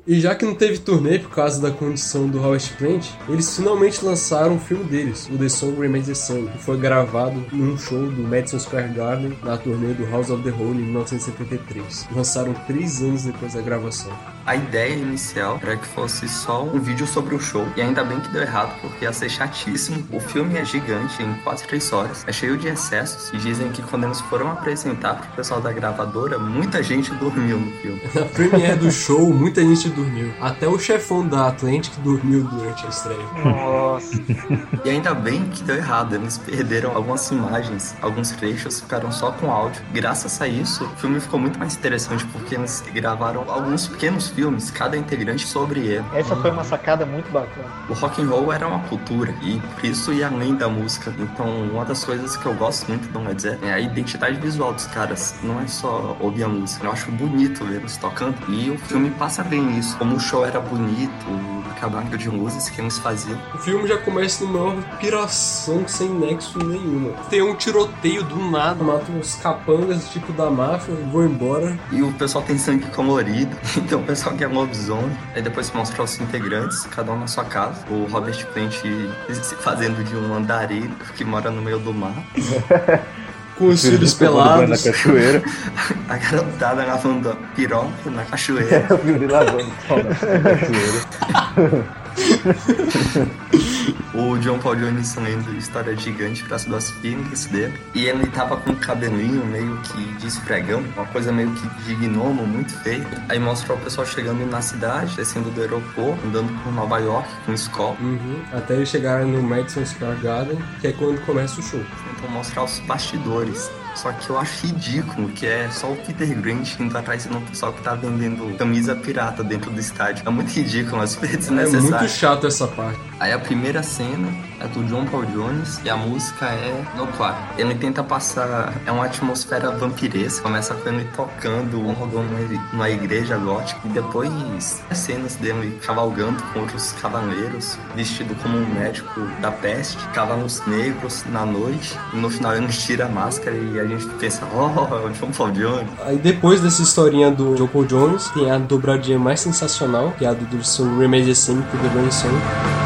E já que não teve turnê por causa da condição do Howard Plant, eles finalmente lançaram um filme deles, o The Song Remains the Same, que foi gravado num show do Madison Square Garden na turnê do House of the Holy em 1973. Lançaram três anos depois da gravação. A ideia inicial era que fosse só um vídeo sobre o show, e ainda bem que deu errado, porque ia ser chatíssimo. O filme é gigante, em quase três horas, é cheio de excessos, e dizem que quando eles foram apresentar pro pessoal da gravadora, muita gente dormiu no filme. (laughs) Na premiere do show, muita gente dormiu. Até o chefão da Atlantic dormiu durante a estreia. Nossa. (laughs) E ainda bem que deu errado, eles perderam algumas imagens, alguns trechos ficaram só com áudio. Graças a isso, o filme ficou muito mais interessante, porque eles gravaram alguns pequenos filmes, cada integrante sobre ele. Essa foi uma sacada muito bacana. O rock and roll era uma cultura e por isso ia além da música. Então, uma das coisas que eu gosto muito do Led Zeppelin é a identidade visual dos caras. Não é só ouvir a música. Eu acho bonito ver eles tocando e o filme passa bem isso. Como o show era bonito, acabamento de luzes que eles faziam. O filme já começa numa piração sem nexo nenhuma. Tem um tiroteio do nada, matam uns capangas tipo da máfia, vão embora. E o pessoal tem sangue colorido, (laughs) então o pessoal que é lobisomem. Aí depois mostra os integrantes, cada um na sua casa. O Robert Plant se fazendo de um andarilho que mora no meio do mar. (laughs) Com os filhos pelados. Na cachoeira. (laughs) A garotada lavando piroca na cachoeira. (laughs) É, o lavando pau na cachoeira. (laughs) (laughs) o John Paul Jones lendo História Gigante para as duas filhas dele. E ele tava com um cabelinho meio que de esfregão, uma coisa meio que de gnomo, muito feio. Aí mostra o pessoal chegando na cidade, descendo do aeroporto, andando por Nova York com escola. Uhum. Até eles chegarem no Madison Square Garden, que é quando começa o show. Tentam mostrar os bastidores. Só que eu acho ridículo que é só o Peter Grant indo atrás de um pessoal que tá vendendo camisa pirata dentro do estádio. É muito ridículo, é super É desnecessário. muito chato essa parte. Aí a primeira cena é do John Paul Jones e a música é no quarto. Ele tenta passar. É uma atmosfera vampiresca. Começa com ele tocando um numa- numa igreja gótica. E depois as cenas dele cavalgando com outros cavaleiros, vestido como um médico da peste, cavalos negros na noite. E no final ele tira a máscara e a gente pensa, (laughs) oh, é o John Paul Jones. Aí depois dessa historinha do John Paul Jones, tem a dobradinha mais sensacional, que é a do, do som Remains the Same the Rolling.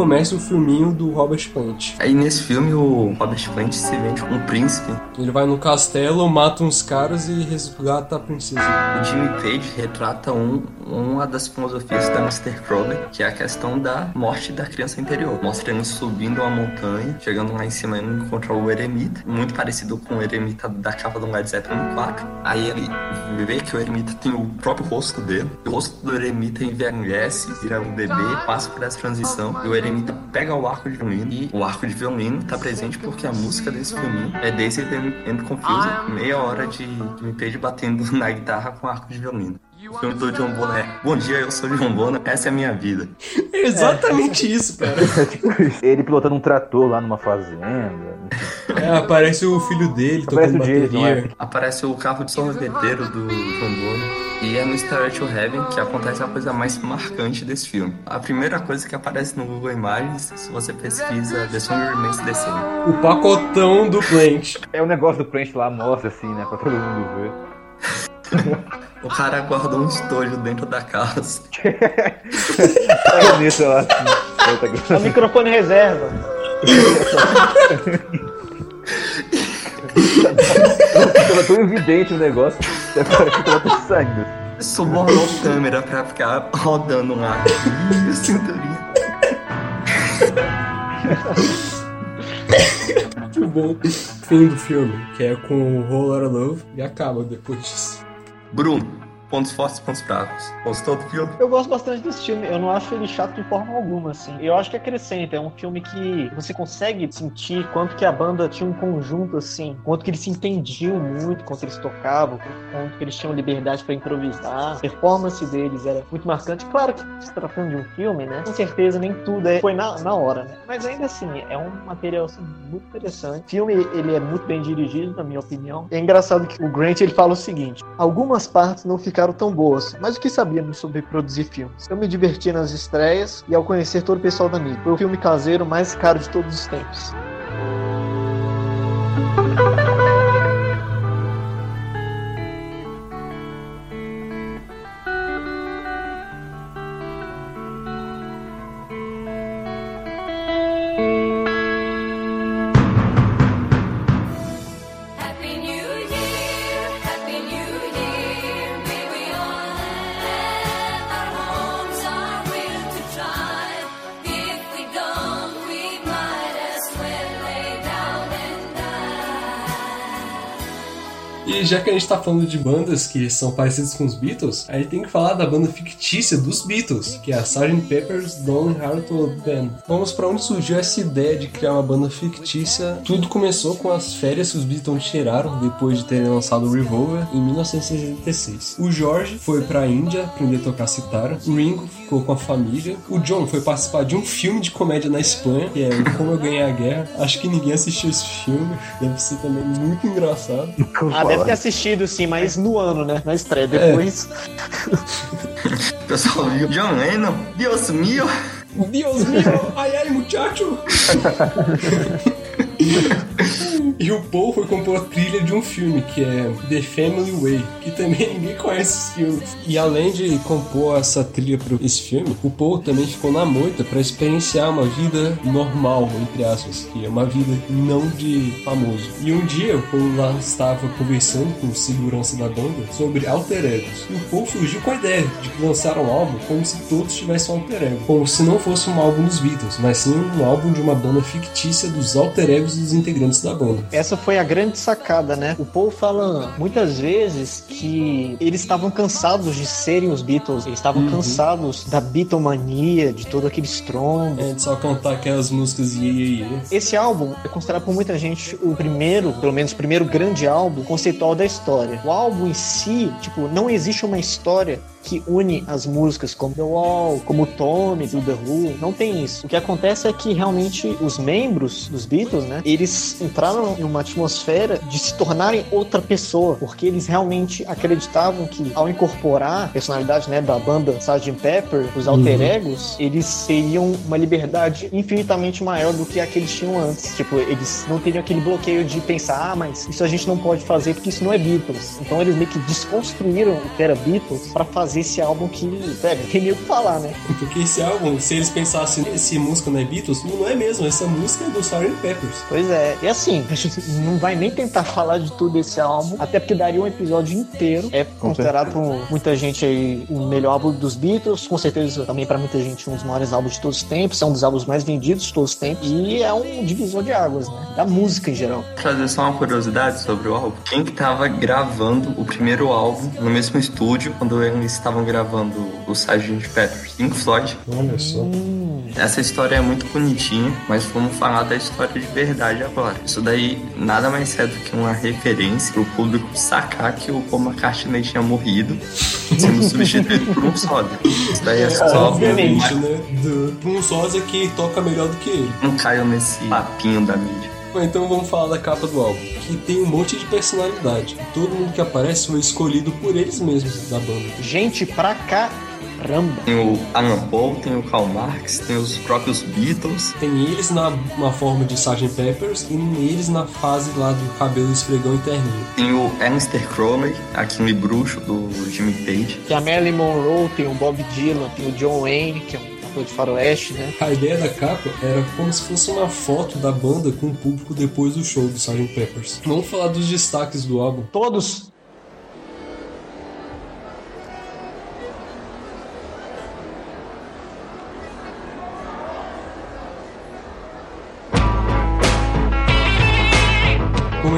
Começa o filminho do Robert Plant. Aí nesse filme o Robert Plant se vende como um príncipe. Ele vai no castelo, mata uns caras e resgata a princesa. O Jimmy Page retrata um, uma das filosofias da Mr. Crowley, que é a questão da morte da criança interior. Mostra ele subindo uma montanha, chegando lá em cima ele encontra o eremita, muito parecido com o eremita da capa do Led Zeppelin 4. Aí ele vê que o eremita tem o próprio rosto dele. O rosto do eremita envelhece, vira um bebê, passa por essa transição. E o eremita pega o arco de violino e o arco de violino tá presente porque a música desse filme é Daisy and Confused, meia hora de Jimmy Page batendo (laughs) na guitarra com arco de violino. O filme do John Bonham é Bom dia, eu sou John Bonham, essa é a minha vida. É exatamente isso, cara. (laughs) Ele pilotando um trator lá numa fazenda. É, aparece o filho dele Aparece tocando o Jason, bateria. Aparece o carro de sorveteiro do John Bonham. E é no Star to Heaven que acontece a coisa mais marcante desse filme. A primeira coisa que aparece no Google Imagens, se você pesquisa The Song Remains the Same. O pacotão do Plant. É o negócio do Plant lá, mostra assim, né? Pra todo mundo ver. O cara guardou um estojo dentro da casa. Olha nisso lá. Assim. É o microfone reserva. (laughs) Tava tão evidente o negócio, até parece que tava tudo saindo. Subornou a câmera pra ficar rodando lá. Ih, cinturinha. Muito bom. Fim do filme, que é com o Lotta Love, e acaba depois disso. Bruno, pontos fortes e pontos fracos. Gostou do filme? Eu gosto bastante desse filme. Eu não acho ele chato de forma alguma, assim. Eu acho que acrescenta. É um filme que você consegue sentir quanto que a banda tinha um conjunto, assim. Quanto que eles se entendiam muito quando eles tocavam. Quanto que eles tinham liberdade pra improvisar. A performance deles era muito marcante. Claro que se tratando de um filme, né? Com certeza nem tudo é, foi na, na hora, né? Mas ainda assim, é um material assim, muito interessante. O filme, ele é muito bem dirigido, na minha opinião. É engraçado que o Grant, ele fala o seguinte. Algumas partes não ficaram tão boas, mas o que sabíamos sobre produzir filmes? Eu me diverti nas estreias e ao conhecer todo o pessoal da mídia. Foi o filme caseiro mais caro de todos os tempos. Já que a gente tá falando de bandas que são parecidas com os Beatles, a gente tem que falar da banda fictícia dos Beatles, que é a Sgt. Pepper's Lonely Hearts Band. Vamos pra onde surgiu essa ideia de criar uma banda fictícia. Tudo começou com as férias que os Beatles tiraram depois de terem lançado o Revolver em 1966. O George foi pra Índia aprender a tocar citara, o Ringo ficou com a família, o John foi participar de um filme de comédia na Espanha, que é Como Eu Ganhei a Guerra. Acho que ninguém assistiu esse filme, deve ser também muito engraçado. Ah, deve ter assistido sim, mas no ano, né? Na estreia. Depois. O (laughs) pessoal viu John Lennon, Deus mio. Deus mío, ai ai muchacho. (laughs) (laughs) E o Paul foi compor a trilha de um filme que é The Family Way, que também ninguém conhece esse filme. E além de compor essa trilha para esse filme, o Paul também ficou na moita para experienciar uma vida normal, entre aspas, que é uma vida não de famoso. E um dia o Paul lá estava conversando com o segurança da banda sobre alter egos. E o Paul surgiu com a ideia de lançar um álbum como se todos tivessem um alter ego. Como se não fosse um álbum dos Beatles, mas sim um álbum de uma banda fictícia dos alter egos dos integrantes da banda. Essa foi a grande sacada, né? O Paul fala muitas vezes que eles estavam cansados de serem os Beatles, eles estavam Uhum. cansados da Beatlemania, de todo aquele estrondo. É, de só cantar aquelas músicas e. Esse álbum é considerado por muita gente o primeiro, pelo menos o primeiro grande álbum conceitual da história. O álbum em si, tipo, não existe uma história que une as músicas como The Wall, como Tommy do The Who, não tem isso. O que acontece é que realmente os membros dos Beatles, né, eles entraram em uma atmosfera de se tornarem outra pessoa, porque eles realmente acreditavam que ao incorporar a personalidade, né, da banda Sgt. Pepper, os alter Uhum. egos, eles teriam uma liberdade infinitamente maior do que a que eles tinham antes. Tipo, eles não teriam aquele bloqueio de pensar, ah, mas isso a gente não pode fazer porque isso não é Beatles. Então eles meio que desconstruíram o que era Beatles pra fazer esse álbum que, velho, tem nem o que falar, né? Porque esse álbum, se eles pensassem, esse música não é Beatles, não é mesmo, essa música é do Sgt. Peppers. Pois é, e assim, a (laughs) gente não vai nem tentar falar de tudo esse álbum, até porque daria um episódio inteiro. É considerado por muita gente aí o melhor álbum dos Beatles, com certeza também pra muita gente um dos maiores álbuns de todos os tempos, é um dos álbuns mais vendidos de todos os tempos, e é um divisor de águas, né? Da música em geral. Trazer só uma curiosidade sobre o álbum. Quem que tava gravando o primeiro álbum no mesmo estúdio quando eles estavam gravando o Sgt. Peppers? Pink Floyd. Olha só. Essa história é muito bonitinha, mas vamos falar da história de verdade agora. Isso daí nada mais é do que uma referência pro público sacar que o Paul McCartney tinha morrido, sendo substituído por um sódio. Isso daí é só Obviamente, né? Do, por um sósia que toca melhor do que ele. Não caiam nesse papinho da mídia. Bom, Então vamos falar da capa do álbum, que tem um monte de personalidade. Todo mundo que aparece foi escolhido por eles mesmos da banda. Gente pra caramba. Tem o Alan Paul, tem o Karl Marx, tem os próprios Beatles. Tem eles na, na forma de Sgt. Peppers e eles na fase lá do cabelo esfregão interninho. Tem o Alistair Crowley, aquele bruxo do Jimmy Page. Tem a Marilyn Monroe, tem o Bob Dylan, tem o John Wayne, que é um ator de faroeste, né? A ideia da capa era como se fosse uma foto da banda com o público depois do show do Sgt. Peppers. Vamos falar dos destaques do álbum. Todos.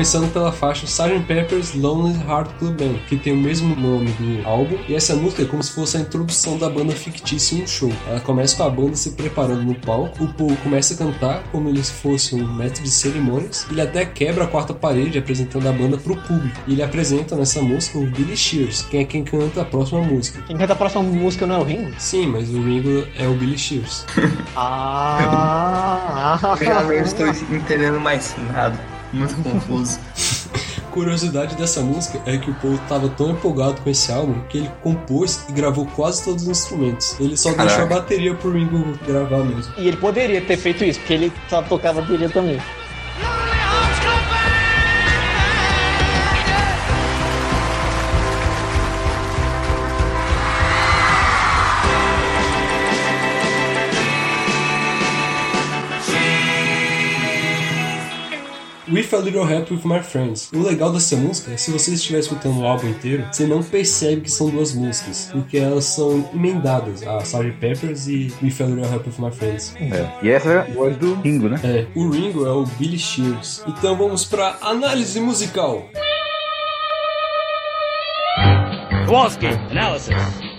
Começando pela faixa Sgt. Pepper's Lonely Heart Club Band, que tem o mesmo nome do álbum, e essa música é como se fosse a introdução da banda fictícia em um show. Ela começa com a banda se preparando no palco, o Paul começa a cantar como ele fosse um mestre de cerimônias, ele até quebra a quarta parede apresentando a banda pro público. E ele apresenta nessa música o Billy Shears, quem é quem canta a próxima música. Quem canta a próxima música não é o Ringo? Sim, mas o Ringo é o Billy Shears. (laughs) Ah! Já não estou entendendo mais nada. Muito confuso. (laughs) Curiosidade dessa música é que o Paul estava tão empolgado com esse álbum que ele compôs e gravou quase todos os instrumentos. Ele só Caraca. deixou a bateria pro Ringo gravar mesmo. E ele poderia ter feito isso, porque ele sabe tocar bateria também. With a Little Help with My Friends. O legal dessa música é se você estiver escutando o álbum inteiro, você não percebe que são duas músicas, porque elas são emendadas, a Sgt. Peppers e With a Little Help with My Friends. É. E essa é a voz do Ringo, né? É, o Ringo é o Billy Shears. Então vamos pra análise musical. Kowalski, analysis.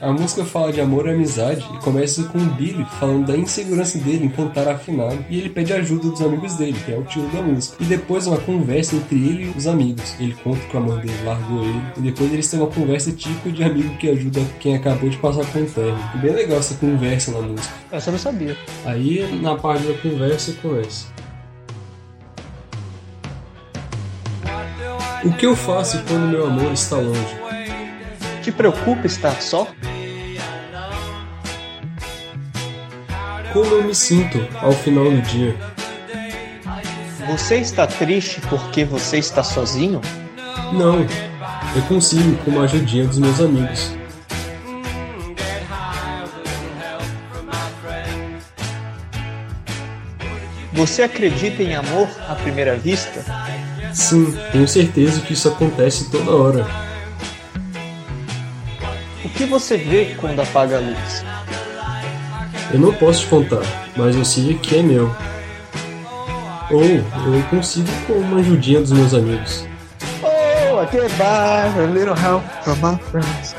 A música fala de amor e amizade e começa com o Billy falando da insegurança dele em cantar afinado e ele pede ajuda dos amigos dele, que é o tio da música. E depois uma conversa entre ele e os amigos. Ele conta que o amor dele largou ele e depois eles têm uma conversa típica de amigo que ajuda quem acabou de passar por um término. E bem legal essa conversa na música. Essa eu não sabia. Aí na parte da conversa começa. O que eu faço quando meu amor está longe? Te preocupa estar só? Como eu me sinto ao final do dia? Você está triste porque você está sozinho? Não, eu consigo com a ajudinha dos meus amigos. Você acredita em amor à primeira vista? Sim, tenho certeza que isso acontece toda hora. O que você vê quando apaga a luz? Eu não posso te contar, mas eu sei que é meu. Ou eu consigo com uma ajudinha dos meus amigos. Oh, I get by with a little help from my friends.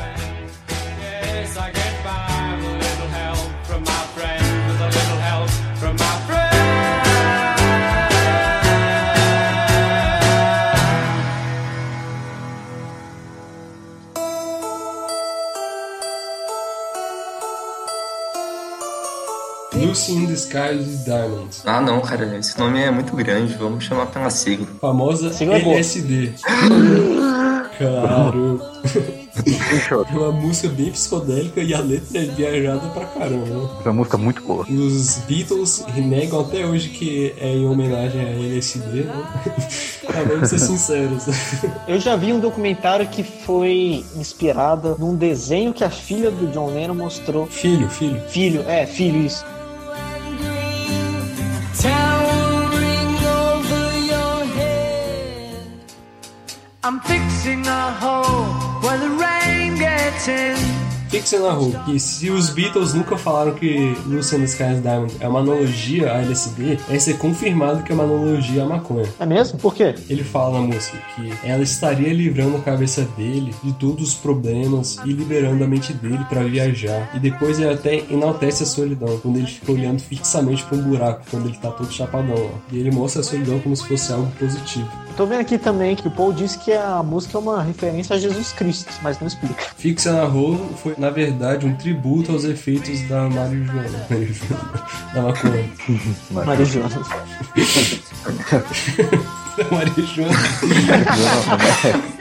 With Diamonds. Ah, não, cara, esse nome é muito grande. Vamos chamar pela sigla. Famosa Sigla é. LSD. Claro. (laughs) É uma música bem psicodélica e a letra é viajada pra caramba. né? Essa música é muito boa. Os Beatles renegam até hoje que é em homenagem a LSD, né? (laughs) Ah, Vamos ser sinceros. Eu já vi um documentário que foi inspirado num desenho que a filha do John Lennon mostrou. Filho, filho. Filho, é, filho, isso. I'm fixing a hole where the rain gets in. Que, que você narrou? Que se os Beatles nunca falaram que Lucy in the Diamond é uma analogia a LSD, é ser confirmado que é uma analogia à maconha. É mesmo? Por quê? Ele fala na música que ela estaria livrando a cabeça dele de todos os problemas e liberando a mente dele pra viajar. E depois ele até enaltece a solidão, quando ele fica olhando fixamente pra um buraco, quando ele tá todo chapadão lá. E ele mostra a solidão como se fosse algo positivo. Tô vendo aqui também que o Paul disse que a música é uma referência a Jesus Cristo, mas não explica. Fixa narrou foi, na verdade, um tributo aos efeitos da marijuana. Marijuana. (laughs) Da maconha. Marijuana. da marijuana. (laughs) (laughs)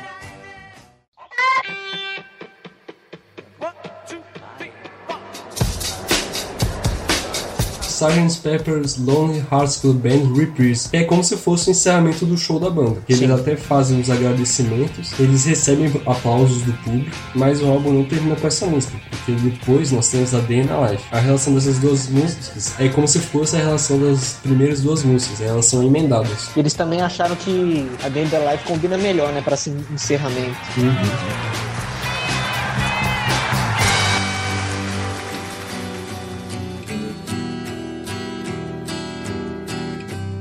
Sgt. Pepper's Lonely Hearts Club Band Reprise. É como se fosse o encerramento do show da banda. Eles Sim. até fazem os agradecimentos, eles recebem aplausos do público, mas o álbum não termina com essa música, porque depois nós temos a Day in a Life. A relação dessas duas músicas é como se fosse a relação das primeiras duas músicas, elas são emendadas. Eles também acharam que a Day in the Life combina melhor, né, pra esse encerramento.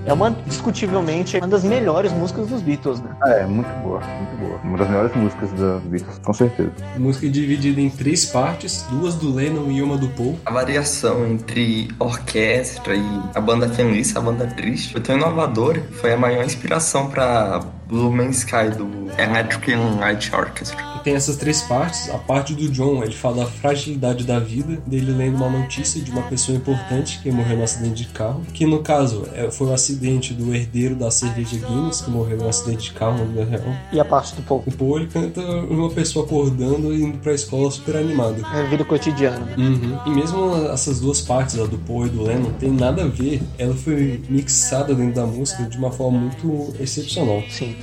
É uma, discutivelmente, uma das melhores músicas dos Beatles, né? É, muito boa, muito boa. Uma das melhores músicas da Beatles, com certeza. Música dividida em três partes, duas do Lennon e uma do Paul. A variação entre orquestra e a banda feliz, a banda triste, foi tão inovadora, foi a maior inspiração para Blue Man's Sky do Electric Light Orchestra. E tem essas três partes. A parte do John, ele fala da fragilidade da vida, dele lendo uma notícia de uma pessoa importante que morreu no acidente de carro, que no caso é, foi o acidente do herdeiro da cerveja Guinness, que morreu no acidente de carro no vida real. E a parte do Paul? O Paul, ele canta uma pessoa acordando e indo pra escola super animada. É vida cotidiana, né? Uhum. E mesmo essas duas partes, a do Paul e do Lennon, tem nada a ver. Ela foi mixada dentro da música de uma forma muito excepcional. Sim.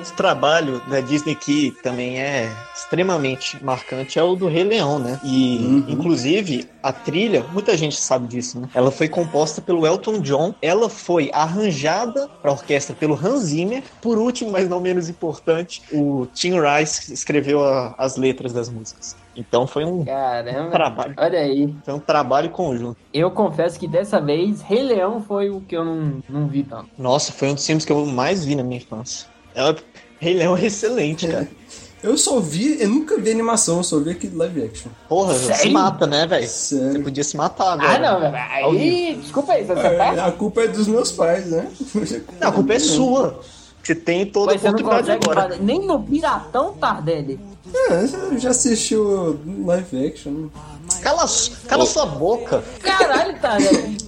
Outro trabalho da Disney que também é extremamente marcante é o do Rei Leão, né? E, inclusive, a trilha, muita gente sabe disso, né? Ela foi composta pelo Elton John, ela foi arranjada para orquestra pelo Hans Zimmer. Por último, mas não menos importante, o Tim Rice escreveu a- as letras das músicas. Então foi um Caramba. trabalho. Olha aí. Foi um trabalho conjunto. Eu confesso que dessa vez, Rei Leão foi o que eu não, não vi tanto. Nossa, foi um dos filmes que eu mais vi na minha infância. É, Rei Leão é excelente, cara. (laughs) Eu só vi, eu nunca vi animação, eu só vi aquele live action. Porra, Sério? se mata, né, velho? Você podia se matar agora. Ah, não, vivo. aí. Desculpa aí, você tá? É, a culpa é dos meus pais, né? Não, a culpa é sua. Você tem toda a Mas você não oportunidade agora. fazer- Nem no Piratão Tardelli. É, você já assistiu live action? Cala, cala sua boca. Caralho, Tardelli.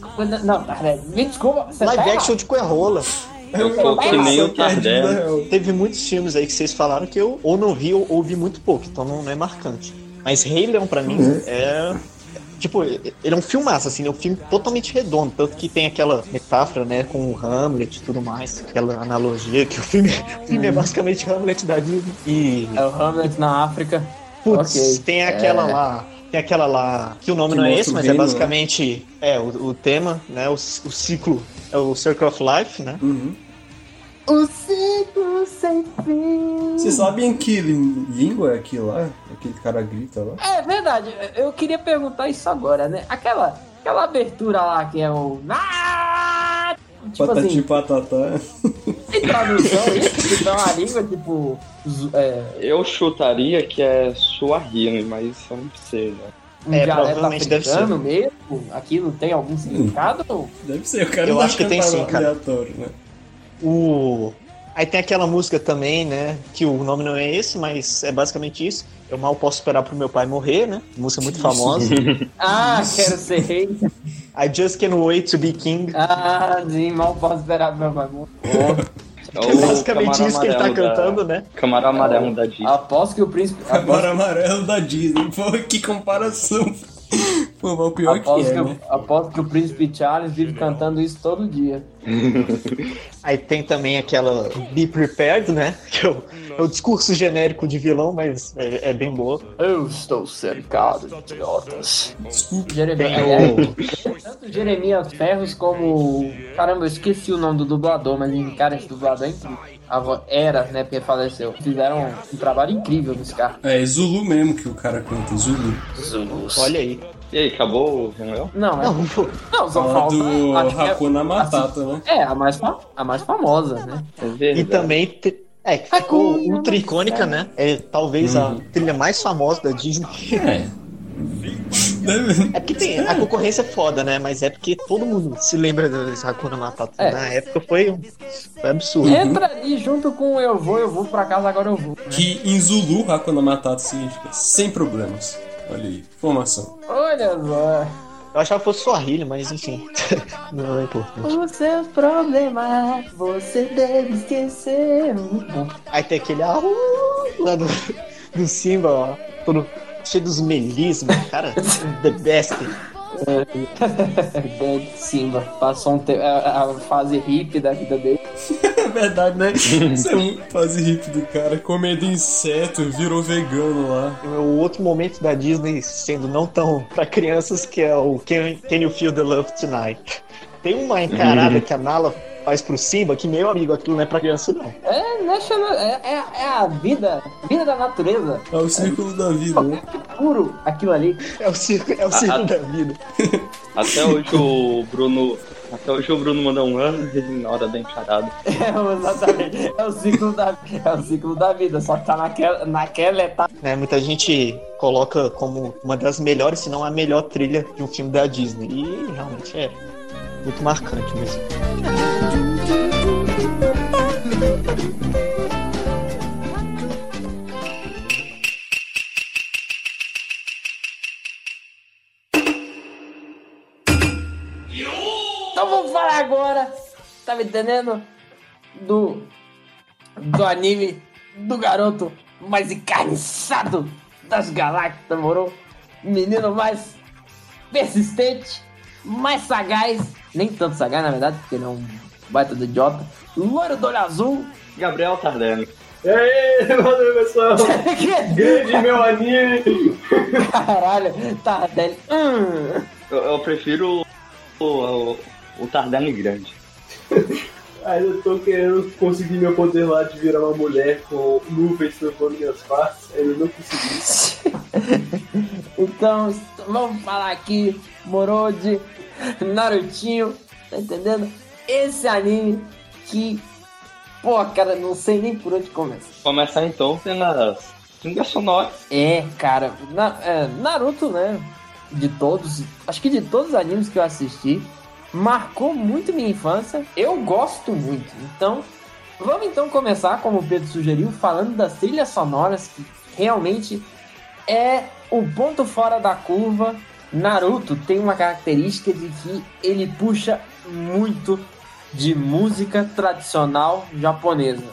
Não, Tardelli, me desculpa. Live tá action errado. de Coerrola. Eu sou que nem o Tardelli. Teve muitos filmes aí que vocês falaram que eu ou não vi ou ouvi muito pouco, então não, não é marcante. Mas Rei Leão pra mim Uhum. é. Tipo, ele é um filmaço, assim, é um filme totalmente redondo, tanto que tem aquela metáfora, né, com o Hamlet e tudo mais, aquela analogia que o filme, o filme é Uhum. basicamente Hamlet da Disney. E. É o Hamlet na África. Putz, Ok. tem aquela É. lá. Tem aquela lá. Que o nome Que não é esse, mas reino, é basicamente. É, o, o tema, né? O, o ciclo. É o Circle of Life, né? Uhum. O ciclo sem fim. Vocês sabem que lí- língua é aquilo lá? Aquele cara grita lá? É verdade, eu queria perguntar isso agora, né? Aquela, aquela abertura lá que é o. Ah! Tipo Patati assim, patatá. tem tradução isso? Então a língua, tipo. É, Eu chutaria que é Suahili, mas eu não sei, né? Um É, dialeto provavelmente deve africano mesmo? Aquilo tem algum significado? Deve ser, o cara Eu acho que tem sim, cara. aleatório, né? O. Aí tem aquela música também, né? Que o nome não é esse, mas é basicamente isso. Eu mal posso esperar pro meu pai morrer, né? Música muito famosa. (laughs) Ah, quero ser rei. I just can't wait to be king. Ah, sim, mal posso esperar meu pai morrer. (laughs) É basicamente isso que ele tá cantando, né? Camaro amarelo da Disney. Aposto que o príncipe. Agora amarelo da Disney. Pô, que comparação. (laughs) Pô, mas o pior Aposto que é, que, né? o- aposto que o príncipe Charles vive cantando isso todo dia. (laughs) Aí tem também aquela Be Prepared, né? Que é o, é o discurso genérico de vilão, mas é, é bem boa. Eu estou cercado de idiotas. Jeremias, tanto Jeremias Ferros como. Caramba, eu esqueci o nome do dublador, mas cara, esse dublador é incrível. Era, né? Porque faleceu. Fizeram um trabalho incrível nesse cara. É, Zulu mesmo que o cara canta, Zulu. Zulus. Olha aí. E aí, acabou o Renan? Não, é. Não, pô. (laughs) Não, só Fala falta. do que é- Hakuna Matata, né? É, a mais, fa- a mais famosa, né? É verdade. E também te- é, que ficou ultra icônica, né? É talvez a trilha mais famosa da Disney. É. (laughs) Deve- É porque tem, a concorrência é foda, né? Mas é porque todo mundo se lembra desse Hakuna Matata. É. Na época foi, um- foi absurdo. Entra ali junto com eu vou, eu vou pra casa, agora eu vou. Que em Zulu, Hakuna Matata significa sem problemas. Olha aí, informação. Olha só. Eu achava que fosse Swahili, mas enfim. (laughs) Não é importante. Os seus problemas você deve esquecer. Aí tem aquele ah, uh, lá do, do Simba, ó. Todo cheio dos melismas, cara. The best. Dead Simba. Passou um tempo, a, a fase hippie da vida dele. É verdade, né? Isso é muito fase hippie do cara. Comendo inseto, virou vegano lá. O outro momento da Disney sendo não tão pra crianças que é o Can, Can You Feel the Love Tonight? Tem uma encarada (laughs) que a Nala faz pro Simba que, meu amigo, aquilo não é pra criança, não. É, national, é, é, é a vida, vida da natureza. É o círculo da vida, né? Puro aquilo ali. É o círculo, é o círculo Ah, da vida. (laughs) Até hoje o Bruno. Até hoje o Bruno manda um ano e ele ignora bem charado. (laughs) É, exatamente. É o ciclo da, é o ciclo da vida, só que tá naquela, naquela etapa. Né, muita gente coloca como uma das melhores, se não a melhor trilha de um filme da Disney. E realmente é muito marcante mesmo. Então vamos falar agora, tá me entendendo? Do, do anime do garoto mais encarniçado das galáxias, moro? Menino mais persistente, mais sagaz, nem tanto sagaz na verdade, porque ele é um baita de idiota. Loiro do olho azul. Gabriel Tardelli. E aí, valeu pessoal! (laughs) Grande meu anime! Caralho, dele. Hum. Eu, eu prefiro o, o, o Tardelli grande. Ainda tô querendo conseguir meu poder lá de virar uma mulher com nuvens tampando minhas partes, ainda não consegui. (laughs) Então, vamos falar aqui, Morode, Narutinho, tá entendendo? Esse anime que, pô, cara, não sei nem por onde começar. Começar então pelas trilhas sonoras. É, cara, na- é, Naruto, né? De todos, acho que de todos os animes que eu assisti, marcou muito minha infância. Eu gosto muito. Então, vamos então começar, como o Pedro sugeriu, falando das trilhas sonoras, que realmente é o ponto fora da curva. Naruto tem uma característica de que ele puxa muito de música tradicional japonesa.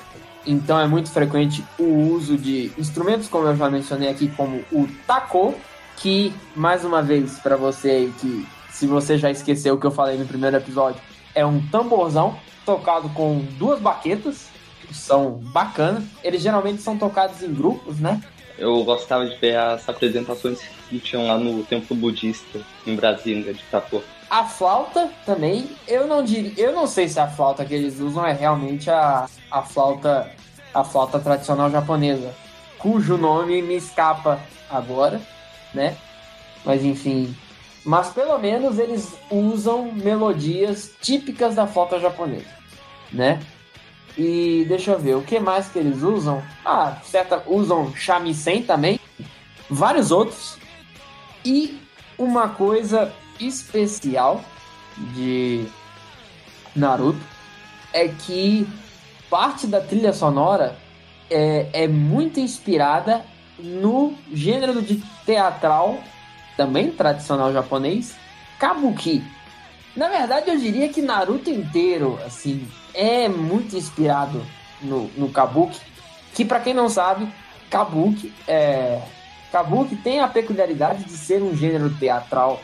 Então é muito frequente o uso de instrumentos, como eu já mencionei aqui, como o taco, que, mais uma vez, para você aí que, se você já esqueceu o que eu falei no primeiro episódio, é um tamborzão tocado com duas baquetas, que são bacanas. Eles geralmente são tocados em grupos, né? Eu gostava de ver as apresentações que tinham lá no templo budista em Brasília de Tatu. A flauta também, eu não diria, eu não sei se a flauta que eles usam é realmente a, a flauta a flauta tradicional japonesa, cujo nome me escapa agora, né? Mas enfim, mas pelo menos eles usam melodias típicas da flauta japonesa, né? E deixa eu ver, o que mais que eles usam? Ah, certa, usam shamisen também, vários outros. E uma coisa especial de Naruto é que parte da trilha sonora é, é muito inspirada no gênero de teatral, também tradicional japonês, kabuki. Na verdade, eu diria que Naruto inteiro, assim, é muito inspirado no, no kabuki, que para quem não sabe, kabuki é kabuki tem a peculiaridade de ser um gênero teatral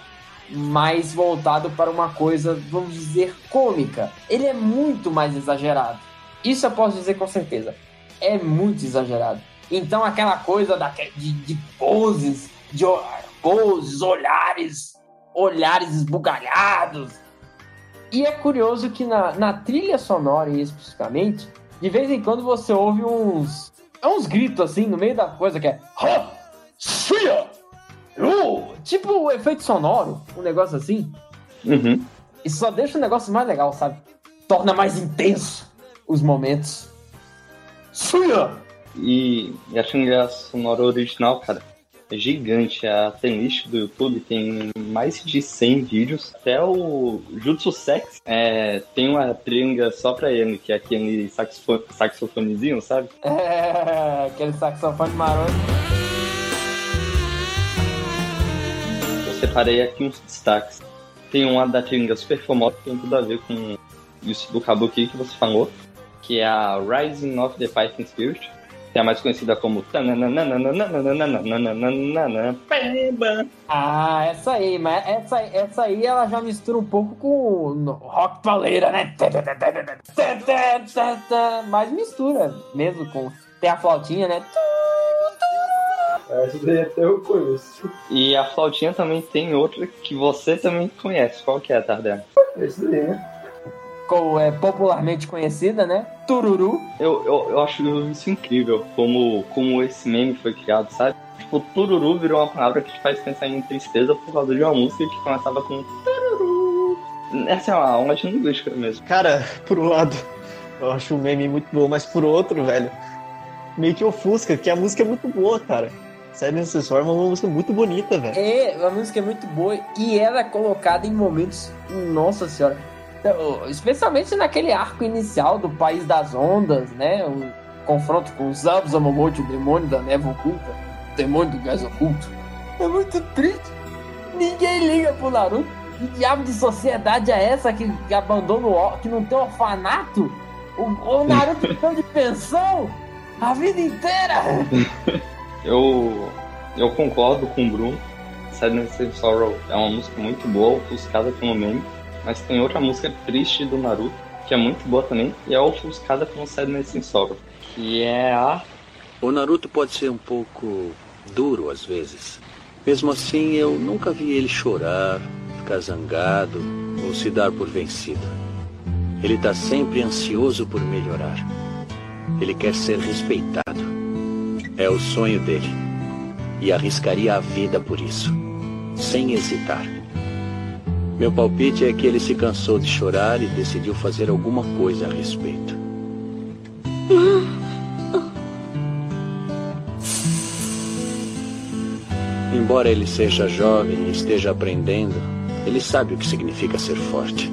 mais voltado para uma coisa, vamos dizer, cômica. Ele é muito mais exagerado. Isso eu posso dizer com certeza. É muito exagerado. Então aquela coisa da, de, de poses, de poses, olhares, olhares esbugalhados. E é curioso que na, na trilha sonora, especificamente, de vez em quando você ouve uns, uns gritos assim no meio da coisa que é. Tipo o efeito sonoro, um negócio assim. Uhum. Isso só deixa o negócio mais legal, sabe? Torna mais intenso os momentos. Shia! E, e a trilha sonora original, cara, é gigante. A playlist do YouTube tem mais de 100 vídeos. Até o Jutsu Sex é, tem uma trilha só pra ele, que é aquele saxofo saxofonezinho, sabe? É, aquele saxofone maroto. Eu separei aqui uns destaques. Tem uma da trilha super famosa que tem tudo a ver com isso do Kabuki que você falou, que é a Rising of the Fighting Spirit, que é mais conhecida como Ah, essa aí, mas essa, essa aí ela já mistura um pouco com rock paleira, né? Mas mistura mesmo com. Tem a flautinha, né? Essa daí até eu conheço. E a flautinha também tem outra que você também conhece. Qual que é, Tardel? Esse daí, né? Como é popularmente conhecida, né? Tururu. Eu, eu, eu acho isso incrível, como, como esse meme foi criado, sabe? Tipo, tururu virou uma palavra que te faz pensar em tristeza por causa de uma música que começava com tururu. Essa é uma aula de linguística mesmo. Cara, por um lado, eu acho o meme muito bom, mas por outro, velho, meio que ofusca, que a música é muito boa, cara. Sério, Acessório é uma música muito bonita, velho. É, a música é muito boa e ela é colocada em momentos. Nossa senhora. Especialmente naquele arco inicial do País das Ondas, né? O confronto com os Zabos Amomote, o demônio da névoa oculta, o demônio do gás oculto. É muito triste. Ninguém liga pro Naruto. Que diabo de sociedade é essa que, que abandona o que não tem orfanato? O, o Naruto ficou de pensão a vida inteira. (laughs) Eu, eu concordo com o Bruno. Sadness and Sorrow é uma música muito boa, ofuscada pelo meme. Mas tem outra música triste do Naruto, que é muito boa também, e é ofuscada pelo Sadness and Sorrow. Que é a O Naruto pode ser um pouco duro às vezes. Mesmo assim, eu nunca vi ele chorar, ficar zangado ou se dar por vencido. Ele está sempre ansioso por melhorar. Ele quer ser respeitado. É o sonho dele. E arriscaria a vida por isso, sem hesitar. Meu palpite é que ele se cansou de chorar e decidiu fazer alguma coisa a respeito. Embora ele seja jovem e esteja aprendendo, ele sabe o que significa ser forte.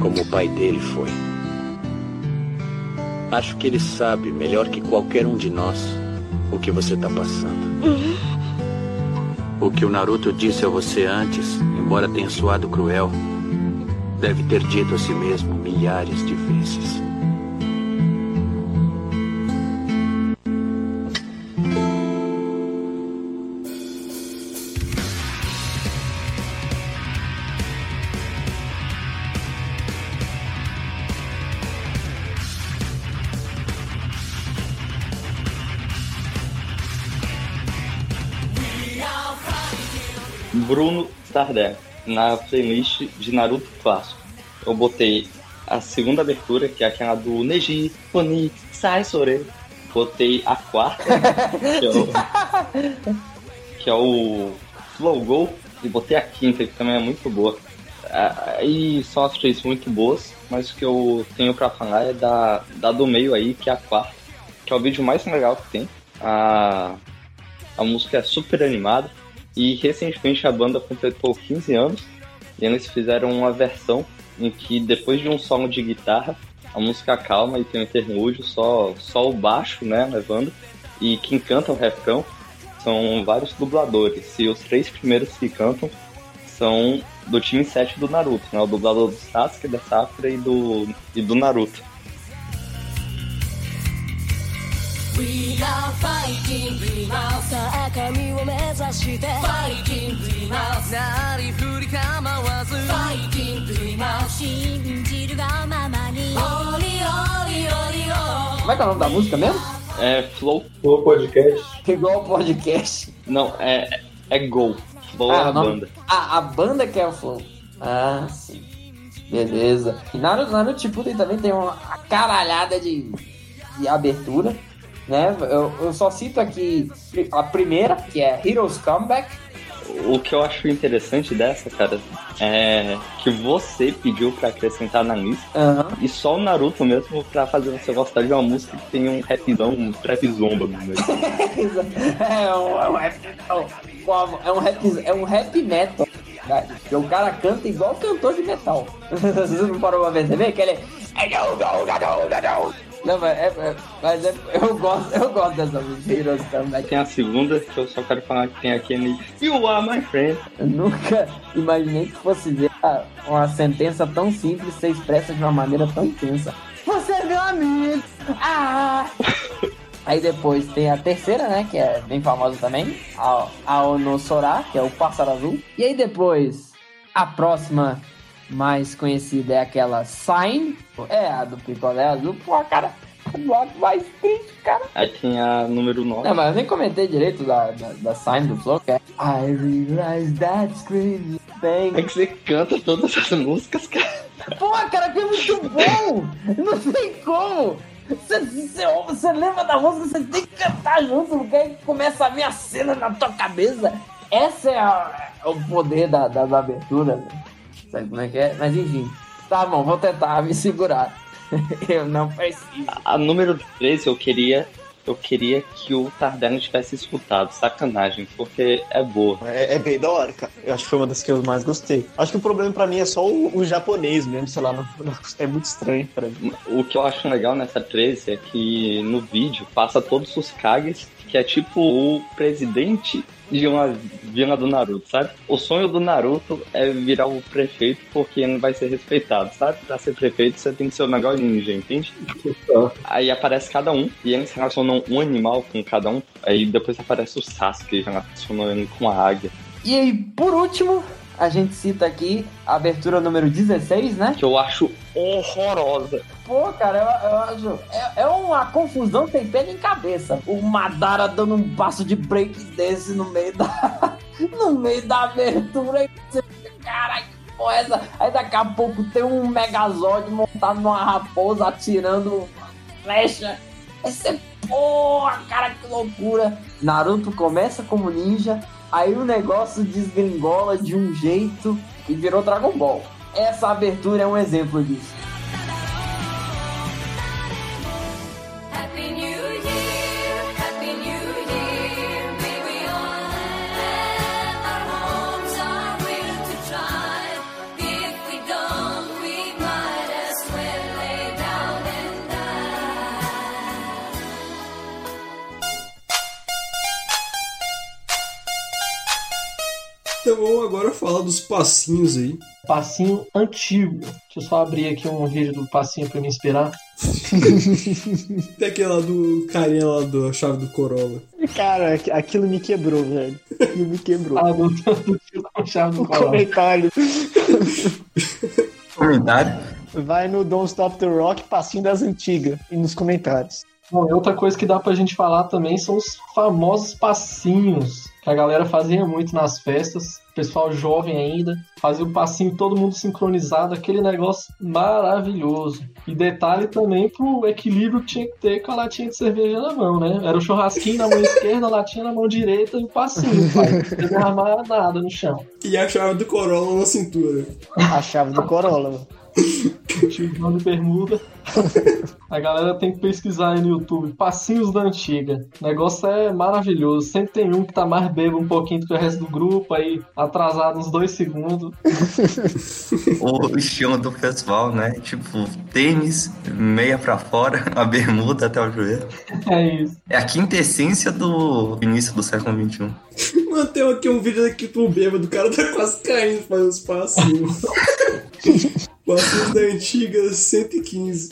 Como o pai dele foi. Acho que ele sabe melhor que qualquer um de nós o que você está passando. O que o Naruto disse a você antes, embora tenha soado cruel, deve ter dito a si mesmo milhares de vezes. Stardust, na playlist de Naruto Clássico. Eu botei a segunda abertura, que é aquela do Neji, Oni, Sai Sore. Botei a quarta, (laughs) que é o, que é o Flow Go. E botei a quinta, que também é muito boa. E são as três muito boas, mas o que eu tenho pra falar é da, da do meio aí, que é a quarta, que é o vídeo mais legal que tem. A, a música é super animada. E recentemente a banda completou 15 anos e eles fizeram uma versão em que depois de um solo de guitarra, a música calma e tem um interlúdio, só, só o baixo, né, levando, e quem canta o refrão são vários dubladores. E os três primeiros que cantam são do time 7 do Naruto, né, o dublador do Sasuke, da Sakura e do, e do Naruto. We are fighting dreamers さあ神を目指して Fighting dreamers なりふり構わず Fighting dreamers 信じるがままに Oli oli oli oli Como é que é o nome da música mesmo? É Flow. Flow Podcast. Igual o podcast. Não, é, é Gol. Flow é Ah, a o nome- banda. Ah, a banda que é o Flow. Ah, sim. Beleza. E Naruto, Naruto Shippuden também tem uma caralhada de, de abertura, né? Eu, eu só cito aqui a primeira, que é Heroes Comeback. O que eu acho interessante dessa, cara, é que você pediu pra acrescentar na lista e só o Naruto mesmo pra fazer você gostar de uma música que tem um rapzão, um trap zomba meio. (laughs) é, um, é um rap, é um- é rap, é um rap metal. né? Porque o cara canta igual cantor de metal. (laughs) Você não parou pra perceber que ele é. Não, mas, é, é- mas é- eu, gosto, eu gosto dessa música, Heroes Comeback. Tem a segunda que eu só quero falar que tem aquele You are my friend. Eu nunca imaginei que fosse ver uma sentença tão simples ser expressa de uma maneira tão intensa. Você é meu amigo! Ah! Aí depois tem a terceira, né? Que é bem famosa também. A, a Onosora, que é o pássaro azul. E aí depois, a próxima mais conhecida é aquela Sign. É a do picolé azul. Pô, cara, o bloco mais triste, cara. Aí tem a número 9. Não, mas eu nem comentei direito da, da, da sign do Flow, que é I realize that's crazy thing. É que você canta todas as músicas, cara. Pô, cara, que é muito bom! Não tem como! Você, você, você lembra da música, você tem que cantar junto, porque aí começa a ver a cena na tua cabeça. Essa é, a- é o poder da, da, da abertura, né? Sabe como é que é? Mas enfim, tá bom, vou tentar me segurar. (laughs) Eu não preciso. A número 13 eu queria. Eu queria que o Tardelli tivesse escutado, sacanagem, porque é boa. É, é bem da hora, cara. Eu acho que foi uma das que eu mais gostei. Acho que o problema pra mim é só o, o japonês mesmo, sei lá, não- não- é muito estranho pra mim. O que eu acho legal nessa 13 é que no vídeo passa todos os Kages, que é tipo o presidente de uma vila do Naruto, sabe? O sonho do Naruto é virar o prefeito porque não vai ser respeitado, sabe? Pra ser prefeito você tem que ser o melhor ninja, entende? (laughs) Aí aparece cada um e eles relacionam um animal com cada um. Aí depois aparece o Sasuke relacionando ele com a águia. E aí, por último, a gente cita aqui a abertura número 16, né? Que eu acho horrorosa. Pô, cara, eu, eu acho. É, é uma confusão sem pé nem cabeça. O Madara dando um passo de break desse no meio da. (laughs) no meio da abertura. Caralho, que porra é essa? Aí daqui a pouco tem um Megazord montado numa raposa atirando flecha. Esse é porra, cara, que loucura. Naruto começa como ninja, aí o negócio desgringola de um jeito que virou Dragon Ball. Essa abertura é um exemplo disso. Então agora fala dos passinhos aí. Passinho antigo. Deixa eu só abrir aqui um vídeo do passinho pra me inspirar. (laughs) Tem aquele lá do carinha lá da chave do Corolla. Cara, aqu- aquilo me quebrou, velho. Aquilo me quebrou. Ah, do, do tio com chave do O Corolla. comentário. (laughs) Comentário? Vai no Don't Stop the Rock, passinho das antigas. E nos comentários. Bom, e outra coisa que dá pra gente falar também são os famosos passinhos que a galera fazia muito nas festas. Pessoal jovem ainda, fazia o passinho todo mundo sincronizado, aquele negócio maravilhoso. E detalhe também pro equilíbrio que tinha que ter com a latinha de cerveja na mão, né? Era o churrasquinho na mão esquerda, a latinha na mão direita e o passinho, pai. Não derramar nada no chão. E a chave do Corolla na cintura. A chave do Corolla, mano. Tiozão de bermuda. A galera tem que pesquisar aí no YouTube. Passinhos da antiga. O negócio é maravilhoso. Sempre tem um que tá mais bêbado um pouquinho do que o resto do grupo, aí atrasado uns dois segundos. (laughs) O estilo do festival, né? Tipo, tênis, meia pra fora, (laughs) a bermuda até o joelho. É isso. É a quintessência do início do século XXI. Mano, tem aqui um vídeo daqui pro bêbado, o cara tá quase caindo fazendo os passinhos. (laughs) passinhos da antiga 115.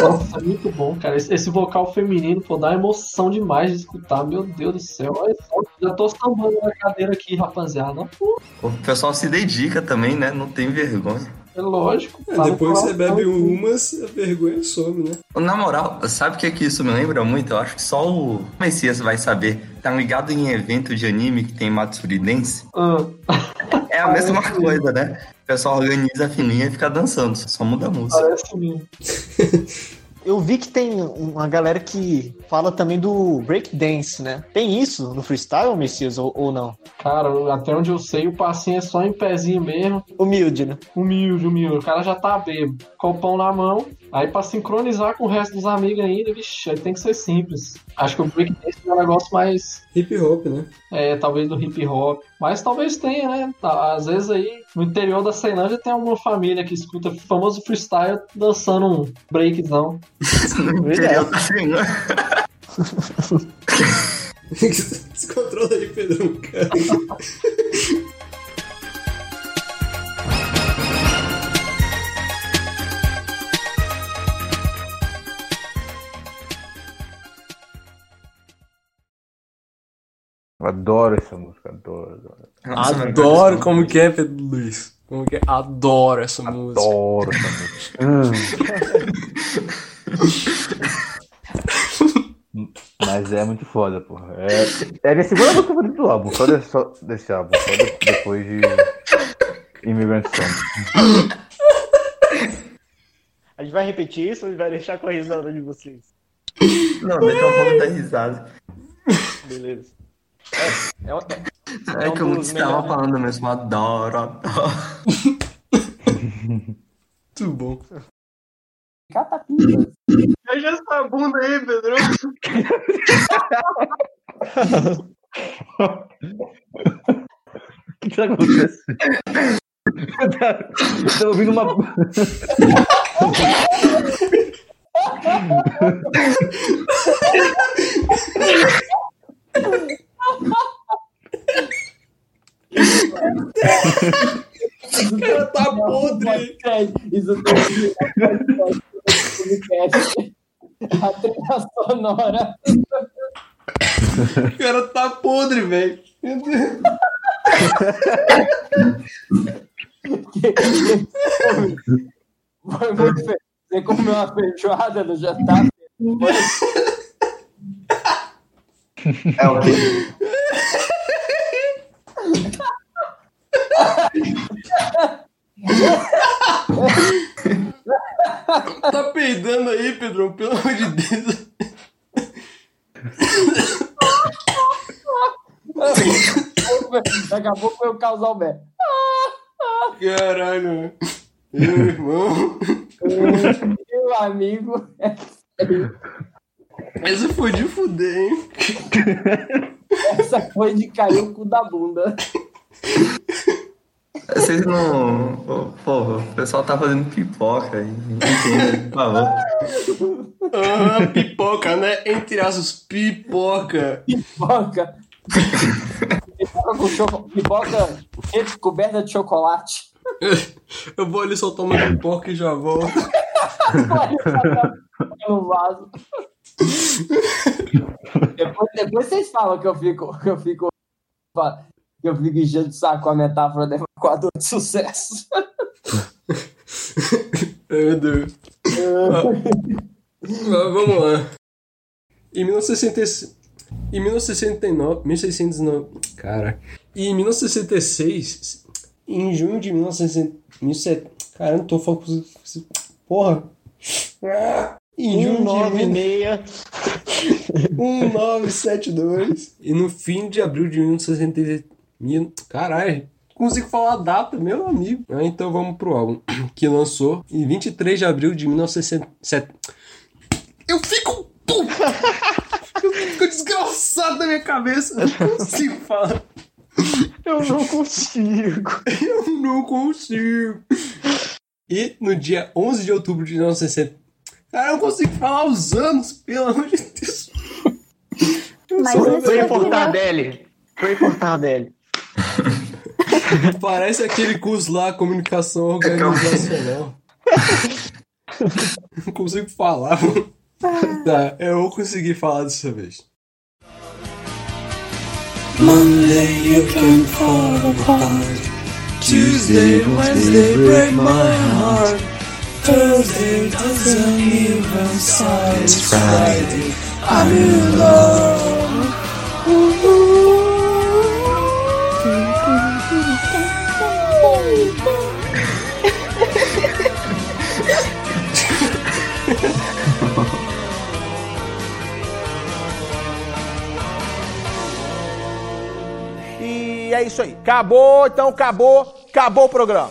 Nossa, muito bom, cara. Esse, esse vocal feminino, pô, dá emoção demais de escutar. Meu Deus do céu. Olha só, já tô sambando na cadeira aqui, rapaziada. Pô, O pessoal se dedica também, né? Não tem vergonha. É lógico. É, depois você bebe umas, a vergonha some, né? Na moral, sabe o que, que isso me lembra muito? Eu acho que só o Messias vai saber. Tá ligado em evento de anime que tem Matsuri Dance? Ah. É a mesma coisa, né? O pessoal organiza a fininha e fica dançando, só muda a música. Parece mesmo. (laughs) Eu vi que tem uma galera que fala também do breakdance, né? Tem isso no freestyle, Messias, ou, ou não? Cara, até onde eu sei, o passinho é só em pezinho mesmo. Humilde, né? Humilde, humilde. O cara já tá bêbado. Copão na mão. Aí pra sincronizar com o resto dos amigos ainda, vixi, aí tem que ser simples. Acho que o breakdance é um negócio mais. Hip hop, né? É, talvez do hip hop. Mas talvez tenha, né? Tá, Às vezes aí, no interior da Ceilândia tem alguma família que escuta o famoso freestyle dançando um breakzão. (laughs) Interior da Ceilândia. (laughs) Descontrola aí, Pedrão, cara. (laughs) Eu adoro essa música, adoro, adoro. Adoro como que é, Pedro Luiz. Como que é? Adoro essa música. Adoro essa música. Mas é muito foda, porra. É, é minha segunda música favorita do álbum, só desse, só desse álbum, só de- depois de Immigrant Song. A gente vai repetir isso ou a gente vai deixar com a risada de vocês? Não, daqui a pouco dá risada. Beleza. É, é, É, um que eu dos estava melhores- falando mesmo, adoro, adoro. (laughs) Muito bom. Catapinha. Veja essa bunda aí, Pedro. (laughs) O que tá acontecendo? Tá- Tô ouvindo uma. (laughs) O cara tá podre. Isso tem A trilha sonora. O cara tá podre, velho. Foi muito feio. Você comeu uma feijoada no jantar? É o quê? Tá peidando aí, Pedrão, pelo amor de Deus. Daqui a pouco foi o casal Bé. Caralho. Meu irmão. Meu amigo. Essa foi de fuder, hein? Essa foi de cair o cu da bunda. Vocês não. Pô, o pessoal tá fazendo pipoca aí. Entenda, por favor. Aham, pipoca, né? Entre aspas, pipoca. Pipoca. pipoca com chocolate. Pipoca coberta de chocolate. Eu vou ali soltar uma pipoca e já volto. (laughs) no vaso. (laughs) depois, depois vocês falam que eu fico. Que eu fico. Que eu fico enchendo de saco com a metáfora do evacuador de sucesso. (laughs) Meu Deus. Mas (laughs) vamos lá. Em 1966. Em 1969. 1609. Cara. E em 1966. Em junho de 1960. Cara, não tô falando. Porra. Ah, 196. 1972. (laughs) E no fim de abril de 1966. Mil- Caralho. Consigo falar a data, meu amigo. Ah, então vamos pro álbum. Que lançou em 23 de abril de 1967. Eu fico. Pum! Eu fico desgraçado na minha cabeça. Eu não consigo falar. Eu não consigo. Eu não consigo. E no dia 11 de outubro de 1960. Cara, eu não consigo falar os anos, pelo amor de Deus. Mas Foi é o por final. Tardelli. Foi por Tardelli. Parece aquele curso lá, comunicação organizacional. Não consigo falar. Tá, eu vou conseguir falar dessa vez. Monday you can fall apart. Tuesday, Wednesday break my heart. Thursday doesn't. I'm in love. E é isso aí. Acabou, então acabou, acabou o programa.